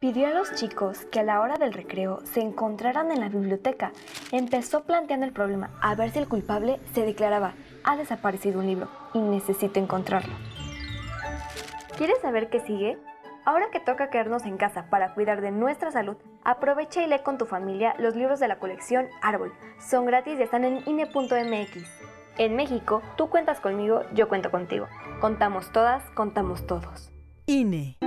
Pidió a los chicos que a la hora del recreo se encontraran en la biblioteca. Empezó planteando el problema a ver si el culpable se declaraba, ha desaparecido un libro y necesito encontrarlo. ¿Quieres saber qué sigue? Ahora que toca quedarnos en casa para cuidar de nuestra salud, aprovecha y lee con tu familia los libros de la colección Árbol. Son gratis y están en INE.mx. En México, tú cuentas conmigo, yo cuento contigo. Contamos todas, contamos todos. INE.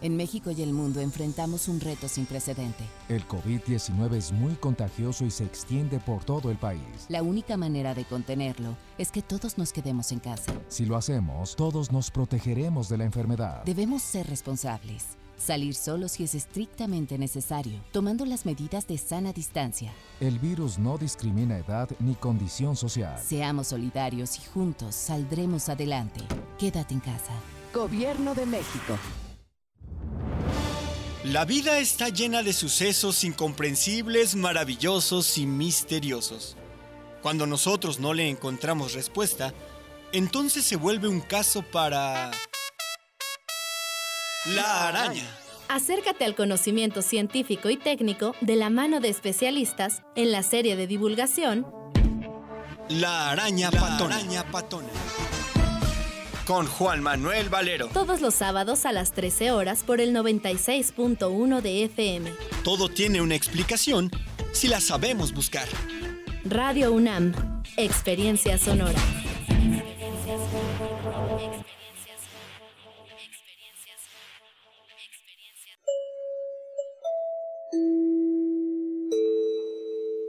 En México y el mundo enfrentamos un reto sin precedente. El COVID-19 es muy contagioso y se extiende por todo el país. La única manera de contenerlo es que todos nos quedemos en casa. Si lo hacemos, todos nos protegeremos de la enfermedad. Debemos ser responsables. Salir solo si es estrictamente necesario, tomando las medidas de sana distancia. El virus no discrimina edad ni condición social. Seamos solidarios y juntos saldremos adelante. Quédate en casa. Gobierno de México. La vida está llena de sucesos incomprensibles, maravillosos y misteriosos. Cuando nosotros no le encontramos respuesta, entonces se vuelve un caso para... La araña. Acércate al conocimiento científico y técnico de la mano de especialistas en la serie de divulgación La araña patona. Con Juan Manuel Valero. todos los sábados a las 13 horas por el 96.1 de FM. Todo tiene una explicación si la sabemos buscar. Radio UNAM, Experiencia Sonora.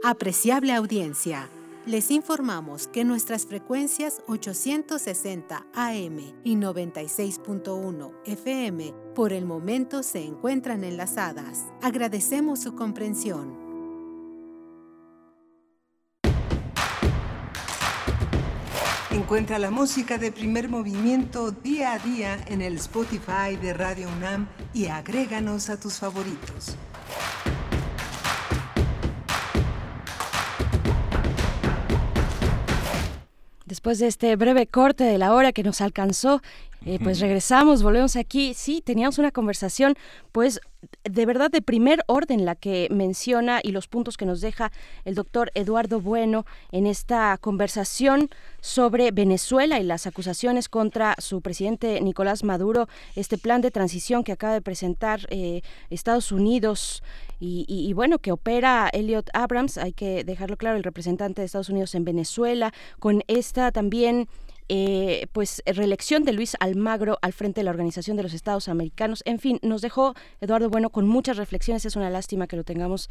Apreciable audiencia, les informamos que nuestras frecuencias 860 AM y 96.1 FM por el momento se encuentran enlazadas. Agradecemos su comprensión. Encuentra la música de primer movimiento día a día en el Spotify de Radio UNAM y agréganos a tus favoritos. Después de este breve corte de la hora que nos alcanzó, eh, pues regresamos, volvemos aquí. Sí, teníamos una conversación, pues de verdad de primer orden la que menciona y los puntos que nos deja el doctor Eduardo Bueno en esta conversación sobre Venezuela y las acusaciones contra su presidente Nicolás Maduro, este plan de transición que acaba de presentar eh, Estados Unidos y, y- y bueno, que opera Elliot Abrams, hay que dejarlo claro, el representante de Estados Unidos en Venezuela, con esta también eh, pues reelección de Luis Almagro al frente de la Organización de los Estados Americanos. En fin, nos dejó Eduardo Bueno con muchas reflexiones. Es una lástima que lo tengamos,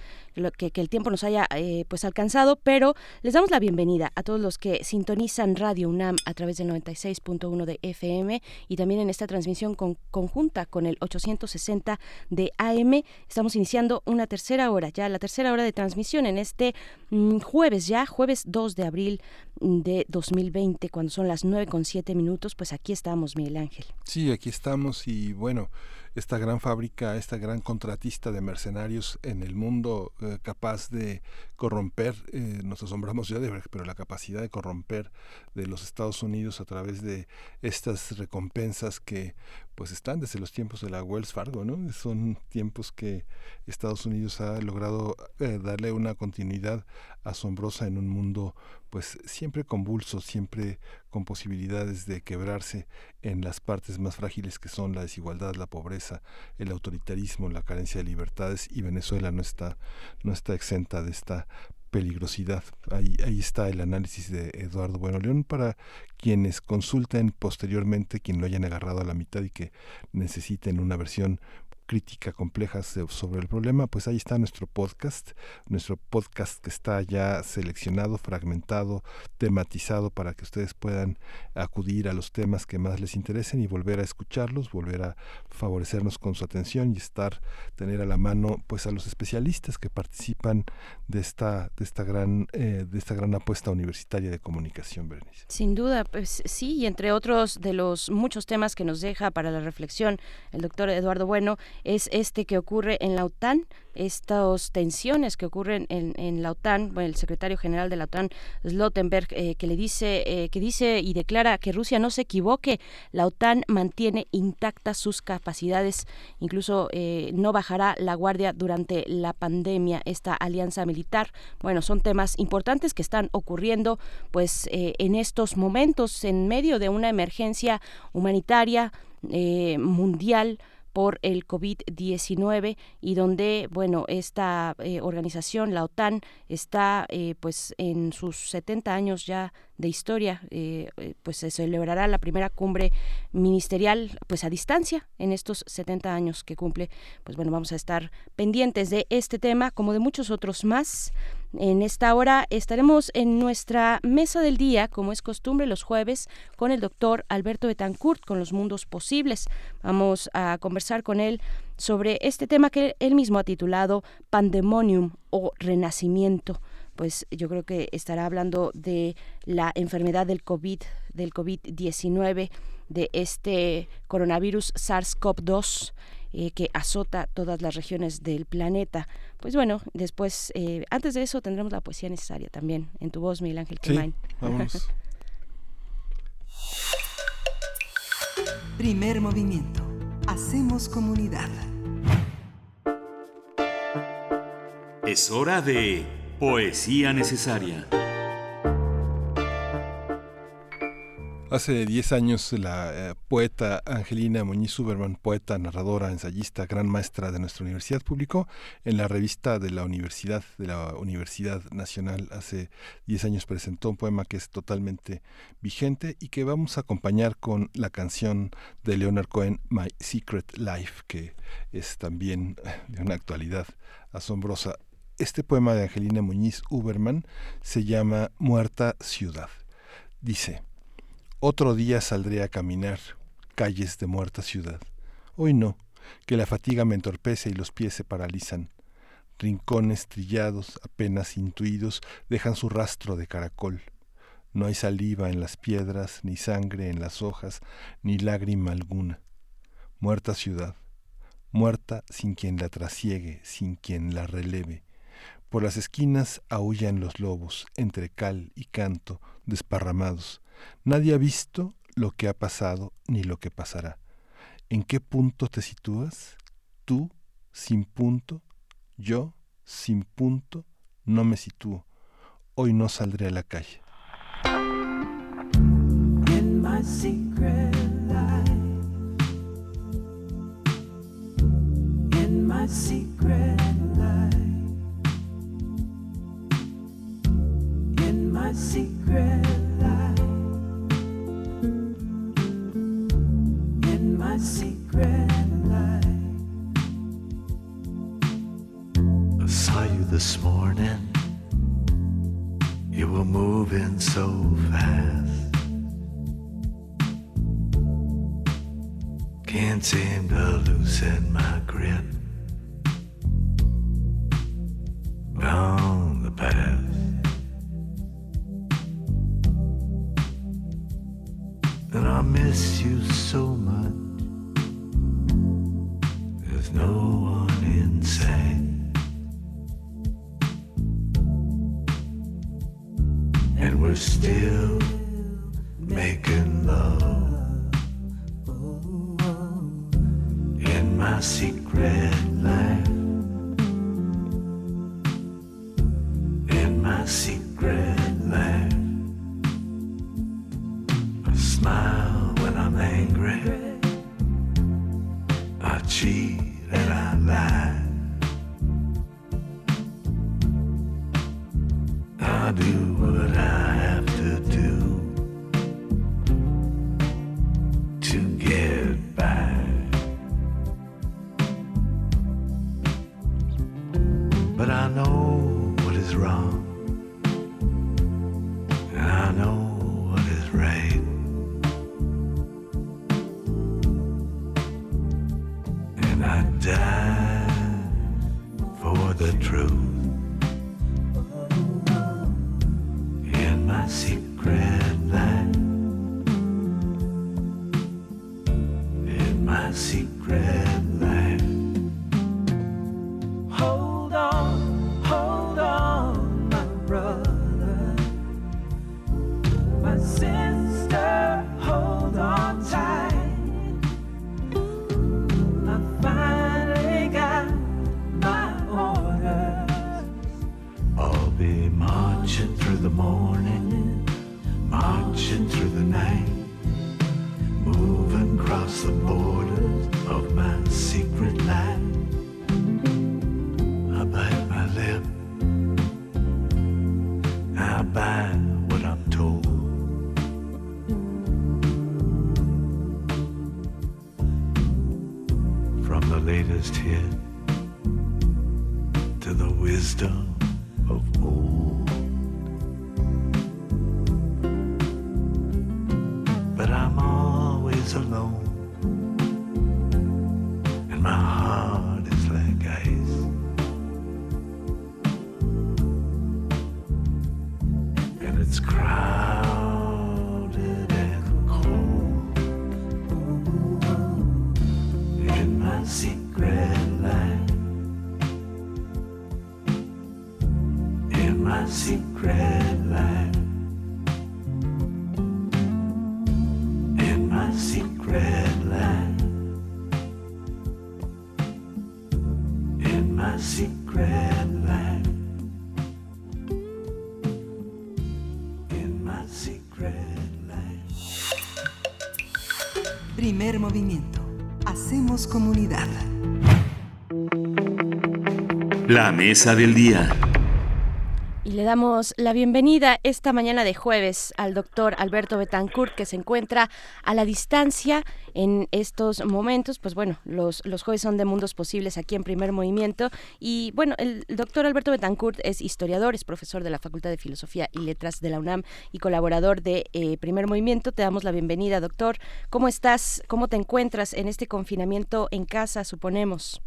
que- que el tiempo nos haya eh, pues alcanzado, pero les damos la bienvenida a todos los que sintonizan Radio UNAM a través del 96.1 de FM y también en esta transmisión con- conjunta con el 860 de AM. Estamos iniciando una tercera hora, ya la tercera hora de transmisión en este mm, jueves ya, jueves 2 de abril de 2020, cuando son las 9 con 7 minutos, pues aquí estamos, Miguel Ángel. Sí, aquí estamos y bueno, esta gran fábrica, esta gran contratista de mercenarios en el mundo eh, capaz de corromper, eh, nos asombramos ya de pero la capacidad de corromper de los Estados Unidos a través de estas recompensas que pues están desde los tiempos de la Wells Fargo, ¿no? Son tiempos que Estados Unidos ha logrado eh, darle una continuidad asombrosa en un mundo pues siempre convulso, siempre con posibilidades de quebrarse en las partes más frágiles que son la desigualdad, la pobreza, el autoritarismo, la carencia de libertades y Venezuela no está no está exenta de esta peligrosidad. Ahí, ahí está el análisis de Eduardo Bueno León para quienes consulten posteriormente, quien lo hayan agarrado a la mitad y que necesiten una versión crítica compleja sobre el problema, pues ahí está nuestro podcast, nuestro podcast que está ya seleccionado, fragmentado, tematizado para que ustedes puedan acudir a los temas que más les interesen y volver a escucharlos, volver a favorecernos con su atención y estar, tener a la mano pues a los especialistas que participan de esta, de esta gran, eh, de esta gran apuesta universitaria de comunicación, Berenice. Sin duda, pues sí, y entre otros de los muchos temas que nos deja para la reflexión el doctor Eduardo Bueno, es este que ocurre en la OTAN, estas tensiones que ocurren en, en la OTAN, bueno, el secretario general de la OTAN, Slottenberg, eh, que le dice, eh, que dice y declara que Rusia no se equivoque, la OTAN mantiene intactas sus capacidades, incluso eh, no bajará la guardia durante la pandemia, esta alianza militar. Bueno, son temas importantes que están ocurriendo, pues, eh, en estos momentos, en medio de una emergencia humanitaria mundial por el COVID-19 y donde, bueno, esta eh, organización, la OTAN, está eh, pues en sus 70 años ya de historia, eh, pues se celebrará la primera cumbre ministerial pues a distancia en estos 70 años que cumple. Pues bueno, vamos a estar pendientes de este tema como de muchos otros más. En esta hora estaremos en nuestra mesa del día, como es costumbre los jueves, con el doctor Alberto Betancourt, con los mundos posibles. Vamos a conversar con él sobre este tema que él mismo ha titulado Pandemonium o Renacimiento pues yo creo que estará hablando de la enfermedad del COVID, del COVID-19, de este coronavirus SARS-CoV-2 eh, que azota todas las regiones del planeta. Pues bueno, después, eh, antes de eso tendremos la poesía necesaria también en tu voz, Miguel Ángel sí, Vamos. Primer movimiento. Hacemos comunidad. Es hora de poesía necesaria. Hace 10 años la eh, poeta Angelina Muñiz Uberman, poeta, narradora, ensayista, gran maestra de nuestra universidad, publicó en la revista de la Universidad, de la Universidad Nacional, hace 10 años presentó un poema que es totalmente vigente y que vamos a acompañar con la canción de Leonard Cohen, My Secret Life, que es también de una actualidad asombrosa. Este poema de Angelina Muñiz Uberman se llama Muerta Ciudad. Dice, otro día saldré a caminar calles de muerta ciudad. Hoy no, que la fatiga me entorpece y los pies se paralizan. Rincones trillados, apenas intuidos, dejan su rastro de caracol. No hay saliva en las piedras, ni sangre en las hojas, ni lágrima alguna. Muerta ciudad, muerta sin quien la trasiegue, sin quien la releve. Por las esquinas aullan los lobos, entre cal y canto, desparramados Nadie ha visto lo que ha pasado ni lo que pasará. ¿En qué punto te sitúas? Tú, sin punto, yo, sin punto, no me sitúo. Hoy no saldré a la calle. In my secret life, in my secret life, in my secret I saw you this morning. You were moving so fast. Can't seem to loosen my grip on the past. Mesa del día. Y le damos la bienvenida esta mañana de jueves al doctor Alberto Betancourt, que se encuentra a la distancia en estos momentos. Pues bueno, los, los jueves son de mundos posibles aquí en Primer Movimiento. Y bueno, el doctor Alberto Betancourt es historiador, es profesor de la Facultad de Filosofía y Letras de la UNAM y colaborador de eh, Primer Movimiento. Te damos la bienvenida, doctor. ¿Cómo estás? ¿Cómo te encuentras en este confinamiento en casa, suponemos?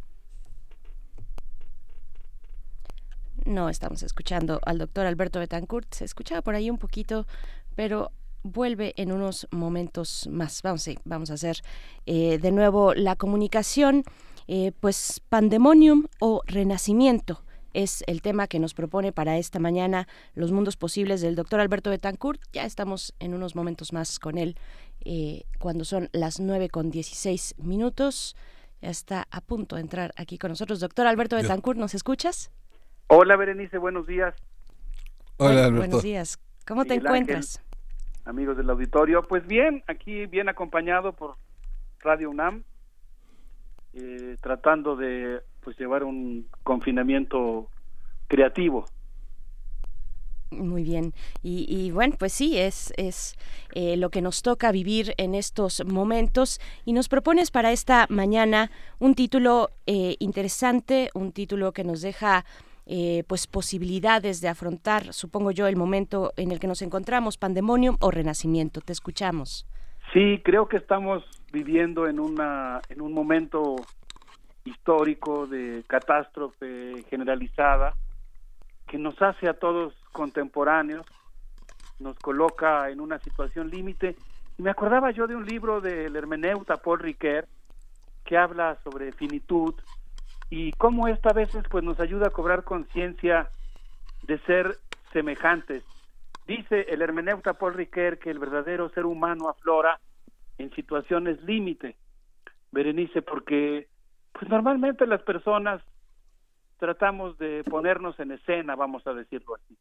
No estamos escuchando al doctor Alberto Betancourt. Se escuchaba por ahí un poquito, pero vuelve en unos momentos más. Vamos, a- vamos a hacer eh, de nuevo la comunicación. Eh, pues pandemonium o renacimiento es el tema que nos propone para esta mañana los mundos posibles del doctor Alberto Betancourt. Ya estamos en unos momentos más con él eh, cuando son las 9 con 16 minutos. Ya está a punto de entrar aquí con nosotros. Doctor Alberto. Betancourt, ¿nos escuchas? Hola Berenice, buenos días. Hola, Bueno, Buenos días. ¿Cómo te encuentras? Amigos del auditorio, pues bien, aquí bien acompañado por Radio UNAM, eh, tratando de pues llevar un confinamiento creativo. Muy bien. Y, y bueno, pues sí, es, es eh, lo que nos toca vivir en estos momentos. Y nos propones para esta mañana un título eh, interesante, un título que nos deja eh, pues posibilidades de afrontar, supongo yo, el momento en el que nos encontramos, pandemonium o renacimiento. Te escuchamos. Sí, creo que estamos viviendo en una en un momento histórico de catástrofe generalizada que nos hace a todos contemporáneos, nos coloca en una situación límite. Y me acordaba yo de un libro del hermeneuta Paul Ricoeur que habla sobre finitud y cómo esta a veces pues nos ayuda a cobrar conciencia de ser semejantes. Dice el hermeneuta Paul Ricoeur que el verdadero ser humano aflora en situaciones límite. Berenice, porque pues normalmente las personas tratamos de ponernos en escena, vamos a decirlo así.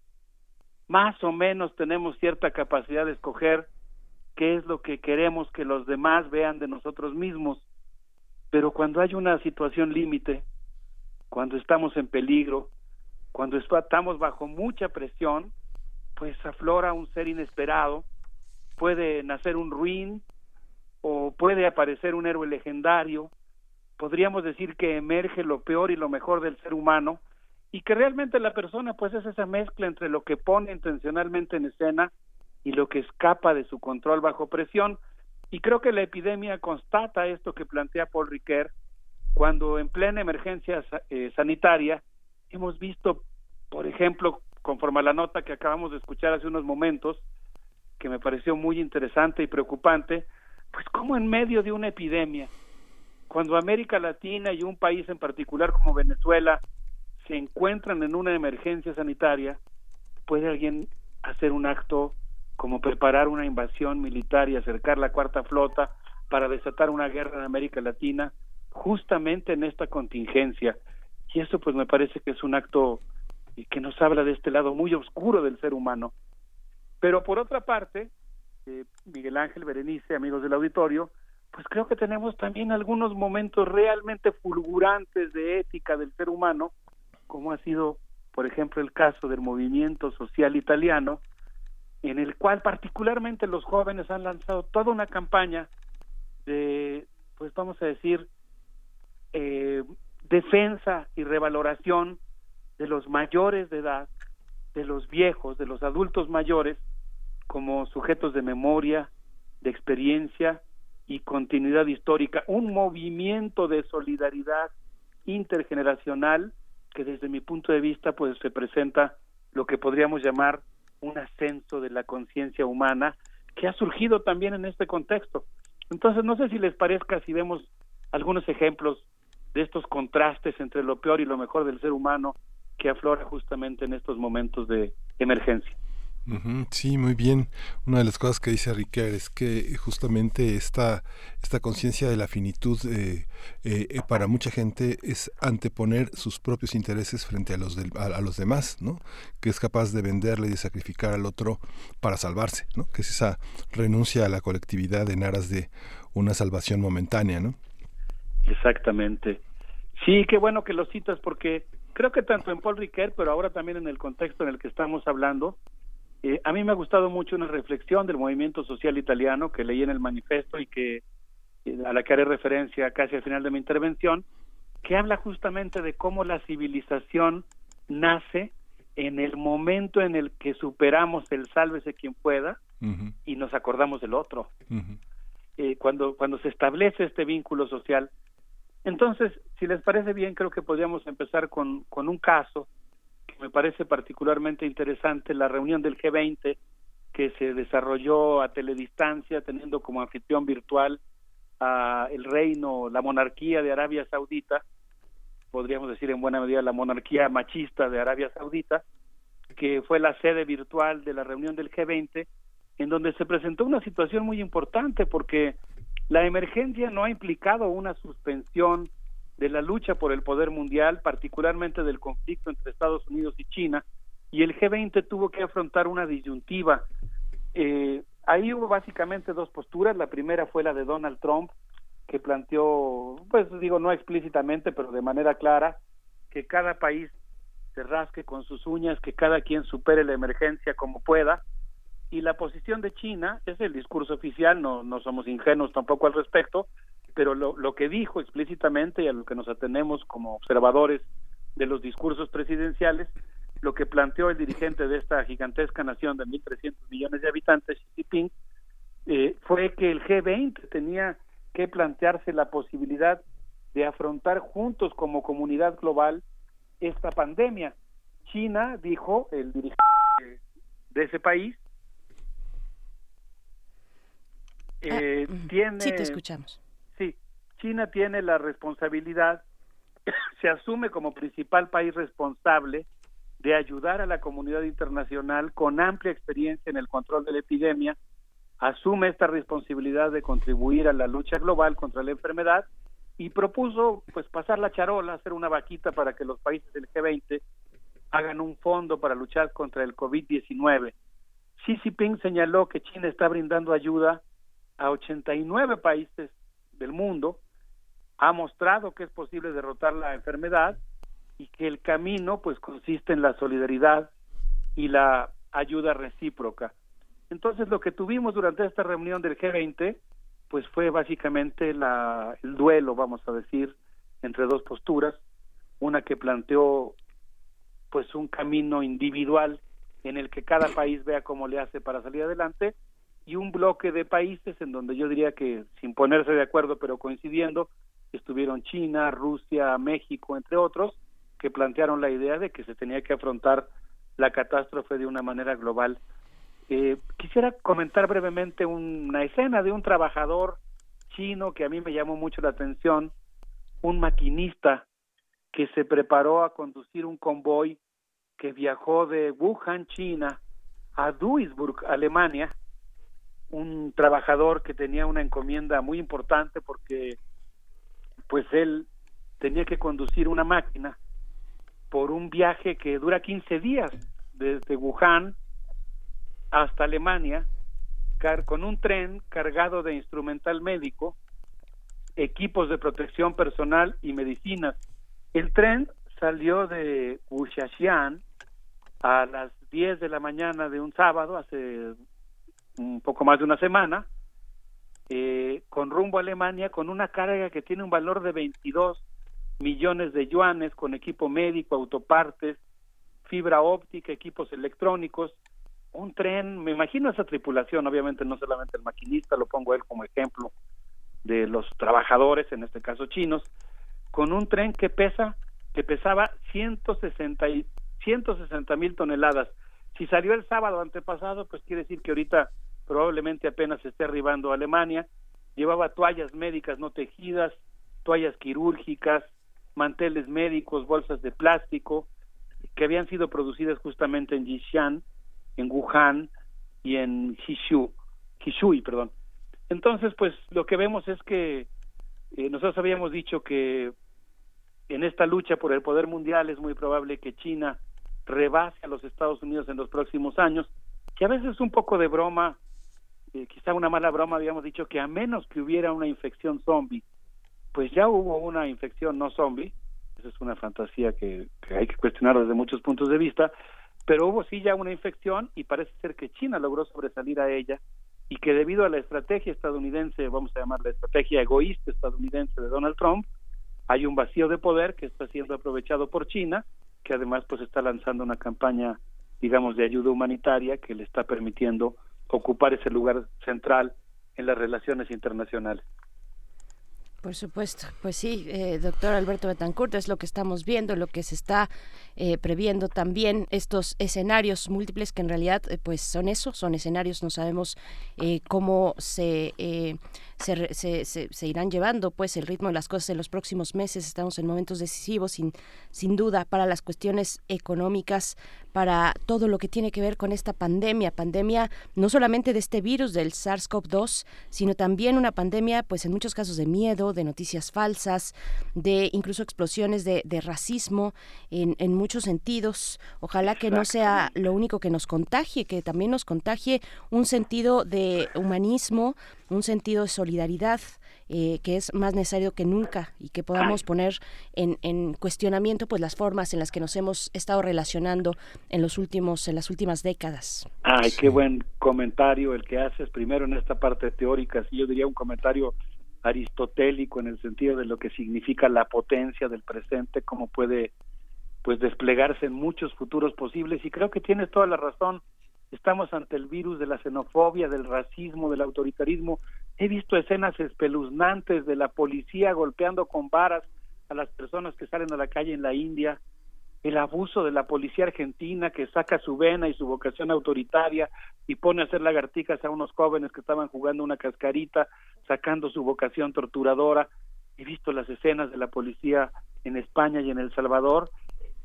Más o menos tenemos cierta capacidad de escoger qué es lo que queremos que los demás vean de nosotros mismos. Pero cuando hay una situación límite, cuando estamos en peligro, cuando estamos bajo mucha presión, pues aflora un ser inesperado, puede nacer un ruin o puede aparecer un héroe legendario, podríamos decir que emerge lo peor y lo mejor del ser humano y que realmente la persona pues es esa mezcla entre lo que pone intencionalmente en escena y lo que escapa de su control bajo presión. Y creo que la epidemia constata esto que plantea Paul Ricoeur cuando en plena emergencia eh, sanitaria hemos visto por ejemplo conforme a la nota que acabamos de escuchar hace unos momentos que me pareció muy interesante y preocupante pues como en medio de una epidemia cuando América Latina y un país en particular como Venezuela se encuentran en una emergencia sanitaria, puede alguien hacer un acto como preparar una invasión militar y acercar la cuarta flota para desatar una guerra en América Latina justamente en esta contingencia. Y eso pues me parece que es un acto que nos habla de este lado muy oscuro del ser humano. Pero por otra parte, eh, Miguel Ángel Berenice, amigos del auditorio, pues creo que tenemos también algunos momentos realmente fulgurantes de ética del ser humano, como ha sido, por ejemplo, el caso del movimiento social italiano, en el cual particularmente los jóvenes han lanzado toda una campaña de, pues vamos a decir, eh, defensa y revaloración de los mayores de edad, de los viejos, de los adultos mayores, como sujetos de memoria, de experiencia y continuidad histórica, un movimiento de solidaridad intergeneracional que desde mi punto de vista pues representa lo que podríamos llamar un ascenso de la conciencia humana que ha surgido también en este contexto. Entonces, no sé si les parezca si vemos algunos ejemplos de estos contrastes entre lo peor y lo mejor del ser humano que aflora justamente en estos momentos de emergencia. Sí, muy bien. Una de las cosas que dice Riquet es que justamente esta, esta conciencia de la finitud eh, eh, eh, para mucha gente es anteponer sus propios intereses frente a los, del, a, los demás, ¿no? Que es capaz de venderle y de sacrificar al otro para salvarse, ¿no? Que es esa renuncia a la colectividad en aras de una salvación momentánea, ¿no? Exactamente. Sí, qué bueno que lo citas porque creo que tanto en Paul Riquet, pero ahora también en el contexto en el que estamos hablando, eh, a mí me ha gustado mucho una reflexión del movimiento social italiano que leí en el manifiesto y que eh, a la que haré referencia casi al final de mi intervención, que habla justamente de cómo la civilización nace en el momento en el que superamos el sálvese quien pueda y nos acordamos del otro. eh, cuando, cuando se establece este vínculo social. Entonces, si les parece bien, creo que podríamos empezar con, con un caso que me parece particularmente interesante, la reunión del G20 que se desarrolló a teledistancia, teniendo como anfitrión virtual a el reino, la monarquía de Arabia Saudita, podríamos decir en buena medida la monarquía machista de Arabia Saudita, que fue la sede virtual de la reunión del G20, en donde se presentó una situación muy importante porque la emergencia no ha implicado una suspensión de la lucha por el poder mundial, particularmente del conflicto entre Estados Unidos y China, y el G20 tuvo que afrontar una disyuntiva. Eh, ahí hubo básicamente dos posturas. La primera fue la de Donald Trump, que planteó, pues digo, no explícitamente, pero de manera clara, que cada país se rasque con sus uñas, que cada quien supere la emergencia como pueda. Y la posición de China, es el discurso oficial, no, no somos ingenuos tampoco al respecto, pero lo, lo que dijo explícitamente y a lo que nos atenemos como observadores de los discursos presidenciales, lo que planteó el dirigente de esta gigantesca nación de 1.300 millones de habitantes, Xi Jinping, eh, fue que el G20 tenía que plantearse la posibilidad de afrontar juntos como comunidad global esta pandemia. China, dijo el dirigente de ese país, eh, Ah, tiene... Sí, te escuchamos. Sí, China tiene la responsabilidad, se asume como principal país responsable de ayudar a la comunidad internacional con amplia experiencia en el control de la epidemia, asume esta responsabilidad de contribuir a la lucha global contra la enfermedad y propuso pues pasar la charola, hacer una vaquita para que los países del G20 hagan un fondo para luchar contra el COVID-19. Xi Jinping señaló que China está brindando ayuda a 89 países del mundo, ha mostrado que es posible derrotar la enfermedad y que el camino pues consiste en la solidaridad y la ayuda recíproca. Entonces lo que tuvimos durante esta reunión del G20 pues fue básicamente la, el duelo, vamos a decir, entre dos posturas, una que planteó pues un camino individual en el que cada país vea cómo le hace para salir adelante y un bloque de países en donde yo diría que sin ponerse de acuerdo pero coincidiendo estuvieron China, Rusia, México, entre otros, que plantearon la idea de que se tenía que afrontar la catástrofe de una manera global. Eh, quisiera comentar brevemente una escena de un trabajador chino que a mí me llamó mucho la atención, un maquinista que se preparó a conducir un convoy que viajó de Wuhan, China, a Duisburg, Alemania, un trabajador que tenía una encomienda muy importante porque pues él tenía que conducir una máquina por un viaje que dura 15 días desde Wuhan hasta Alemania con un tren cargado de instrumental médico equipos de protección personal y medicinas. El tren salió de Wuxiaxian a las 10 de la mañana de un sábado, hace un poco más de una semana, eh, con rumbo a Alemania, con una carga que tiene un valor de 22 millones de yuanes, con equipo médico, autopartes, fibra óptica, equipos electrónicos, un tren, me imagino esa tripulación, obviamente no solamente el maquinista, lo pongo él como ejemplo de los trabajadores, en este caso chinos, con un tren que pesa, que pesaba 160 y 160 mil toneladas. Si salió el sábado antepasado, pues quiere decir que ahorita probablemente apenas esté arribando a Alemania. Llevaba toallas médicas no tejidas, toallas quirúrgicas, manteles médicos, bolsas de plástico, que habían sido producidas justamente en Jixian, en Wuhan y en Hishu, Hishui, perdón. Entonces, pues lo que vemos es que eh, nosotros habíamos dicho que en esta lucha por el poder mundial es muy probable que China rebase a los Estados Unidos en los próximos años, que a veces un poco de broma, eh, quizá una mala broma, habíamos dicho que a menos que hubiera una infección zombie, pues ya hubo una infección no zombie, esa es una fantasía que, que hay que cuestionar desde muchos puntos de vista, pero hubo sí ya una infección y parece ser que China logró sobresalir a ella y que debido a la estrategia estadounidense, vamos a llamar la estrategia egoísta estadounidense de Donald Trump, hay un vacío de poder que está siendo aprovechado por China, que además pues está lanzando una campaña, digamos, de ayuda humanitaria que le está permitiendo ocupar ese lugar central en las relaciones internacionales. Por supuesto, pues sí, eh, doctor Alberto Betancourt, es lo que estamos viendo, lo que se está eh, previendo también, estos escenarios múltiples que en realidad eh, pues son eso, son escenarios, no sabemos eh, cómo se se, se, irán llevando pues el ritmo de las cosas en los próximos meses. Estamos en momentos decisivos, sin, sin duda, para las cuestiones económicas, para todo lo que tiene que ver con esta pandemia, pandemia no solamente de este virus del SARS-CoV-2, sino también una pandemia, pues en muchos casos de miedo, de noticias falsas, de incluso explosiones de, de racismo en, en muchos sentidos. Ojalá que no sea lo único que nos contagie, que también nos contagie un sentido de humanismo, un sentido de solidaridad eh, que es más necesario que nunca y que podamos poner en, en, cuestionamiento pues las formas en las que nos hemos estado relacionando en los últimos en las últimas décadas. Ay, qué buen comentario el que haces primero en esta parte teórica, sí yo diría un comentario aristotélico en el sentido de lo que significa la potencia del presente, cómo puede pues desplegarse en muchos futuros posibles y creo que tienes toda la razón estamos ante el virus de la xenofobia, del racismo, del autoritarismo. He visto escenas espeluznantes de la policía golpeando con varas a las personas que salen a la calle en la India, el abuso de la policía argentina que saca su vena y su vocación autoritaria y pone a hacer lagartijas a unos jóvenes que estaban jugando una cascarita, sacando su vocación torturadora. He visto las escenas de la policía en España y en El Salvador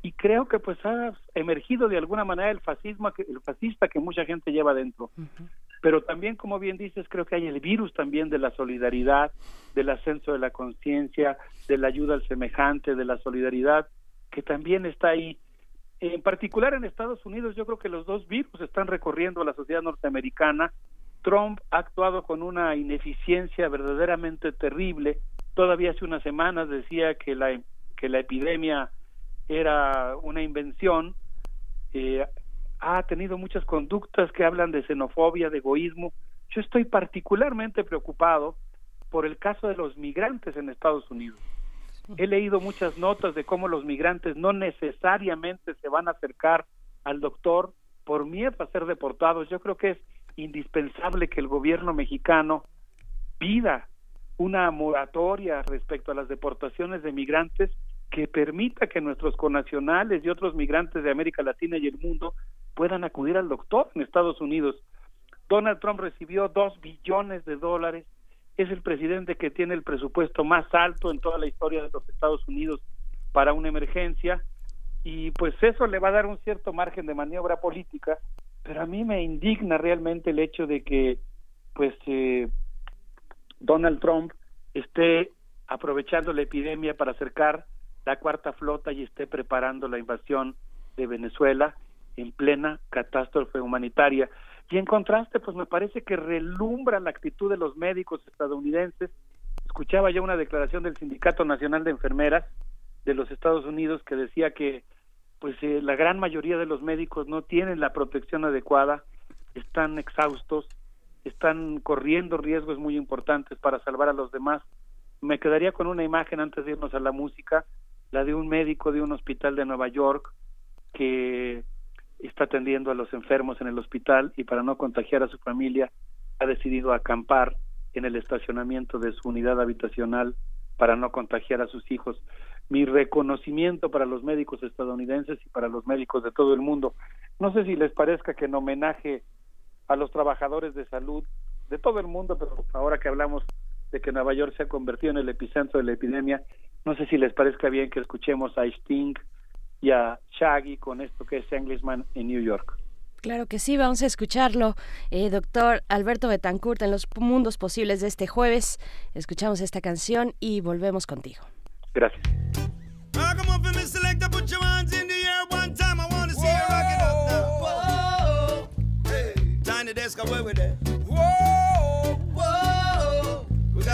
y creo que pues ha emergido de alguna manera el fascismo el fascista que mucha gente lleva dentro. Pero también como bien dices creo que hay el virus también de la solidaridad del ascenso de la conciencia de la ayuda al semejante de la solidaridad que también está ahí. En particular en Estados Unidos yo creo que los dos virus están recorriendo la sociedad norteamericana. Trump ha actuado con una ineficiencia verdaderamente terrible. Todavía hace unas semanas decía que la que la epidemia era una invención, eh, ha tenido muchas conductas que hablan de xenofobia, de egoísmo. Yo estoy particularmente preocupado por el caso de los migrantes en Estados Unidos. He leído muchas notas de cómo los migrantes no necesariamente se van a acercar al doctor por miedo a ser deportados. Yo creo que es indispensable que el gobierno mexicano pida una moratoria respecto a las deportaciones de migrantes que permita que nuestros conacionales y otros migrantes de América Latina y el mundo puedan acudir al doctor en Estados Unidos. Donald Trump recibió dos billones de dólares, es el presidente que tiene el presupuesto más alto en toda la historia de los Estados Unidos para una emergencia y pues eso le va a dar un cierto margen de maniobra política, pero a mí me indigna realmente el hecho de que pues eh, Donald Trump esté aprovechando la epidemia para acercar la cuarta flota y esté preparando la invasión de Venezuela en plena catástrofe humanitaria. Y en contraste, pues me parece que relumbra la actitud de los médicos estadounidenses escuchaba ya una declaración del Sindicato Nacional de Enfermeras de los Estados Unidos que decía que pues eh, la gran mayoría de los médicos no tienen la protección adecuada, están exhaustos, están corriendo riesgos muy importantes para salvar a los demás. Me quedaría con una imagen antes de irnos a la música, la de un médico de un hospital de Nueva York que está atendiendo a los enfermos en el hospital y para no contagiar a su familia ha decidido acampar en el estacionamiento de su unidad habitacional para no contagiar a sus hijos. Mi reconocimiento para los médicos estadounidenses y para los médicos de todo el mundo. No sé si les parezca que en homenaje a los trabajadores de salud de todo el mundo, pero ahora que hablamos de que Nueva York se ha convertido en el epicentro de la epidemia, no sé si les parezca bien que escuchemos a Sting y a Shaggy con esto que es Englishman en New York. Claro que sí, vamos a escucharlo. Eh, doctor Alberto Betancourt, en los mundos posibles de este jueves, escuchamos esta canción y volvemos contigo. Gracias.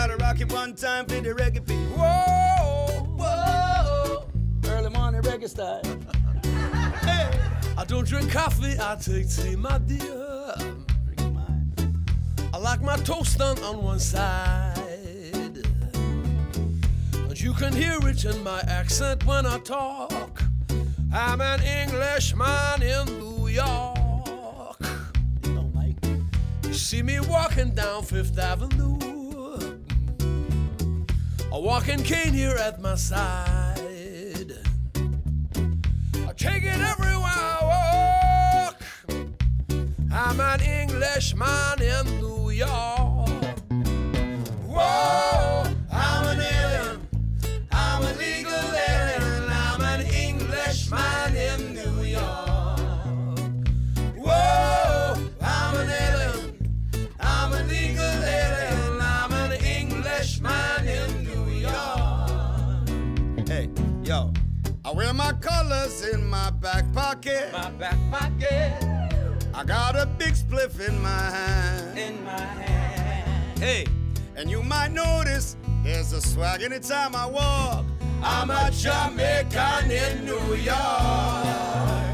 Gotta rock it one time for the reggae beat. Whoa, whoa. Early morning reggae style. hey. I don't drink coffee, I take tea, my dear. I like my toast done on one side. And you can hear it in my accent when I talk. I'm an Englishman in New York. You see me walking down Fifth Avenue. A walking cane here at my side. I take it everywhere I walk. I'm an Englishman in New York. Colors in my back pocket. My back pocket. I got a big spliff in my hand. In my hand. Hey, and you might notice there's a swag anytime I walk. I'm a Jamaican in New York.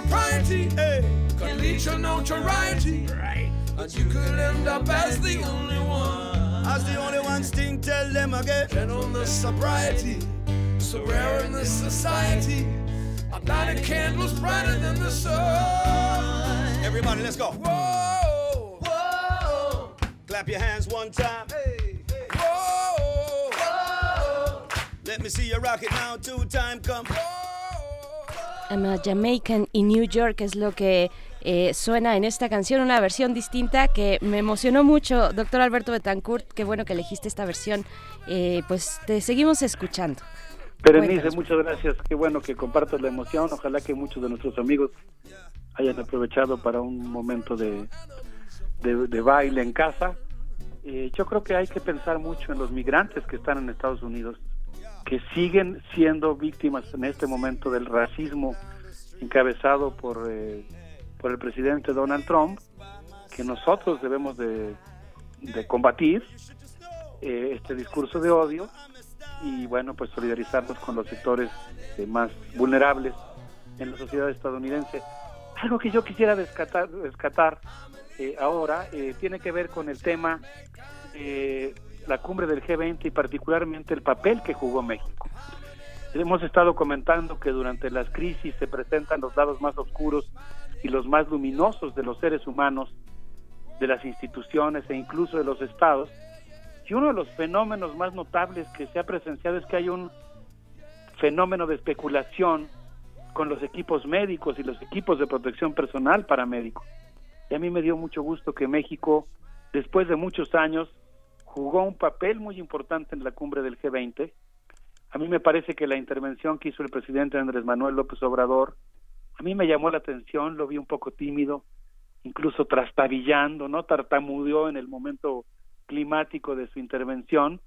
Propriety, hey, eh? can lead to notoriety. Right. And you could end up as the only one. As the only one sting, tell them again. Gentleness, sobriety, so rare in this society. A lighted candles brighter than the sun. Everybody, let's go. Whoa, whoa. Clap your hands one time. Hey, hey. Whoa, whoa. Let me see you rock it now. Two time come. I'm a Jamaican in New York es lo que eh, suena en esta canción, una versión distinta que me emocionó mucho. Doctor Alberto Betancourt, qué bueno que elegiste esta versión. Eh, pues te seguimos escuchando. Berenice, Cuéntanos. muchas gracias. Qué bueno que compartas la emoción. Ojalá que muchos de nuestros amigos hayan aprovechado para un momento de, de, de baile en casa. Eh, yo creo que hay que pensar mucho en los migrantes que están en Estados Unidos, que siguen siendo víctimas en este momento del racismo encabezado por, eh, por el presidente Donald Trump, que nosotros debemos de, de combatir eh, este discurso de odio y bueno, pues solidarizarnos con los sectores eh, más vulnerables en la sociedad estadounidense. Algo que yo quisiera descatar, rescatar eh, ahora eh, tiene que ver con el tema la cumbre del G20 y particularmente el papel que jugó México. Hemos estado comentando que durante las crisis se presentan los lados más oscuros y los más luminosos de los seres humanos, de las instituciones e incluso de los estados. Y uno de los fenómenos más notables que se ha presenciado es que hay un fenómeno de especulación con los equipos médicos y los equipos de protección personal para médicos. Y a mí me dio mucho gusto que México, después de muchos años, jugó un papel muy importante en la cumbre del G20. A mí me parece que la intervención que hizo el presidente Andrés Manuel López Obrador, a mí me llamó la atención, lo vi un poco tímido, incluso trastabillando, ¿no? Tartamudeó en el momento climático de su intervención.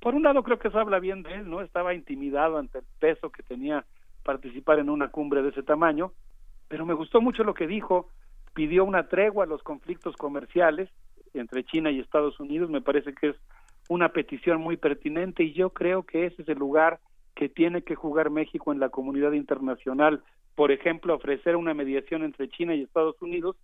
Por un lado creo que eso habla bien de él, ¿no? Estaba intimidado ante el peso que tenía participar en una cumbre de ese tamaño, pero me gustó mucho lo que dijo, pidió una tregua a los conflictos comerciales entre China y Estados Unidos, me parece que es una petición muy pertinente y yo creo que ese es el lugar que tiene que jugar México en la comunidad internacional, por ejemplo, ofrecer una mediación entre China y Estados Unidos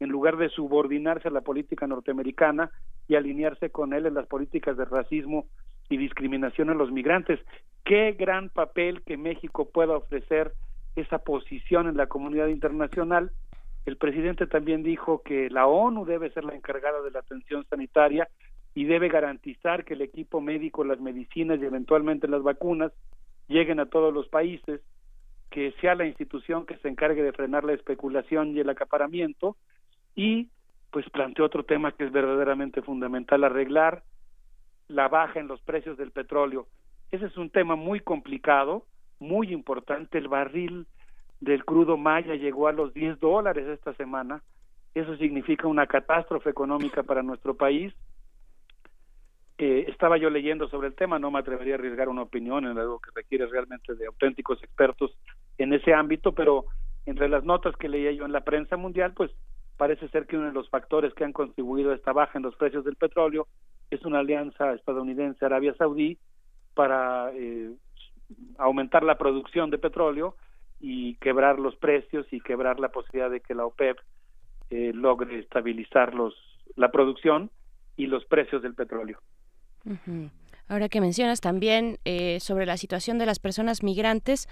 en lugar de subordinarse a la política norteamericana y alinearse con él en las políticas de racismo y discriminación a los migrantes. Qué gran papel que México pueda ofrecer esa posición en la comunidad internacional. El presidente también dijo que la ONU debe ser la encargada de la atención sanitaria y debe garantizar que el equipo médico, las medicinas y eventualmente las vacunas lleguen a todos los países, que sea la institución que se encargue de frenar la especulación y el acaparamiento y pues planteó otro tema que es verdaderamente fundamental, arreglar la baja en los precios del petróleo. Ese es un tema muy complicado, muy importante. El barril del crudo maya llegó a los 10 dólares esta semana. Eso significa una catástrofe económica para nuestro país. Eh, estaba yo leyendo sobre el tema, no me atrevería a arriesgar una opinión en algo que requiere realmente de auténticos expertos en ese ámbito, pero entre las notas que leía yo en la prensa mundial, pues parece ser que uno de los factores que han contribuido a esta baja en los precios del petróleo es una alianza estadounidense-Arabia Saudí para eh, aumentar la producción de petróleo y quebrar los precios y quebrar la posibilidad de que la OPEP eh, logre estabilizar los, la producción y los precios del petróleo. Ahora que mencionas también eh, sobre la situación de las personas migrantes,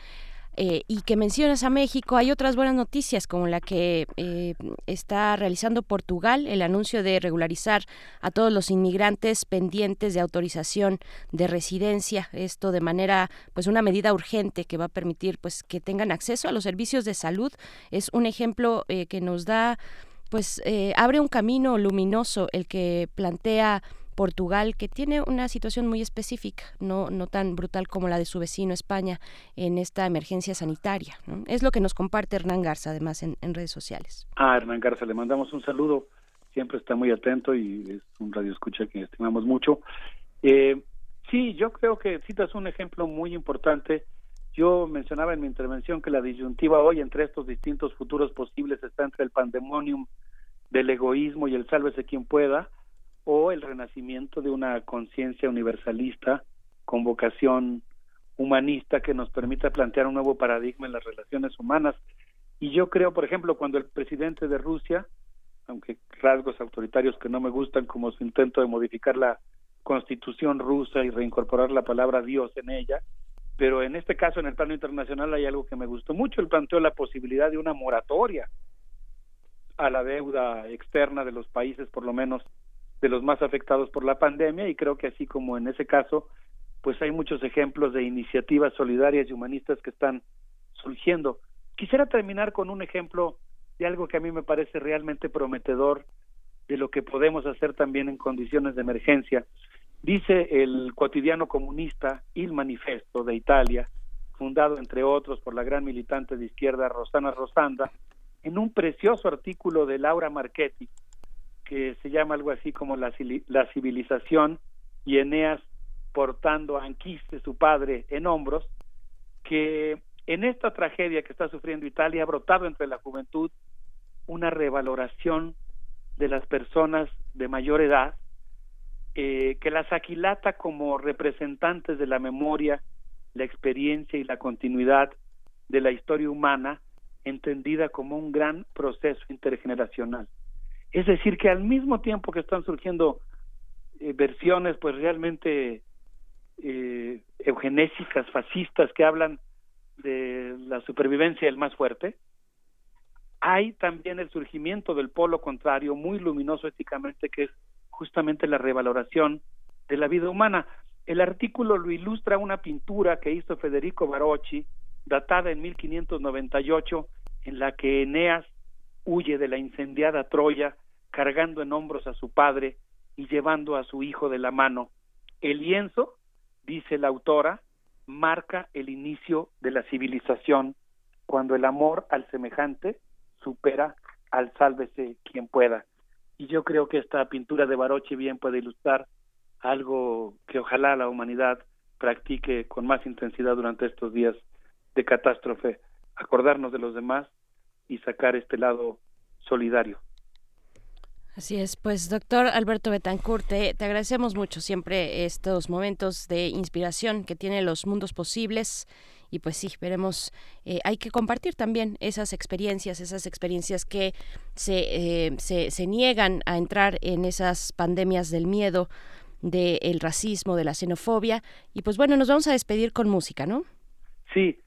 eh, y que mencionas a México, hay otras buenas noticias como la que eh, está realizando Portugal, el anuncio de regularizar a todos los inmigrantes pendientes de autorización de residencia, esto de manera, pues una medida urgente que va a permitir pues que tengan acceso a los servicios de salud, es un ejemplo que nos da pues abre un camino luminoso el que plantea Portugal, que tiene una situación muy específica, no, no tan brutal como la de su vecino España en esta emergencia sanitaria. Es lo que nos comparte Hernán Garza, además, en, redes sociales. Ah, Hernán Garza, le mandamos un saludo. Siempre está muy atento y es un radio escucha que estimamos mucho. Eh, sí, yo creo que citas un ejemplo muy importante. Yo mencionaba en mi intervención que la disyuntiva hoy entre estos distintos futuros posibles está entre el pandemonium del egoísmo y el sálvese quien pueda, o el renacimiento de una conciencia universalista con vocación humanista que nos permita plantear un nuevo paradigma en las relaciones humanas. Y yo creo, por ejemplo, cuando el presidente de Rusia, aunque rasgos autoritarios que no me gustan, como su intento de modificar la constitución rusa y reincorporar la palabra Dios en ella, pero en este caso, en el plano internacional, hay algo que me gustó mucho. Él planteó la posibilidad de una moratoria a la deuda externa de los países, por lo menos de los más afectados por la pandemia y creo que así como en ese caso, pues hay muchos ejemplos de iniciativas solidarias y humanistas que están surgiendo. Quisiera terminar con un ejemplo de algo que a mí me parece realmente prometedor de lo que podemos hacer también en condiciones de emergencia. Dice el cotidiano comunista Il Manifesto de Italia, fundado entre otros por la gran militante de izquierda Rosana Rosanda, en un precioso artículo de Laura Marchetti, que se llama algo así como la, la civilización y Eneas portando a Anquiste, su padre, en hombros, que en esta tragedia que está sufriendo Italia ha brotado entre la juventud una revaloración de las personas de mayor edad, eh, que las aquilata como representantes de la memoria, la experiencia y la continuidad de la historia humana, entendida como un gran proceso intergeneracional. Es decir, que al mismo tiempo que están surgiendo eh, versiones pues realmente eh, eugenésicas, fascistas, que hablan de la supervivencia del más fuerte, hay también el surgimiento del polo contrario, muy luminoso éticamente, que es justamente la revaloración de la vida humana. El artículo lo ilustra una pintura que hizo Federico Barocci, datada en 1598, en la que Eneas huye de la incendiada Troya, cargando en hombros a su padre y llevando a su hijo de la mano. El lienzo, dice la autora, marca el inicio de la civilización, cuando el amor al semejante supera al sálvese quien pueda. Y yo creo que esta pintura de Baroche bien puede ilustrar algo que ojalá la humanidad practique con más intensidad durante estos días de catástrofe, acordarnos de los demás y sacar este lado solidario. Así es, pues doctor Alberto Betancourt, te, te, agradecemos mucho siempre estos momentos de inspiración que tienen los mundos posibles. Y pues sí, veremos, eh, hay que compartir también esas experiencias, esas experiencias que se, eh, se, se, niegan a entrar en esas pandemias del miedo, del racismo, de la xenofobia. Y pues bueno, nos vamos a despedir con música, ¿no? Sí,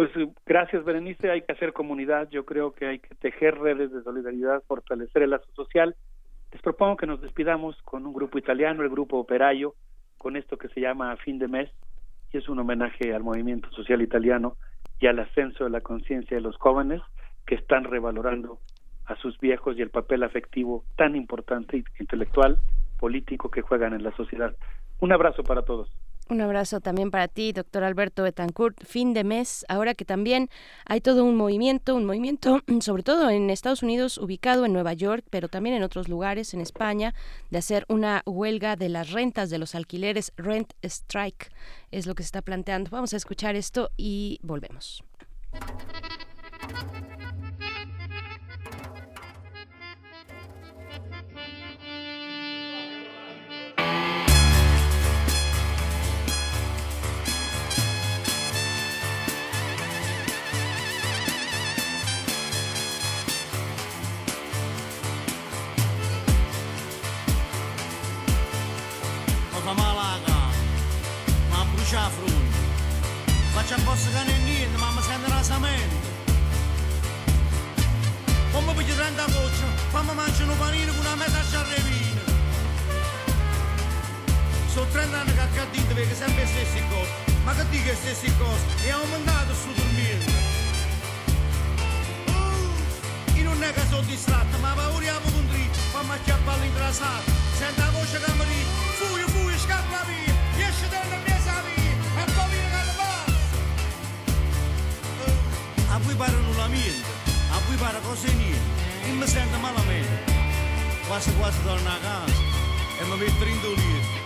pues gracias Berenice, hay que hacer comunidad, yo creo que hay que tejer redes de solidaridad, fortalecer el lazo social. Les propongo que nos despidamos con un grupo italiano, el grupo Operaio, con esto que se llama Fin de Mes, y es un homenaje al movimiento social italiano y al ascenso de la conciencia de los jóvenes que están revalorando a sus viejos y el papel afectivo tan importante, intelectual, político que juegan en la sociedad. Un abrazo para todos. Un abrazo también para ti, doctor Alberto Betancourt. Fin de mes, ahora que también hay todo un movimiento, un movimiento sobre todo en Estados Unidos, ubicado en Nueva York, pero también en otros lugares, en España, de hacer una huelga de las rentas, de los alquileres, rent strike, es lo que se está planteando. Vamos a escuchar esto y volvemos. Faccia un po' che niente, ma mi sente rasamente. Come piglio 30 gocce, fammi mangiare un panino con una mezza sciarrevina. Sono 30 anni che accadito, perché sempre le stesse cose. Ma che dico le stesse cose? E ha aumentato su dormire. Uh, io non è che sono distratto, ma pauriamo con dritto, fammi acchiappare l'ingrasato. Senta la voce che mi dice, fuio, fuio, scappa via, riesci dalla mia A voi pare nulla niente, a voi pare cose niente, e mi sento malamente. Quasi quasi torno a casa e mi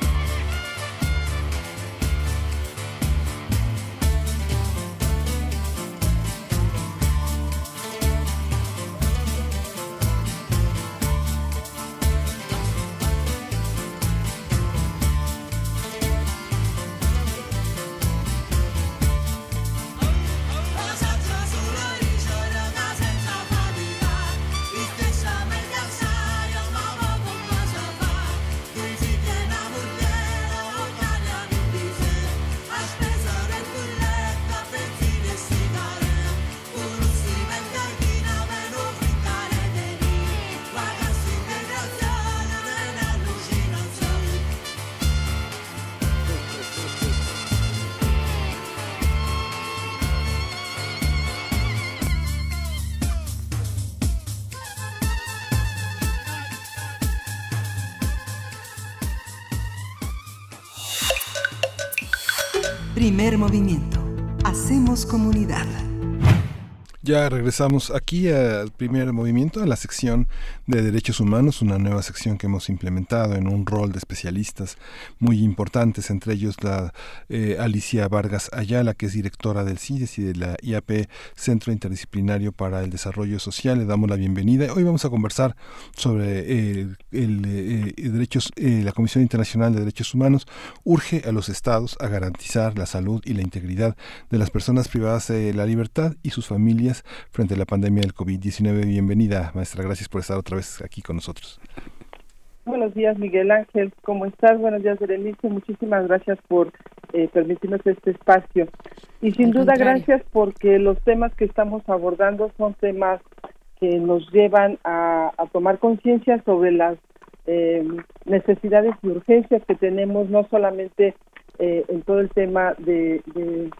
Primer movimiento. Hacemos comunidad. Ya regresamos aquí al primer movimiento, a la sección de derechos humanos, una nueva sección que hemos implementado en un rol de especialistas muy importantes, entre ellos la eh, Alicia Vargas Ayala, que es directora del CIDES y de la IAP, Centro Interdisciplinario para el Desarrollo Social. Le damos la bienvenida. Hoy vamos a conversar sobre eh, el, eh, derechos, la Comisión Internacional de Derechos Humanos urge a los estados a garantizar la salud y la integridad de las personas privadas de la libertad y sus familias frente a la pandemia del COVID-19. Bienvenida, maestra. Gracias por estar otra vez aquí con nosotros. Buenos días, Miguel Ángel. ¿Cómo estás? Buenos días, Berenice. Muchísimas gracias por eh, permitirnos este espacio. Y sin Al duda, contrario. gracias porque los temas que estamos abordando son temas que nos llevan a, a tomar conciencia sobre las eh, necesidades y urgencias que tenemos, no solamente eh, en todo el tema de, de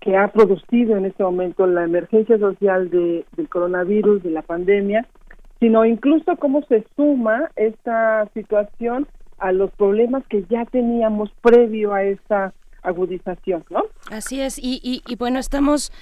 que ha producido en este momento la emergencia social de, del coronavirus, de la pandemia, sino incluso cómo se suma esta situación a los problemas que ya teníamos previo a esta agudización, ¿no? Así es, y, y, y bueno, estamos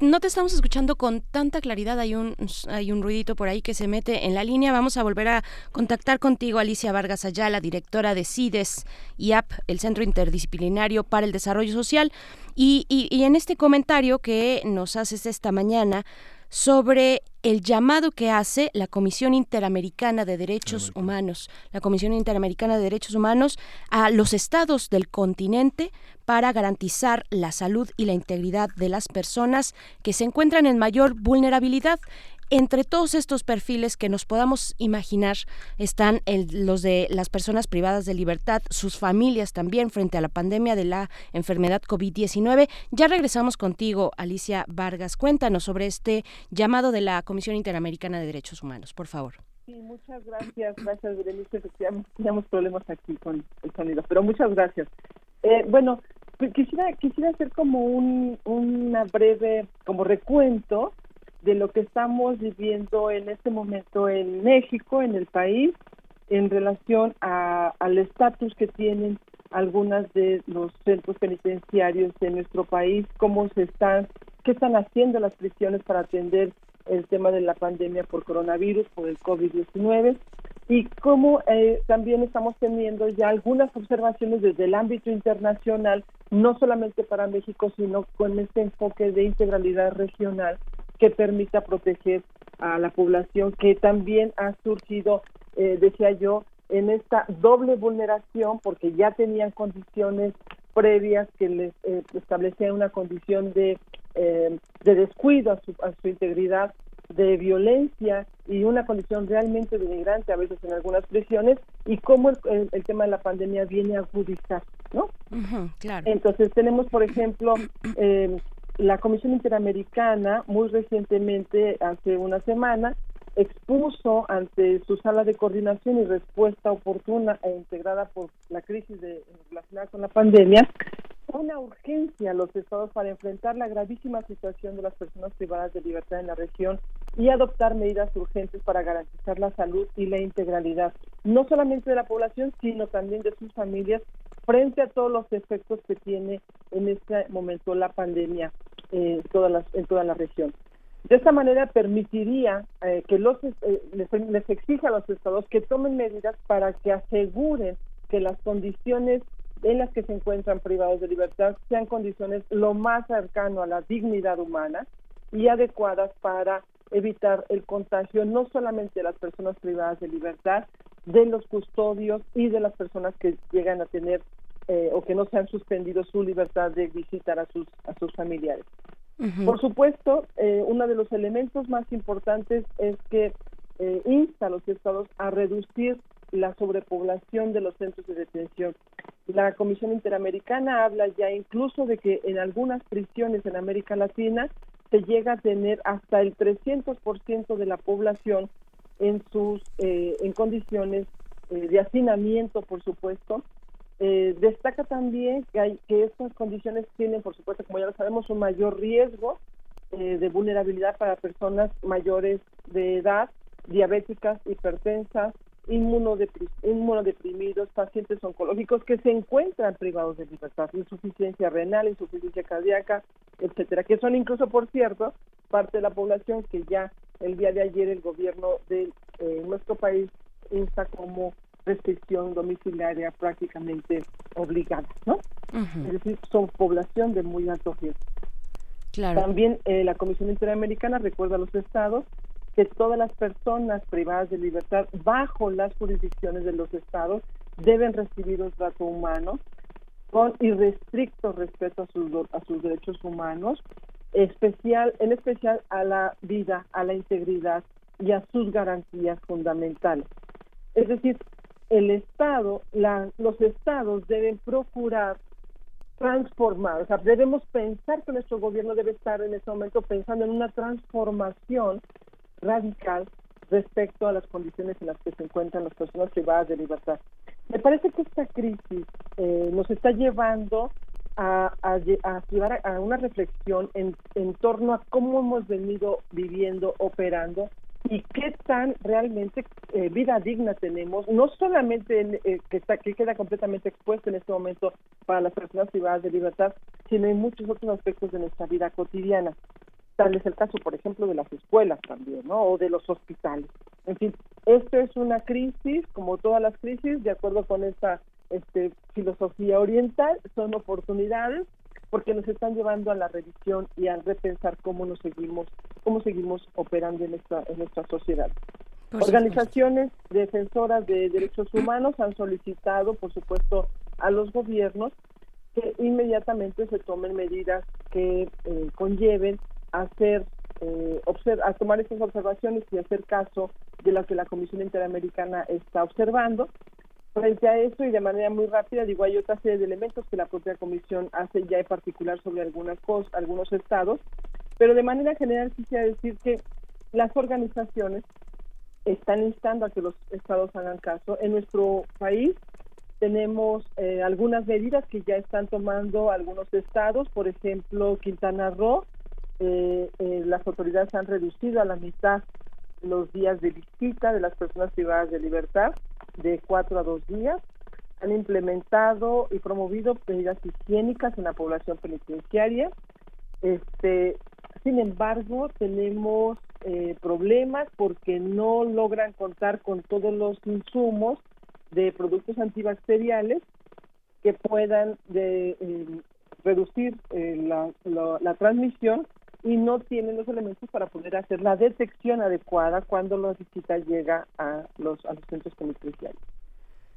no te estamos escuchando con tanta claridad, hay un, hay un ruidito por ahí que se mete en la línea. Vamos a volver a contactar contigo, Alicia Vargas Ayala, directora de CIDES y AP, el Centro Interdisciplinario para el Desarrollo Social. Y, y en este comentario que nos haces esta mañana, sobre el llamado que hace la Comisión Interamericana de Derechos Humanos, la Comisión Interamericana de Derechos Humanos a los estados del continente para garantizar la salud y la integridad de las personas que se encuentran en mayor vulnerabilidad entre todos estos perfiles que nos podamos imaginar están los de las personas privadas de libertad, sus familias también frente a la pandemia de la enfermedad COVID-19. Ya regresamos contigo, Alicia Vargas. Cuéntanos sobre este llamado de la Comisión Interamericana de Derechos Humanos, por favor. Sí, muchas gracias. Gracias, Berenice. Efectivamente, problemas aquí con el sonido, pero muchas gracias. Eh, bueno, pues quisiera, quisiera hacer como un una breve, como recuento de lo que estamos viviendo en este momento en México, en el país, en relación a, al estatus que tienen algunas de los centros penitenciarios de nuestro país, cómo se están, qué están haciendo las prisiones para atender el tema de la pandemia por coronavirus, por el COVID-19, y cómo eh, también estamos teniendo ya algunas observaciones desde el ámbito internacional, no solamente para México, sino con este enfoque de integralidad regional que permita proteger a la población que también ha surgido, eh, decía yo, en esta doble vulneración porque ya tenían condiciones previas que les eh, establecían una condición de, eh, de descuido a su, a su integridad, de violencia y una condición realmente denigrante a veces en algunas prisiones y cómo el, el, tema de la pandemia viene a agudizar, ¿no? claro. Entonces tenemos, por ejemplo, eh, la Comisión Interamericana muy recientemente, hace una semana, expuso ante su sala de coordinación y respuesta oportuna e integrada por la crisis de, relacionada con la pandemia, una urgencia a los estados para enfrentar la gravísima situación de las personas privadas de libertad en la región y adoptar medidas urgentes para garantizar la salud y la integralidad, no solamente de la población, sino también de sus familias frente a todos los efectos que tiene en este momento la pandemia eh, todas las, en toda la región. De esta manera permitiría eh, que los eh, les, les exija a los estados que tomen medidas para que aseguren que las condiciones en las que se encuentran privados de libertad sean condiciones lo más cercano a la dignidad humana y adecuadas para evitar el contagio no solamente de las personas privadas de libertad, de los custodios y de las personas que llegan a tener eh, o que no se han suspendido su libertad de visitar a sus a sus familiares. Por supuesto, eh, uno de los elementos más importantes es que eh, insta a los estados a reducir la sobrepoblación de los centros de detención. La Comisión Interamericana habla ya incluso de que en algunas prisiones en América Latina se llega a tener hasta el 300% de la población en sus eh, en condiciones eh, de hacinamiento, por supuesto. Eh, destaca también que, hay, que estas condiciones tienen, por supuesto, como ya lo sabemos, un mayor riesgo de vulnerabilidad para personas mayores de edad, diabéticas, hipertensas, inmunodeprimidos, pacientes oncológicos que se encuentran privados de libertad, insuficiencia renal, insuficiencia cardíaca, etcétera, que son incluso, por cierto, parte de la población que ya el día de ayer el gobierno de eh, nuestro país insta como restricción domiciliaria prácticamente obligada, ¿no? Es decir, son población de muy alto riesgo. Claro. También eh, la Comisión Interamericana recuerda a los estados que todas las personas privadas de libertad bajo las jurisdicciones de los estados deben recibir un trato humano con irrestricto respeto a sus a sus derechos humanos, especial en especial a la vida, a la integridad y a sus garantías fundamentales. Es decir, el Estado, la, los Estados deben procurar transformar, o sea, debemos pensar que nuestro gobierno debe estar en este momento pensando en una transformación radical respecto a las condiciones en las que se encuentran las personas privadas de libertad. Me parece que esta crisis eh, nos está llevando a, a, a, a una reflexión en, en torno a cómo hemos venido viviendo, operando y qué tan realmente eh, vida digna tenemos, no solamente en, eh, que, está, que queda completamente expuesto en este momento para las personas privadas de libertad, sino en muchos otros aspectos de nuestra vida cotidiana. Tal es el caso, por ejemplo, de las escuelas también, ¿no? O de los hospitales. En fin, esto es una crisis, como todas las crisis, de acuerdo con esta este, filosofía oriental, son oportunidades porque nos están llevando a la revisión y a repensar cómo nos seguimos, cómo seguimos operando en nuestra, en nuestra sociedad. Por Organizaciones defensoras de derechos humanos han solicitado, por supuesto, a los gobiernos que inmediatamente se tomen medidas que eh, conlleven hacer eh, a tomar estas observaciones y hacer caso de lo que la Comisión Interamericana está observando. Frente a eso y de manera muy rápida, digo, hay otra serie de elementos que la propia Comisión hace ya en particular sobre algunas cosas, algunos estados, pero de manera general quisiera decir que las organizaciones están instando a que los estados hagan caso. En nuestro país tenemos eh, algunas medidas que ya están tomando algunos estados, por ejemplo, Quintana Roo, eh, eh, las autoridades han reducido a la mitad los días de visita de las personas privadas de libertad de cuatro a dos días. Han implementado y promovido medidas higiénicas en la población penitenciaria. Este, sin embargo, tenemos eh, problemas porque no logran contar con todos los insumos de productos antibacteriales que puedan de, eh, reducir eh, la, la- la transmisión y no tienen los elementos para poder hacer la detección adecuada cuando la visita llega a los, a los centros penitenciarios.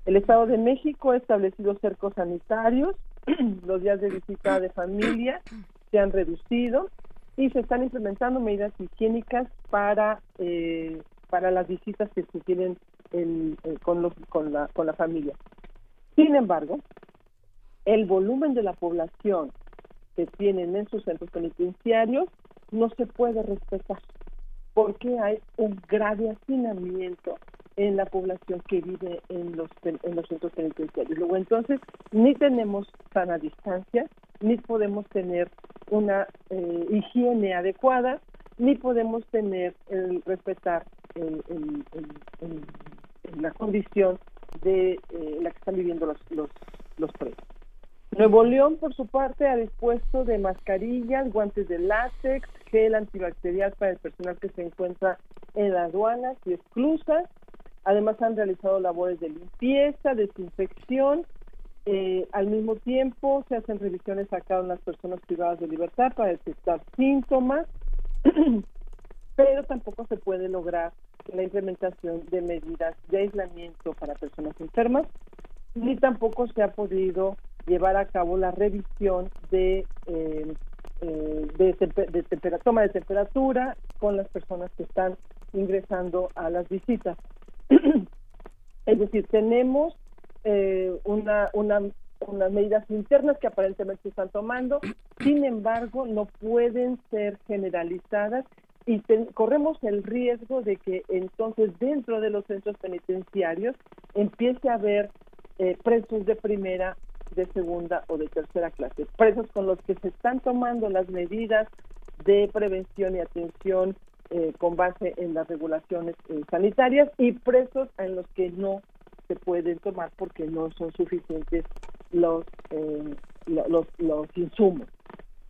El Estado de México ha establecido cercos sanitarios, los días de visita de familia se han reducido y se están implementando medidas higiénicas para eh, para las visitas que se tienen en- eh, con, los, con, la, con la familia. Sin embargo, el volumen de la población que tienen en sus centros penitenciarios no se puede respetar porque hay un grave hacinamiento en la población que vive en los en los centros penitenciarios. Luego entonces ni tenemos sana distancia, ni podemos tener una eh, higiene adecuada, ni podemos tener el respetar el- la condición de eh, la que están viviendo los, los, los presos. Nuevo León, por su parte, ha dispuesto de mascarillas, guantes de látex, gel antibacterial para el personal que se encuentra en las aduanas y esclusas. Además, han realizado labores de limpieza, desinfección. Eh, al mismo tiempo, se hacen revisiones a cada una de las personas privadas de libertad para detectar síntomas, pero tampoco se puede lograr la implementación de medidas de aislamiento para personas enfermas, ni tampoco se ha podido llevar a cabo la revisión de, eh, eh, de, tempe- de tempera- toma de temperatura con las personas que están ingresando a las visitas. es decir, tenemos eh, una, una, unas medidas internas que aparentemente se están tomando, sin embargo, no pueden ser generalizadas y ten- corremos el riesgo de que entonces dentro de los centros penitenciarios empiece a haber eh, presos de primera, de segunda o de tercera clase, presos con los que se están tomando las medidas de prevención y atención eh, con base en las regulaciones eh, sanitarias y presos en los que no se pueden tomar porque no son suficientes los eh, lo- los, los insumos.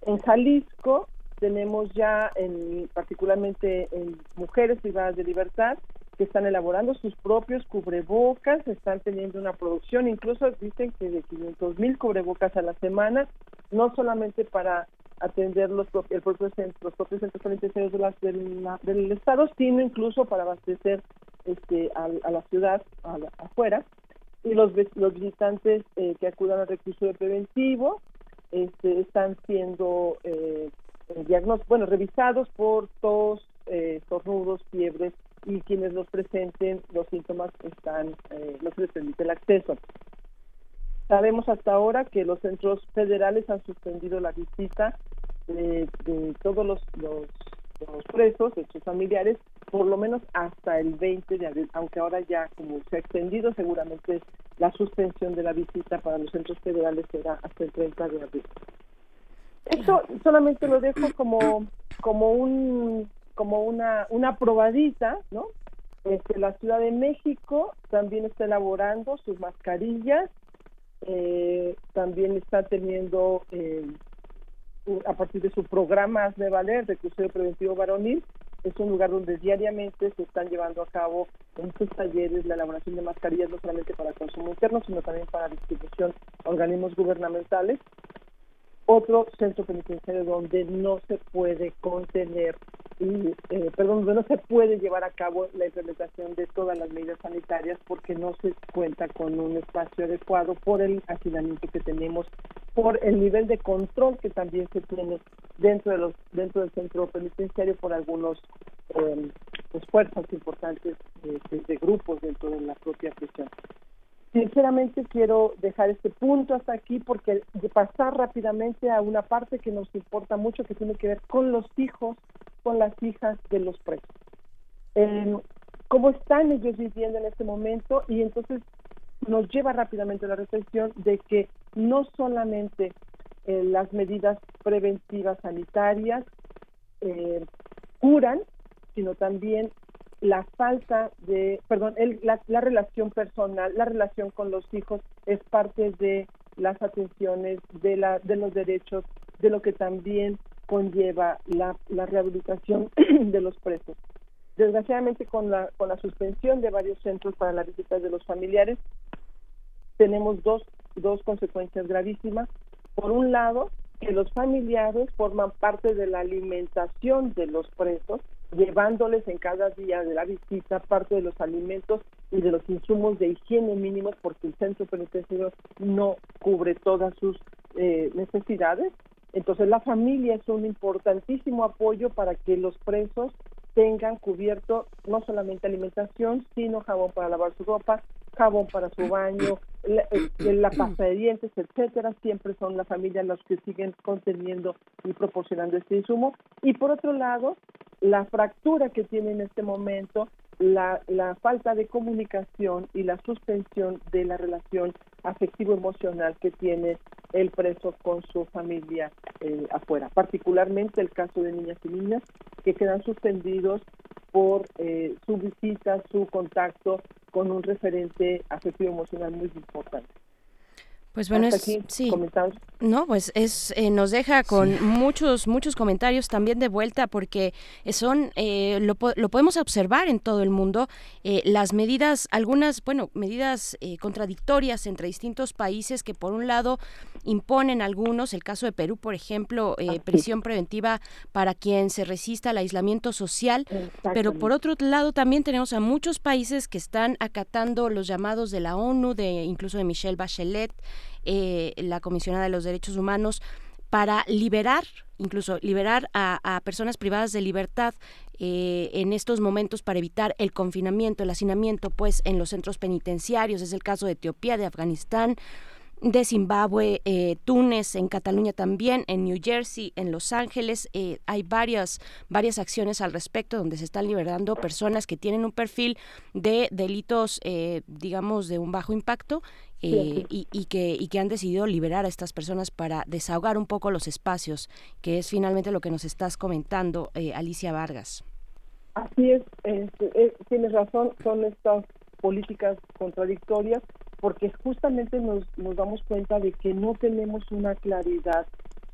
En Jalisco tenemos ya, en, particularmente en mujeres privadas de libertad, que están elaborando sus propios cubrebocas, están teniendo una producción, incluso dicen que de 500 mil cubrebocas a la semana, no solamente para atender los, el propio los propios centros penitenciarios de del, la- del Estado, sino incluso para abastecer este, al- a, la ciudad, a la- afuera, y los, los visitantes eh, que acudan al recurso de preventivo este, están siendo eh, bueno, revisados por tos, eh, estornudos, fiebres y quienes los presenten los síntomas están eh, no se les permite el acceso. Sabemos hasta ahora que los centros federales han suspendido la visita de, todos los, los, los presos, de sus familiares, por lo menos hasta el 20 de abril, aunque ahora ya como se ha extendido, seguramente la suspensión de la visita para los centros federales será hasta el 30 de abril. Esto solamente lo dejo como como un como una una probadita, ¿no? Este, la Ciudad de México también está elaborando sus mascarillas, eh, también está teniendo eh, a partir de su programa Hazme Valer de custodio preventivo varonil. Es un lugar donde diariamente se están llevando a cabo estos talleres la elaboración de mascarillas no solamente para consumo interno, sino también para distribución a organismos gubernamentales otro centro penitenciario donde no se puede contener y, eh, perdón, donde no se puede llevar a cabo la implementación de todas las medidas sanitarias porque no se cuenta con un espacio adecuado por el hacinamiento que tenemos, por el nivel de control que también se tiene dentro de los dentro del centro penitenciario por algunos eh, esfuerzos importantes de, de- de grupos dentro de la propia prisión sinceramente quiero dejar este punto hasta aquí porque pasar rápidamente a una parte que nos importa mucho que tiene que ver con los hijos, con las hijas de los presos. Eh, ¿Cómo están ellos viviendo en este momento? Y entonces nos lleva rápidamente a la reflexión de que no solamente eh, las medidas preventivas sanitarias eh, curan, sino también la falta de, perdón, el- la, la relación personal, la relación con los hijos es parte de las atenciones, de, la, de los derechos, de lo que también conlleva la, la rehabilitación de los presos. Desgraciadamente, con la, con la suspensión de varios centros para la visita de los familiares, tenemos dos, dos consecuencias gravísimas. Por un lado, que los familiares forman parte de la alimentación de los presos, llevándoles en cada día de la visita parte de los alimentos y de los insumos de higiene mínimos, porque el centro penitenciario no cubre todas sus eh, necesidades. Entonces, la familia es un importantísimo apoyo para que los presos tengan cubierto no solamente alimentación, sino jabón para lavar su ropa, jabón para su baño, la, eh, la pasta de dientes, etcétera. Siempre son la familia los que siguen conteniendo y proporcionando este insumo. Y por otro lado, la fractura que tiene en este momento, la, la falta de comunicación y la suspensión de la relación afectivo-emocional que tiene el preso con su familia eh, afuera, particularmente el caso de niñas y niñas que quedan suspendidos por eh, su visita, su contacto con un referente afectivo-emocional muy importante. Pues bueno, es, aquí, sí. comentarios. No, pues es eh, nos deja con muchos muchos comentarios también de vuelta porque son eh, lo, po- lo podemos observar en todo el mundo eh, las medidas algunas bueno medidas eh, contradictorias entre distintos países que por un lado imponen algunos el caso de Perú por ejemplo eh, prisión preventiva para quien se resista al aislamiento social pero por otro lado también tenemos a muchos países que están acatando los llamados de la ONU de incluso de Michelle Bachelet eh, la comisionada de los derechos humanos para liberar, incluso liberar a, personas privadas de libertad eh, en estos momentos para evitar el confinamiento, el hacinamiento, pues en los centros penitenciarios. Es el caso de Etiopía, de Afganistán, de Zimbabue, eh, Túnez, en Cataluña también, en New Jersey, en Los Ángeles. eh, hay varias, varias acciones al respecto donde se están liberando personas que tienen un perfil de delitos, eh, digamos, de un bajo impacto eh, y, y que, y que han decidido liberar a estas personas para desahogar un poco los espacios, que es finalmente lo que nos estás comentando, eh, Alicia Vargas. Así es, este, eh, tienes razón, son estas políticas contradictorias porque justamente nos, nos damos cuenta de que no tenemos una claridad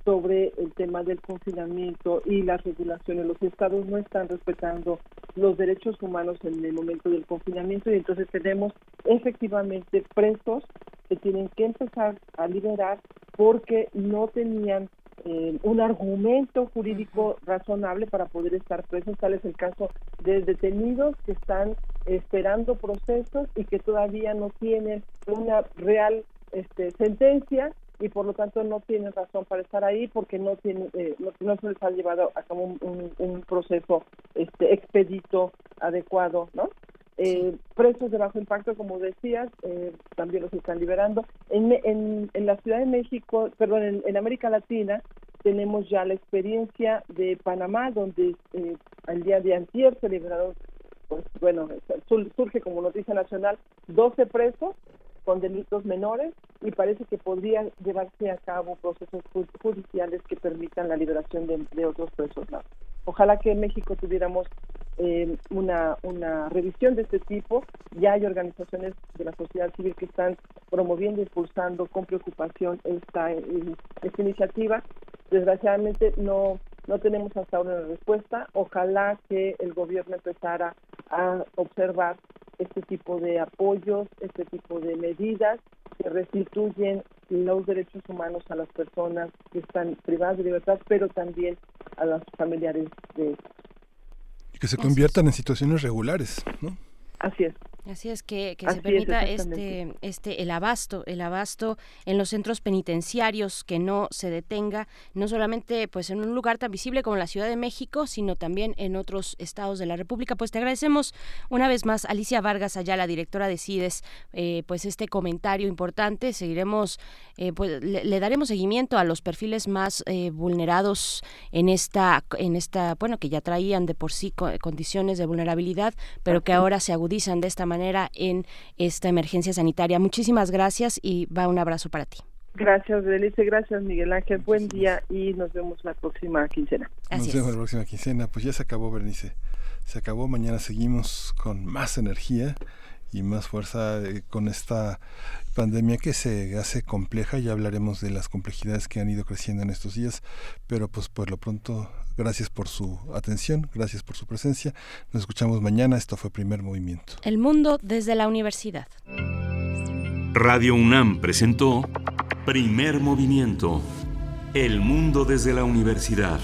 sobre el tema del confinamiento y las regulaciones. Los estados no están respetando los derechos humanos en el momento del confinamiento y entonces tenemos efectivamente presos que tienen que empezar a liberar porque no tenían eh, un argumento jurídico razonable para poder estar presos. Tal es el caso de detenidos que están esperando procesos y que todavía no tienen una real este, sentencia y por lo tanto no tienen razón para estar ahí porque no tienen eh, no, no se les ha llevado a cabo un, un- un proceso este expedito adecuado no eh, presos de bajo impacto como decías eh, también los están liberando. En, en, en la Ciudad de México perdón en, en América Latina tenemos ya la experiencia de Panamá donde eh, al día de antier se liberaron pues bueno sur- surge como noticia nacional 12 presos con delitos menores y parece que podría llevarse a cabo procesos ju- judiciales que permitan la liberación de, de otros presos. Ojalá que en México tuviéramos eh, una, una revisión de este tipo. Ya hay organizaciones de la sociedad civil que están promoviendo, impulsando con preocupación esta, eh, esta iniciativa desgraciadamente no no tenemos hasta ahora una respuesta. Ojalá que el gobierno empezara a observar este tipo de apoyos, este tipo de medidas que restituyen los derechos humanos a las personas que están privadas de libertad, pero también a los familiares de que se conviertan en situaciones regulares, ¿no? Así es. Así es que, que Así se permita este, este el abasto, el abasto en los centros penitenciarios que no se detenga, no solamente pues en un lugar tan visible como la Ciudad de México, sino también en otros estados de la República. Pues te agradecemos una vez más, Alicia Vargas Ayala, directora de CIDES, eh, pues este comentario importante. Seguiremos, eh, pues le, le daremos seguimiento a los perfiles más eh, vulnerados en esta, en esta, bueno, que ya traían de por sí co- condiciones de vulnerabilidad, pero que ahora se agudizan de esta manera en esta emergencia sanitaria. Muchísimas gracias y va un abrazo para ti. Gracias, Delice, gracias, Miguel Ángel. Buen día y nos vemos la próxima quincena. Nos vemos la próxima quincena. Pues ya se acabó, Bernice. Se acabó. Mañana seguimos con más energía y más fuerza eh, con esta pandemia que se hace compleja. Ya hablaremos de las complejidades que han ido creciendo en estos días. Pero pues por lo pronto, gracias por su atención, gracias por su presencia. Nos escuchamos mañana. Esto fue Primer Movimiento. El mundo desde la universidad. Radio UNAM presentó Primer Movimiento. El mundo desde la universidad.